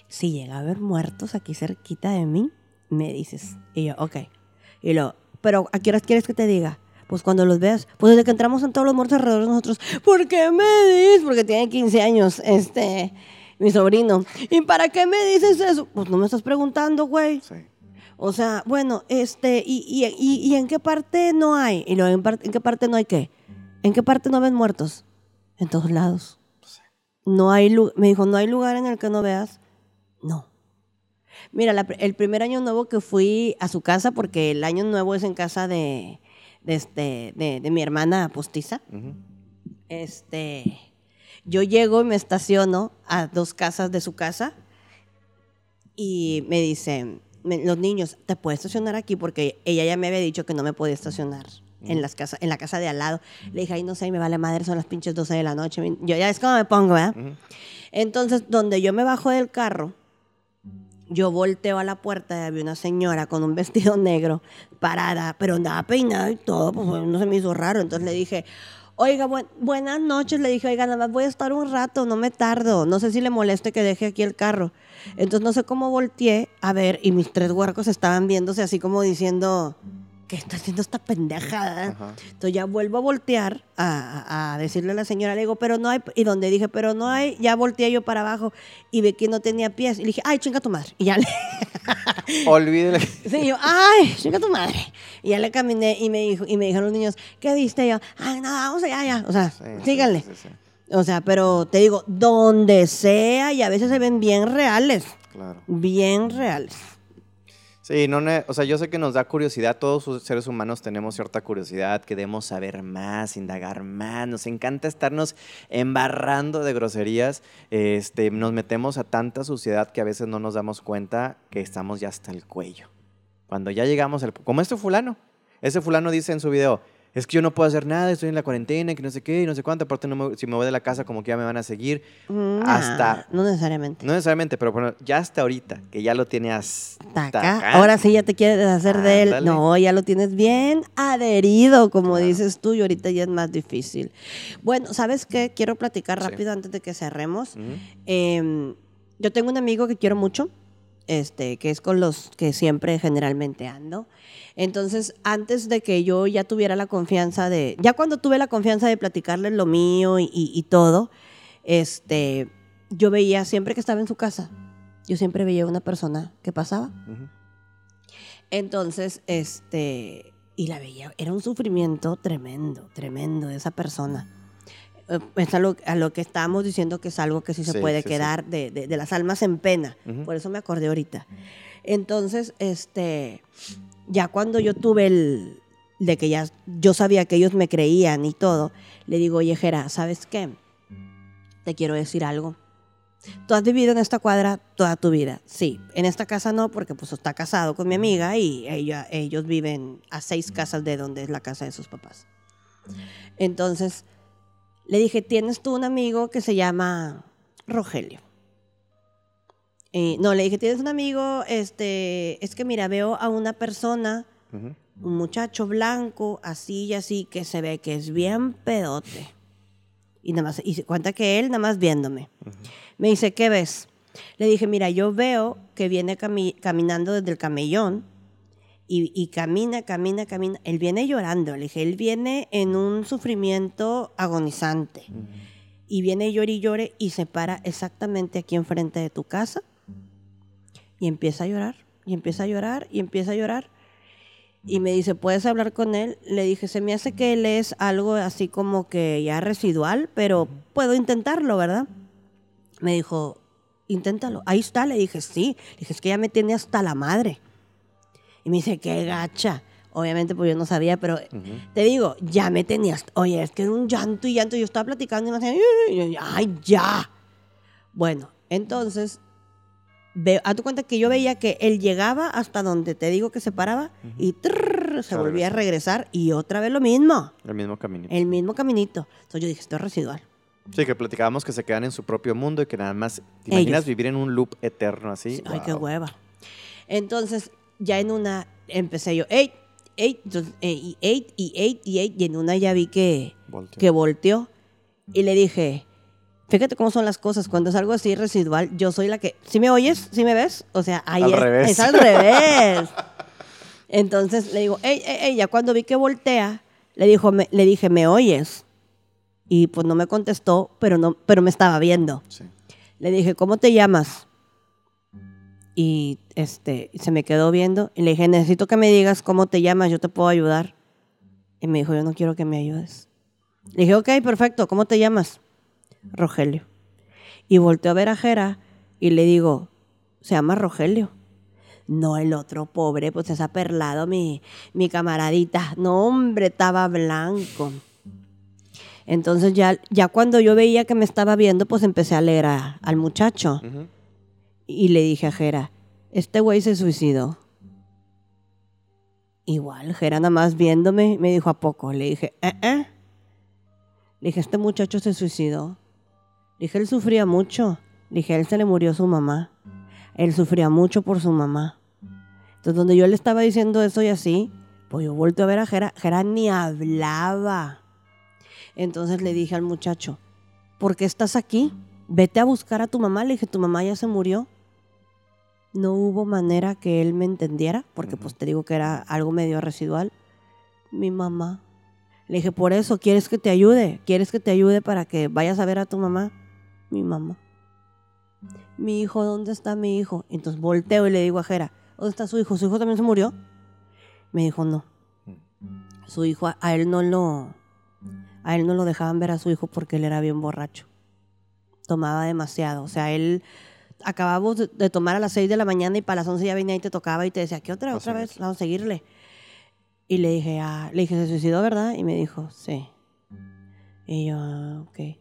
Si llega a haber muertos aquí cerquita de mí, me dices. Y yo, ok. Y lo, pero ¿a qué horas quieres que te diga? Pues cuando los veas, pues desde que entramos en todos los muertos alrededor de nosotros, ¿por qué me dices? Porque tiene 15 años, este, mi sobrino. ¿Y para qué me dices eso? Pues no me estás preguntando, güey. Sí. O sea, bueno, este, y, y, y, en qué parte no hay? ¿Y luego en, en qué parte no hay qué? ¿En qué parte no ven muertos? En todos lados. No hay, me dijo, no hay lugar en el que no veas. No. Mira, el primer año nuevo que fui a su casa, porque el año nuevo es en casa de, de, este, de, mi hermana postiza, este, yo llego y me estaciono a dos casas de su casa y me dice, los niños, te puedes estacionar aquí porque ella ya me había dicho que no me podía estacionar en, las casa, en la casa de al lado. Le dije, ay, no sé, me vale madre, son las pinches 12 de la noche. Yo ya es como me pongo, ¿verdad? Entonces, donde yo me bajo del carro, yo volteo a la puerta y había una señora con un vestido negro parada, pero andaba peinada y todo, pues no se me hizo raro. Entonces le dije, oiga, buenas noches. Le dije, oiga, nada más voy a estar un rato, no me tardo. No sé si le moleste que deje aquí el carro. Entonces no sé cómo volteé a ver y mis tres huercos estaban viéndose así como diciendo, ¿qué está haciendo esta pendejada? Entonces ya vuelvo a voltear a, decirle a la señora, le digo, pero no hay, y donde dije, pero no hay, ya volteé yo para abajo y vi que no tenía pies. Y le dije, ay, chinga tu madre. Y ya le... Olvídele. Sí, yo, ay, chinga tu madre. Y ya le caminé y me, dijo, y me dijeron los niños, ¿qué viste? Y yo, ay, nada, vamos allá, ya. O sea, síganle. o sea, pero te digo, donde sea, y a veces se ven bien reales. Claro. Bien reales. Sí, no, o sea, yo sé que nos da curiosidad, todos los seres humanos tenemos cierta curiosidad, queremos saber más, indagar más, nos encanta estarnos embarrando de groserías, este, nos metemos a tanta suciedad que a veces no nos damos cuenta que estamos ya hasta el cuello. Cuando ya llegamos al... Como este fulano, ese fulano dice en su video, es que yo no puedo hacer nada, estoy en la cuarentena, que no sé qué, y no sé cuánto, aparte si me voy de la casa como que ya me van a seguir. hasta... No necesariamente. No necesariamente, pero bueno, ya hasta ahorita, que ya lo tiene hasta acá. Ahora sí ya te quieres deshacer de él. No, ya lo tienes bien adherido, como dices tú, y ahorita ya es más difícil. Bueno, ¿sabes qué? Quiero platicar rápido antes de que cerremos. Em, yo tengo un amigo que quiero mucho, este, que es con los que siempre generalmente ando. Entonces, antes de que yo ya tuviera la confianza de, ya cuando tuve la confianza de platicarles lo mío y, todo, este, yo veía siempre que estaba en su casa, yo siempre veía una persona que pasaba. Entonces, este, y la veía, era un sufrimiento tremendo, tremendo de esa persona. Eh, es a lo, que estábamos diciendo que es algo que sí se puede quedar De, de, las almas en pena. Por eso me acordé ahorita. Entonces, este, ya cuando yo tuve el, de que ya yo sabía que ellos me creían y todo, le digo, oye, Jera, ¿sabes qué? Te quiero decir algo. Tú has vivido en esta cuadra toda tu vida. Sí, en esta casa no, porque pues está casado con mi amiga y ella, ellos viven a seis casas de donde es la casa de sus papás. Entonces, le dije, tienes tú un amigo que se llama Rogelio no, le dije, tienes un amigo, este, es que mira, veo a una persona, un muchacho blanco, así y así, que se ve que es bien pedote. Y nada más, y se cuenta que él nada más viéndome. Me dice, ¿qué ves? Le dije, mira, yo veo que viene caminando desde el camellón y, camina, camina, camina. Él viene llorando. Le dije, él viene en un sufrimiento agonizante. Y viene llore y llore y se para exactamente aquí enfrente de tu casa y empieza a llorar, y empieza a llorar, y empieza a llorar. Y me dice, ¿puedes hablar con él? Le dije, se me hace que él es algo así como que ya residual, pero puedo intentarlo, ¿verdad? Me dijo, inténtalo. Ahí está, le dije, sí. Le dije, es que ya me tiene hasta la madre. Y me dice, qué gacha. Obviamente, pues yo no sabía, pero te digo, ya me tenías. Oye, es que era un llanto y llanto. Yo estaba platicando y me decía, ¡ay, ya! Bueno, entonces a tu cuenta que yo veía que él llegaba hasta donde te digo que se paraba y se volvía a regresar y otra vez lo mismo. El mismo caminito. El mismo caminito. Entonces yo dije, esto es residual. Sí, que platicábamos que se quedan en su propio mundo y que nada más. ¿Te imaginas vivir en un loop eterno así? Ay, qué hueva. Entonces, ya en una empecé yo, ¡ey! ¡ey! y ¡ey! y ¡ey! y ¡ey! Y en una ya vi que que volteó. Y le dije, Fíjate cómo son las cosas. Cuando es algo así residual, yo soy la que. ¿Sí me oyes? ¿Sí me ves? O sea, ahí al es, revés. es al revés. Entonces le digo, ey, ey, ey, ya cuando vi que voltea, le, dijo, me, le dije, ¿me oyes? Y pues no me contestó, pero, no, pero me estaba viendo. Le dije, ¿cómo te llamas? Y este, se me quedó viendo y le dije, necesito que me digas cómo te llamas, yo te puedo ayudar. Y me dijo, yo no quiero que me ayudes. Le dije, ok, perfecto, ¿cómo te llamas? Rogelio. Y volteo a ver a Jera y le digo, se llama Rogelio. No, el otro pobre, pues se ha perlado mi, mi camaradita. No, hombre, estaba blanco. Entonces ya, ya cuando yo veía que me estaba viendo, pues empecé a leer al muchacho. Y le dije a Jera, este güey se suicidó. Igual, Jera nada más viéndome, me dijo, ¿a poco? Le dije, ¿eh, eh? Le dije, este muchacho se suicidó. Dije, él sufría mucho. Dije, él se le murió su mamá. Él sufría mucho por su mamá. Entonces, donde yo le estaba diciendo eso y así, pues yo vuelto a ver a Jera. Jera ni hablaba. Entonces le dije al muchacho, ¿por qué estás aquí? Vete a buscar a tu mamá. Le dije, tu mamá ya se murió no hubo manera que él me entendiera, porque pues te digo que era algo medio residual. Mi mamá. Le dije, por eso, ¿quieres que te ayude? ¿Quieres que te ayude para que vayas a ver a tu mamá? Mi mamá. Mi hijo, ¿dónde está mi hijo? Entonces volteo y le digo a Jera, ¿dónde está su hijo? ¿Su hijo también se murió? Me dijo, no. Su hijo, a él no lo, a él no lo dejaban ver a su hijo porque él era bien borracho. Tomaba demasiado. O sea, él acabamos de, tomar a las 6 de la mañana y para las 11 ya venía y te tocaba y te decía, ¿qué otra, otra vez? Vamos a seguirle. Y le dije, ah, le dije, se suicidó, ¿verdad? Y me dijo, sí. Y yo, ah, ok.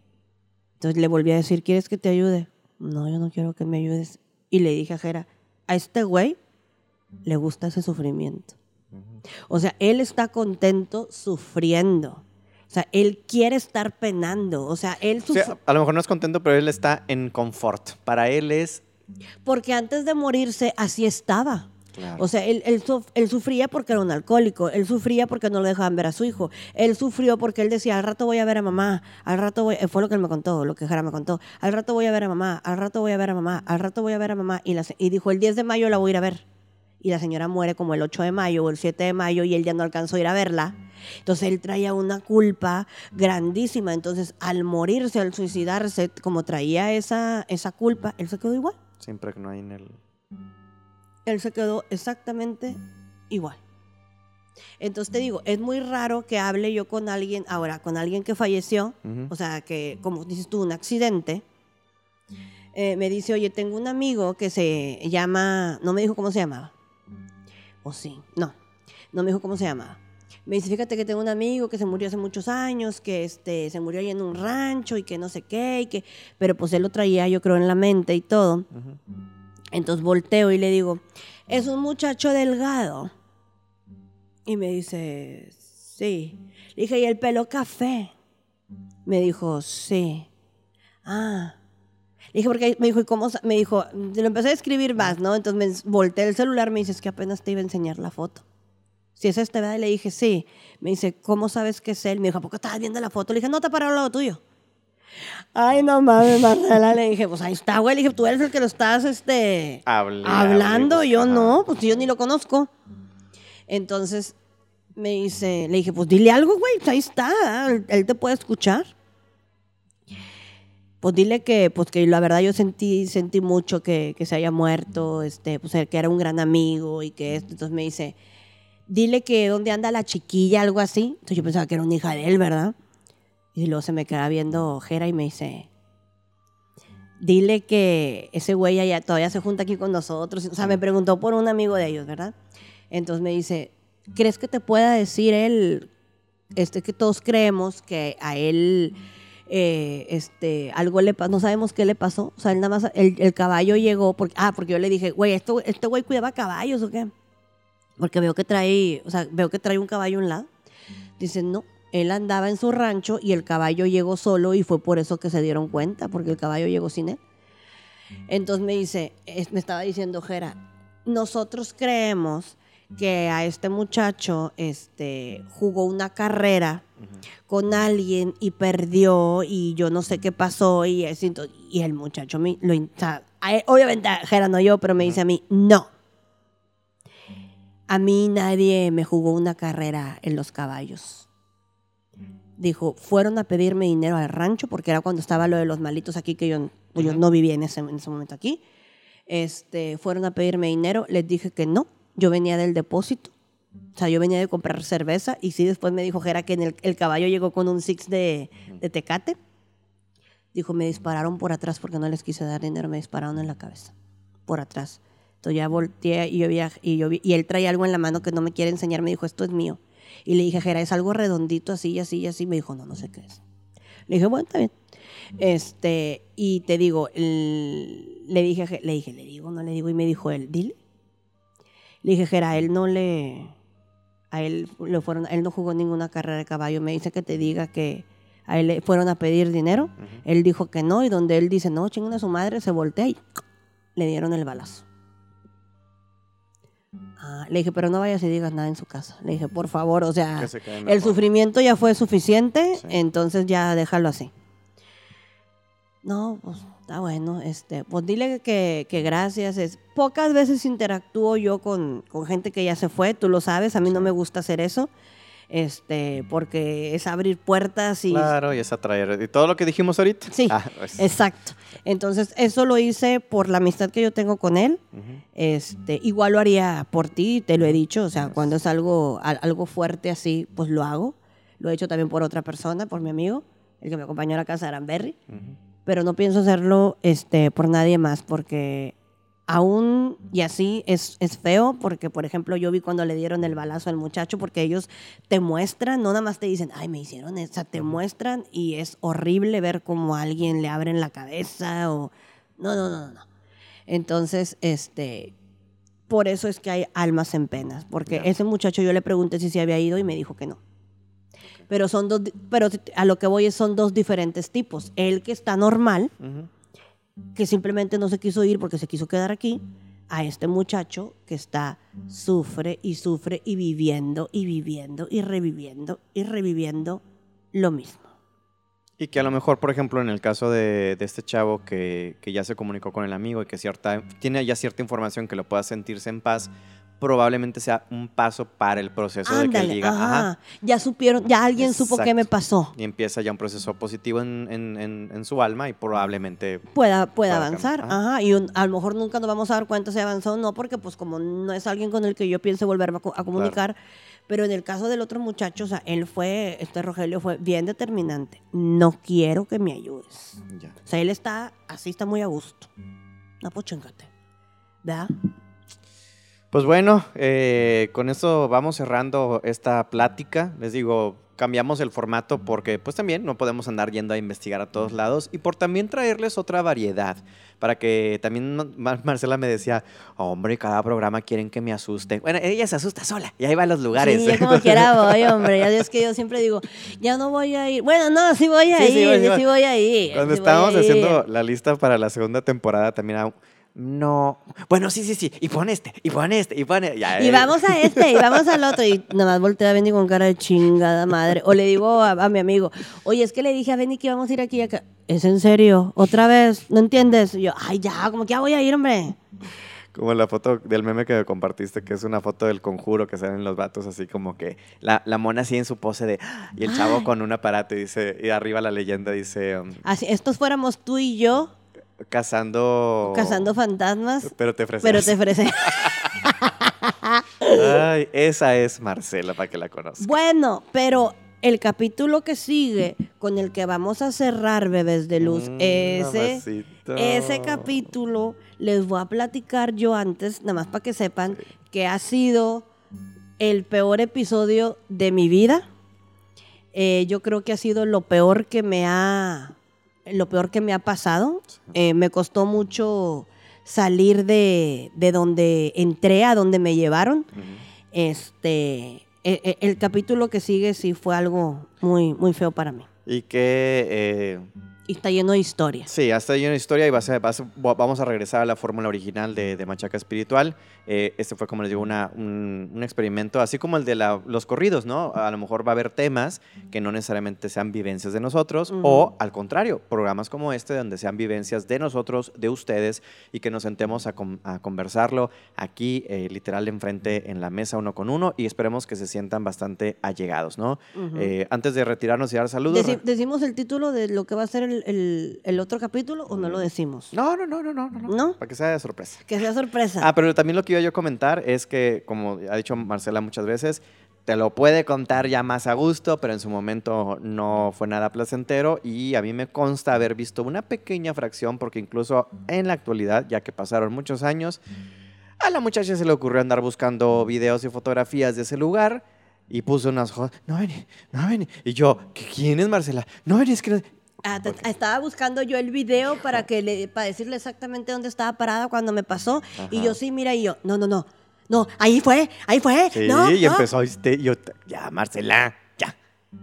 Entonces le volví a decir, ¿quieres que te ayude? No, yo no quiero que me ayudes. Y le dije a Jera, a este güey le gusta ese sufrimiento. O sea, él está contento sufriendo. O sea, él quiere estar penando. O sea, él... a lo mejor no es contento, pero él está en confort. Para él es... Porque antes de morirse así estaba. O sea, él, él, sufría porque era un alcohólico, él sufría porque no lo dejaban ver a su hijo, él sufrió porque él decía, al rato voy a ver a mamá, al rato voy, fue lo que él me contó, lo que Jara me contó, al rato voy a ver a mamá, al rato voy a ver a mamá, al rato voy a ver a mamá, y, y dijo, el 10 de mayo la voy a ir a ver. Y la señora muere como el 8 de mayo o el 7 de mayo y él ya no alcanzó a ir a verla. Entonces él traía una culpa grandísima. Entonces al morirse, al suicidarse, como traía esa, esa culpa, él se quedó igual. Que no hay en él. Él se quedó exactamente igual. Entonces te digo, es muy raro que hable yo con alguien, ahora, con alguien que falleció, o sea, que, como dices tú, un accidente. Eh, me dice, oye, tengo un amigo que se llama, no me dijo cómo se llamaba. O sí, no, no me dijo cómo se llamaba me dice, fíjate que tengo un amigo que se murió hace muchos años, que este, se murió ahí en un rancho y que no sé qué, y que, pero pues él lo traía yo creo en la mente y todo. Entonces volteo y le digo, es un muchacho delgado. Y me dice, sí. Le dije, ¿y el pelo café? Me dijo, sí. Ah. Le dije, porque me dijo, ¿y cómo? Me dijo, lo empecé a escribir más, ¿no? Entonces me volteé el celular, me dice, es que apenas te iba a enseñar la foto si es este, ¿verdad? Y le dije, sí. Me dice, ¿cómo sabes que es él? Me dijo, ¿por qué estabas viendo la foto? Le dije, no te parado al lado tuyo. Ay, no mames, Marcela. Le dije, pues ahí está, güey. Le dije, tú eres el que lo estás este, hablando. yo no, pues yo ni lo conozco. Entonces me dice, le dije, pues dile algo, güey. Pues ahí está. Él, te puede escuchar. Pues dile que, pues que la verdad yo sentí, sentí mucho que, que se haya muerto, este, pues que era un gran amigo y que esto. Entonces me dice, dile que dónde anda la chiquilla, algo así. Entonces yo pensaba que era una hija de él, ¿verdad? Y luego se me queda viendo Jera y me dice, dile que ese güey todavía se junta aquí con nosotros. O sea, me preguntó por un amigo de ellos, ¿verdad? Entonces me dice, ¿crees que te pueda decir él, este, que todos creemos que a él... Eh, este, algo le pasó, no sabemos qué le pasó, o sea, él nada más, el, caballo llegó, porque, ah, porque yo le dije, güey, este güey cuidaba caballos o qué, porque veo que trae, o sea, veo que trae un caballo a un lado. Dice, no, él andaba en su rancho y el caballo llegó solo y fue por eso que se dieron cuenta, porque el caballo llegó sin él. Entonces me dice, me estaba diciendo Jera, nosotros creemos que a este muchacho este, jugó una carrera con alguien y perdió y yo no sé qué pasó y, y el muchacho, me, lo, obviamente Jera no yo, pero me dice a mí, no, a mí nadie me jugó una carrera en los caballos. Dijo, fueron a pedirme dinero al rancho, porque era cuando estaba lo de los malitos aquí, que yo, yo no vivía en ese, en ese momento aquí. Este, fueron a pedirme dinero, les dije que no, yo venía del depósito. O sea, yo venía de comprar cerveza y sí, después me dijo Jera que en el, caballo llegó con un six de, de tecate. Dijo, me dispararon por atrás porque no les quise dar dinero, me dispararon en la cabeza, por atrás. Entonces ya volteé y yo, vi, y yo y él traía algo en la mano que no me quiere enseñar, me dijo, esto es mío. Y le dije, Jera, es algo redondito así y así y así. Me dijo, no, no sé qué es. Le dije, bueno, está bien. Este, y te digo, le dije, le dije, le digo, no le digo, y me dijo él, dile, Le dije, Jera, él no le... A él, le fueron, él no jugó ninguna carrera de caballo. Me dice que te diga que a él le fueron a pedir dinero. Él dijo que no, y donde él dice, no, chingan a su madre, se voltea y le dieron el balazo. Le dije, pero no vayas y digas nada en su casa. Le dije, por favor, o sea, el sufrimiento ya fue suficiente, entonces ya déjalo así. No, pues está bueno, este, pues dile que, que, gracias. Es, pocas veces interactúo yo con, con, gente que ya se fue, tú lo sabes, a mí no me gusta hacer eso este, porque es abrir puertas y... Claro, y es atraer. Y todo lo que dijimos ahorita. Sí, ah, pues. exacto. Entonces, eso lo hice por la amistad que yo tengo con él. este, igual lo haría por ti, te lo he dicho. O sea, cuando es algo, algo fuerte así, pues lo hago. Lo he hecho también por otra persona, por mi amigo, el que me acompañó a la casa de Aranberry. Pero no pienso hacerlo este, por nadie más, porque aún y así es, es, feo porque, por ejemplo, yo vi cuando le dieron el balazo al muchacho porque ellos te muestran, no nada más te dicen, ay, me hicieron esa, te muestran y es horrible ver cómo a alguien le abren la cabeza o... No, no, no, no. Entonces, este, por eso es que hay almas en penas, porque ese muchacho yo le pregunté si se había ido y me dijo que no. Pero son dos, pero a lo que voy es son dos diferentes tipos. El que está normal, que simplemente no se quiso ir porque se quiso quedar aquí, a este muchacho que está, sufre y sufre y viviendo y viviendo y reviviendo y reviviendo lo mismo. Y que a lo mejor, por ejemplo, en el caso de, este chavo que, que, ya se comunicó con el amigo y que cierta, tiene ya cierta información que lo pueda sentirse en paz, probablemente sea un paso para el proceso de que él diga, ajá. Ya supieron, ya alguien supo qué me pasó. Y empieza ya un proceso positivo en, en, en, su alma y probablemente pueda, pueda, avanzar. Ajá. Y a lo mejor nunca nos vamos a dar cuenta si avanzó o no, porque pues como no es alguien con el que yo piense volverme a, comunicar. Pero en el caso del otro muchacho, o sea, él fue, este Rogelio fue bien determinante. No quiero que me ayudes. O sea, él está, así está muy a gusto. No, pues ¿Verdad? Pues bueno, eh, con esto vamos cerrando esta plática. Les digo, cambiamos el formato porque pues también no podemos andar yendo a investigar a todos lados y por también traerles otra variedad. Para que también Marcela me decía, hombre, cada programa quieren que me asuste. Bueno, ella se asusta sola y ahí va a los lugares. Sí, como quiera voy, hombre. Ya es que yo siempre digo, ya no voy a ir. Bueno, no, sí voy a ir, sí, voy, a ir. Cuando estábamos haciendo la lista para la segunda temporada también no. Bueno, sí, sí, sí. Y pon este, y pon este, y pon este. y vamos a este, y vamos al otro. Y nada más voltea a Benny con cara de chingada madre. O le digo a, mi amigo, oye, es que le dije a Benny que íbamos a ir aquí y acá. ¿Es en serio? ¿Otra vez? ¿No entiendes? Y yo, ay, ya, como que ya voy a ir, hombre. Como la foto del meme que compartiste, que es una foto del conjuro que salen los vatos, así como que la, la mona así en su pose de. Y el chavo con un aparato y dice. Y arriba la leyenda dice. Um, así, estos fuéramos tú y yo Cazando. Cazando fantasmas. Pero te ofrece. Pero te ofrece. Ay, esa es Marcela, para que la conozcas. Bueno, pero el capítulo que sigue, con el que vamos a cerrar, bebés de luz, mm, ese, ese capítulo les voy a platicar yo antes, nada más para que sepan que ha sido el peor episodio de mi vida. Eh, yo creo que ha sido lo peor que me ha lo peor que me ha pasado. Eh, me costó mucho salir de, donde entré a donde me llevaron. Este, e, e, el, capítulo que sigue sí fue algo muy, muy feo para mí. Y que... Eh, y está lleno de historia. Sí, está lleno de historia y va a vamos a regresar a la fórmula original de, de Machaca Espiritual. Eh, este fue, como les digo, una, un, experimento, así como el de los corridos, ¿no? A lo mejor va a haber temas que no necesariamente sean vivencias de nosotros, o al contrario, programas como este, donde sean vivencias de nosotros, de ustedes, y que nos sentemos a, conversarlo aquí, eh, literal, enfrente en la mesa uno con uno, y esperemos que se sientan bastante allegados, ¿no? Eh, antes de retirarnos y dar saludos. ¿Decimos el título de lo que va a ser el, el, otro capítulo o no lo decimos? No, no, no, no, no, no. ¿No? Para que sea de sorpresa. Que sea sorpresa. Ah, pero también lo que yo comentar es que, como ha dicho Marcela muchas veces, te lo puede contar ya más a gusto, pero en su momento no fue nada placentero y a mí me consta haber visto una pequeña fracción porque incluso en la actualidad, ya que pasaron muchos años, a la muchacha se le ocurrió andar buscando videos y fotografías de ese lugar y puso unas cosas, no vení, no vení. Y yo, ¿quién es Marcela? No vení, es que... Ah, estaba buscando yo el video para que le, para decirle exactamente dónde estaba parada cuando me pasó. Y yo sí, mira, y yo, no, no, no. No, ahí fue, ahí fue. Sí, no, y no. empezó, este, yo, ya, Marcela.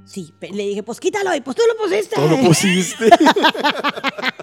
Sí, le dije, pues quítalo y pues tú lo pusiste. Todo lo pusiste.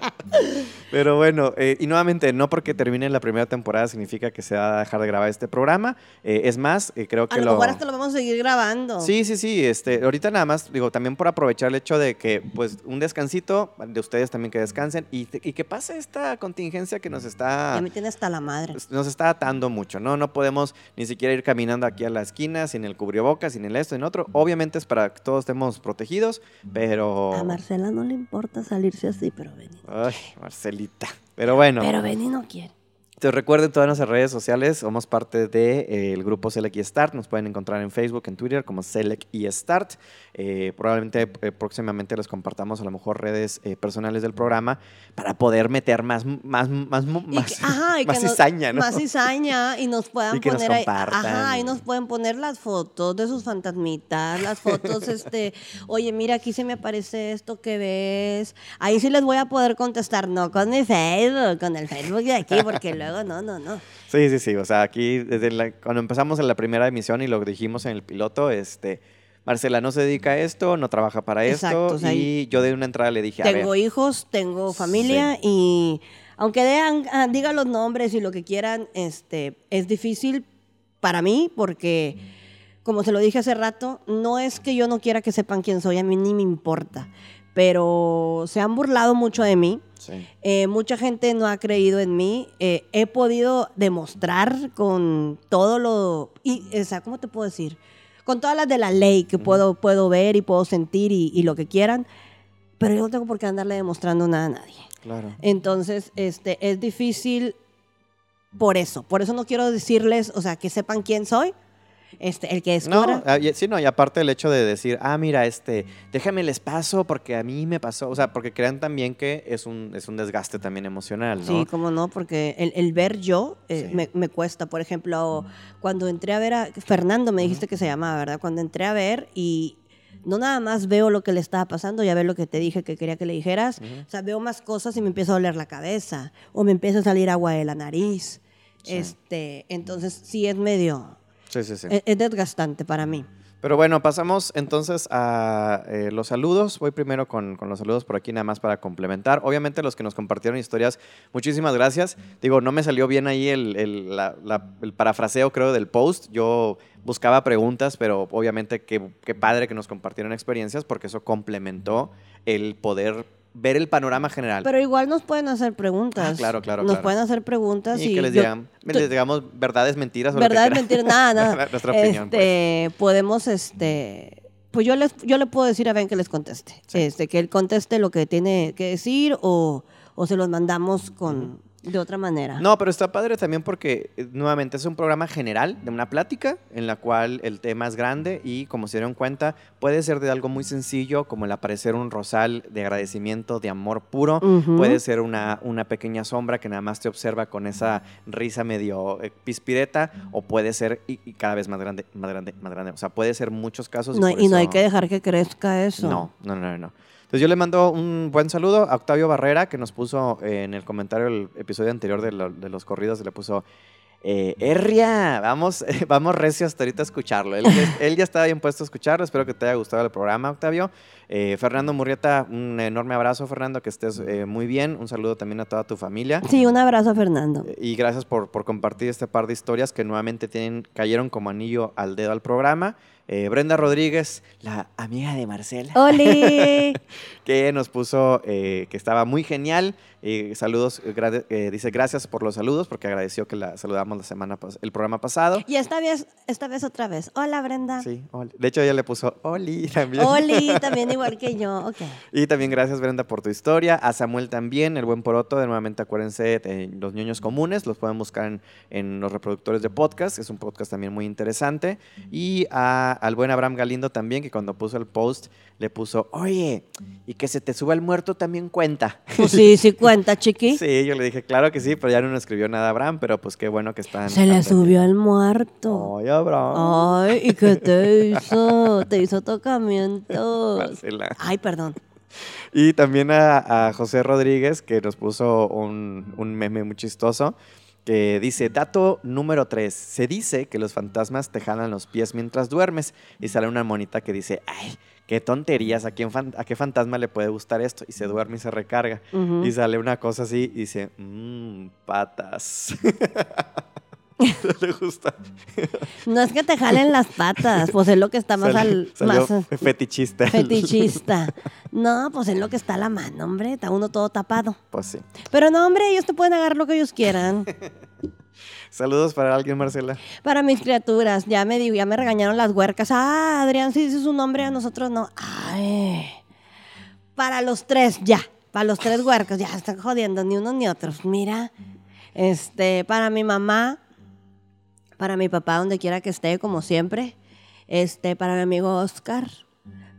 Pero bueno, eh, y nuevamente, no porque termine la primera temporada significa que se va a dejar de grabar este programa. Eh, es más, eh, creo que A lo mejor hasta lo vamos a seguir grabando. Sí, sí, sí. Este, ahorita nada más, digo, también por aprovechar el hecho de que, pues, un descansito, de ustedes también que descansen y, y que pase esta contingencia que nos está, Ya me tiene hasta la madre. nos está atando mucho, ¿no? No podemos ni siquiera ir caminando aquí a la esquina sin el cubrebocas, sin el esto, sin otro. Obviamente es para que todos estemos protegidos, pero... A Marcela no le importa salirse así, pero Benny. Ay, Marcelita. Pero bueno. Pero Benny no quiere. Te recuerden todas nuestras redes sociales, somos parte del grupo Select y Start, nos pueden encontrar en Facebook, en Twitter como Select y Start. Eh, probablemente eh, próximamente les compartamos a lo mejor redes eh, personales del programa para poder meter más, más, más, Y más, que- ajá, y más que nos- cizaña, ¿no? Más cizaña y nos puedan Y que nos poner ahí. compartan. Ajá, y nos pueden poner las fotos de sus fantasmitas, las fotos, este, oye, mira, aquí se me aparece esto que ves. Ahí sí les voy a poder contestar, no con mi Facebook, con el Facebook de aquí, porque luego no, no, no. Sí, sí, sí. O sea, aquí, desde la- cuando empezamos en la primera emisión y lo dijimos en el piloto, este, Marcela no se dedica a esto, no trabaja para Exacto, esto. o sea, y yo de una entrada le dije, a Tengo ver, hijos, tengo familia y aunque dean, ah, digan los nombres y lo que quieran, este, es difícil para mí porque, como se lo dije hace rato, no es que yo no quiera que sepan quién soy, a mí ni me importa, pero se han burlado mucho de mí. Sí. Eh, mucha gente no ha creído en mí. Eh, he podido demostrar con todo lo... Y, o sea, ¿cómo te puedo decir? Con todas las de la ley que puedo, puedo ver y puedo sentir y, y lo que quieran, pero yo no tengo por qué andarle demostrando nada a nadie. Claro. Entonces, este, es difícil por eso. Por eso no quiero decirles, o sea, que sepan quién soy. Este, el que No, descubra. ah, y- sí, no, y aparte el hecho de decir, ah, mira, este, déjame les paso porque a mí me pasó, o sea, porque crean también que es un, es un desgaste también emocional, ¿no? Sí, cómo no, porque el, el ver yo eh, Sí. me, me cuesta. Por ejemplo, cuando entré a ver a Fernando, me dijiste que se llamaba, ¿verdad? Cuando entré a ver y no nada más veo lo que le estaba pasando, ya veo lo que te dije que quería que le dijeras. O sea, veo más cosas y me empieza a doler la cabeza o me empieza a salir agua de la nariz. Sí. Este, entonces sí es medio, Sí, sí, sí. es, es desgastante para mí. Pero bueno, pasamos entonces a eh, los saludos. Voy primero con, con los saludos por aquí, nada más para complementar. Obviamente, los que nos compartieron historias, muchísimas gracias. Digo, no me salió bien ahí el, el- la- la- el parafraseo, creo, del post. Yo buscaba preguntas, pero obviamente qué, qué padre que nos compartieron experiencias, porque eso complementó el poder ver el panorama general. Pero igual nos pueden hacer preguntas. Ah, claro, claro, Nos claro. pueden hacer preguntas y y, que les, yo- digan, tú- les digamos verdades, mentiras. o lo que verdad, quieran. mentira, nada, nada. Nuestra opinión. pues. Este, podemos, este, pues yo les, yo le puedo decir a Ben que les conteste, Sí. este, que él conteste lo que tiene que decir o, o se los mandamos con de otra manera. No, pero está padre también porque, eh, nuevamente, es un programa general de una plática en la cual el tema es grande y, como se dieron cuenta, puede ser de algo muy sencillo, como el aparecer un rosal de agradecimiento, de amor puro. Puede ser una, una pequeña sombra que nada más te observa con esa risa medio eh, pispireta, o puede ser, y, y cada vez más grande, más grande, más grande. O sea, puede ser muchos casos. No, por y no hay que dejar que crezca eso. no, no, no, no. Entonces yo le mando un buen saludo a Octavio Barrera, que nos puso eh, en el comentario del episodio anterior de, lo- de los corridos, le puso, eh, Erria, vamos, vamos recio hasta ahorita a escucharlo. Él, ya- él ya estaba bien puesto a escucharlo, espero que te haya gustado el programa, Octavio. Eh, Fernando Murrieta, un enorme abrazo, Fernando, que estés eh, muy bien. Un saludo también a toda tu familia. Sí, un abrazo Fernando. Y gracias por, por compartir este par de historias que nuevamente tienen, cayeron como anillo al dedo al programa. Eh, Brenda Rodríguez, la amiga de Marcela ¡Oli! que nos puso eh, que estaba muy genial. Eh, saludos, eh, eh, dice gracias por los saludos porque agradeció que la saludamos la semana el programa pasado. y esta vez, esta vez otra vez. Hola, Brenda. Sí, de hecho ella le puso Oli también. Oli, también igual que yo. Ok. Y también gracias Brenda por tu historia, a Samuel también, el buen poroto, de nuevamente acuérdense de los ñoños comunes, los pueden buscar en, en los reproductores de podcast, es un podcast también muy interesante. Y a- al buen Abraham Galindo también, que cuando puso el post le puso, oye, y que se te suba el muerto también cuenta. Pues sí, sí cuenta, chiqui. Sí, yo le dije, claro que sí, pero ya no nos escribió nada Abraham, pero pues qué bueno que están. Se le al subió el muerto. Ay, Abraham. Ay, ¿y qué te hizo? Te hizo tocamientos. Marcela. Ay, perdón. Y también a, a José Rodríguez, que nos puso un, un meme muy chistoso. que dice, dato número 3, se dice que los fantasmas te jalan los pies mientras duermes y sale una monita que dice, ay, qué tonterías, ¿a, quién a qué fantasma le puede gustar esto? Y se duerme y se recarga. Y sale una cosa así y dice, mmm, patas. no le gusta. no es que te jalen las patas, pues es lo que está más al. más, fetichista. Fetichista. No, pues es lo que está a la mano, hombre. Está uno todo tapado. Pues sí. Pero no, hombre, ellos te pueden agarrar lo que ellos quieran. Saludos para alguien, Marcela. Para mis criaturas. Ya me digo, ya me regañaron las huercas. Ah, Adrián, si dice su nombre, a nosotros no. Ay. Para los tres, ya. Para los tres huercas, ya están jodiendo, ni unos ni otros. Mira, este, para mi mamá, para mi papá, donde quiera que esté, como siempre. Este, para mi amigo Oscar,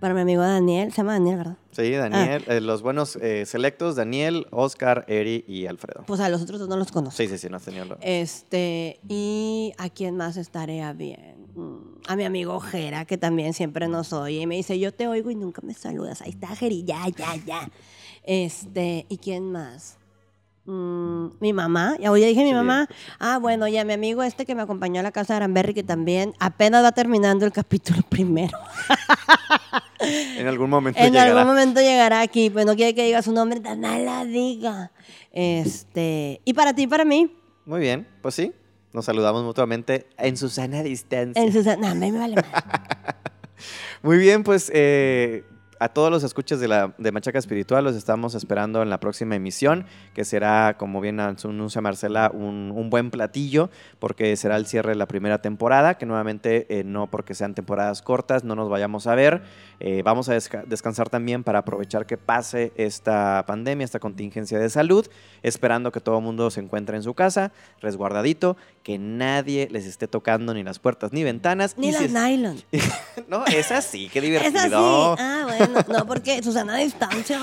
para mi amigo Daniel, se llama Daniel, ¿verdad? Sí, Daniel, ah. eh, los buenos eh, selectos, Daniel, Oscar, Eri y Alfredo. Pues a los otros no los conozco. Sí, sí, sí, no has tenido Este, y a quién más estaría bien. Mm, a mi amigo Jera, que también siempre nos oye y me dice, yo te oigo y nunca me saludas. Ahí está Jeri, ya, ya, ya. Este, ¿y quién más? Mm, mi mamá, ya hoy dije mi mamá, ah, bueno, ya mi amigo este que me acompañó a la casa de Aranberry, que también apenas va terminando el capítulo primero. en algún momento en algún momento llegará aquí, pues no quiere que diga su nombre, no la diga. Este, y para ti, para mí. Muy bien, pues sí, nos saludamos mutuamente en su sana distancia. En su sana, no, me vale Muy bien, pues eh, a todos los escuchas de, la, de Machaca Espiritual los estamos esperando en la próxima emisión, que será, como bien anuncia Marcela, un, buen platillo, porque será el cierre de la primera temporada, que nuevamente eh, no porque sean temporadas cortas, no nos vayamos a ver. Eh, vamos a descansar también para aprovechar que pase esta pandemia, esta contingencia de salud, esperando que todo el mundo se encuentre en su casa, resguardadito, que nadie les esté tocando ni las puertas ni ventanas. Ni las nylon. no, es así, qué divertido. Es así. Ah, bueno no, porque Susana a distancia.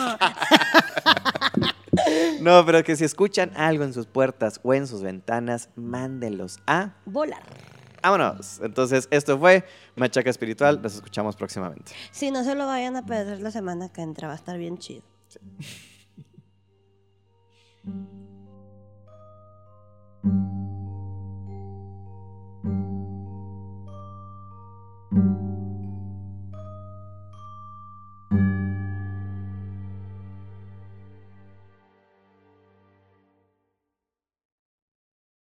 No, pero que si escuchan algo en sus puertas o en sus ventanas, mándenlos a volar. Vámonos. Entonces, esto fue Machaca Espiritual. Nos escuchamos próximamente. Si no se lo vayan a perder la semana que entra, va a estar bien chido. Sí.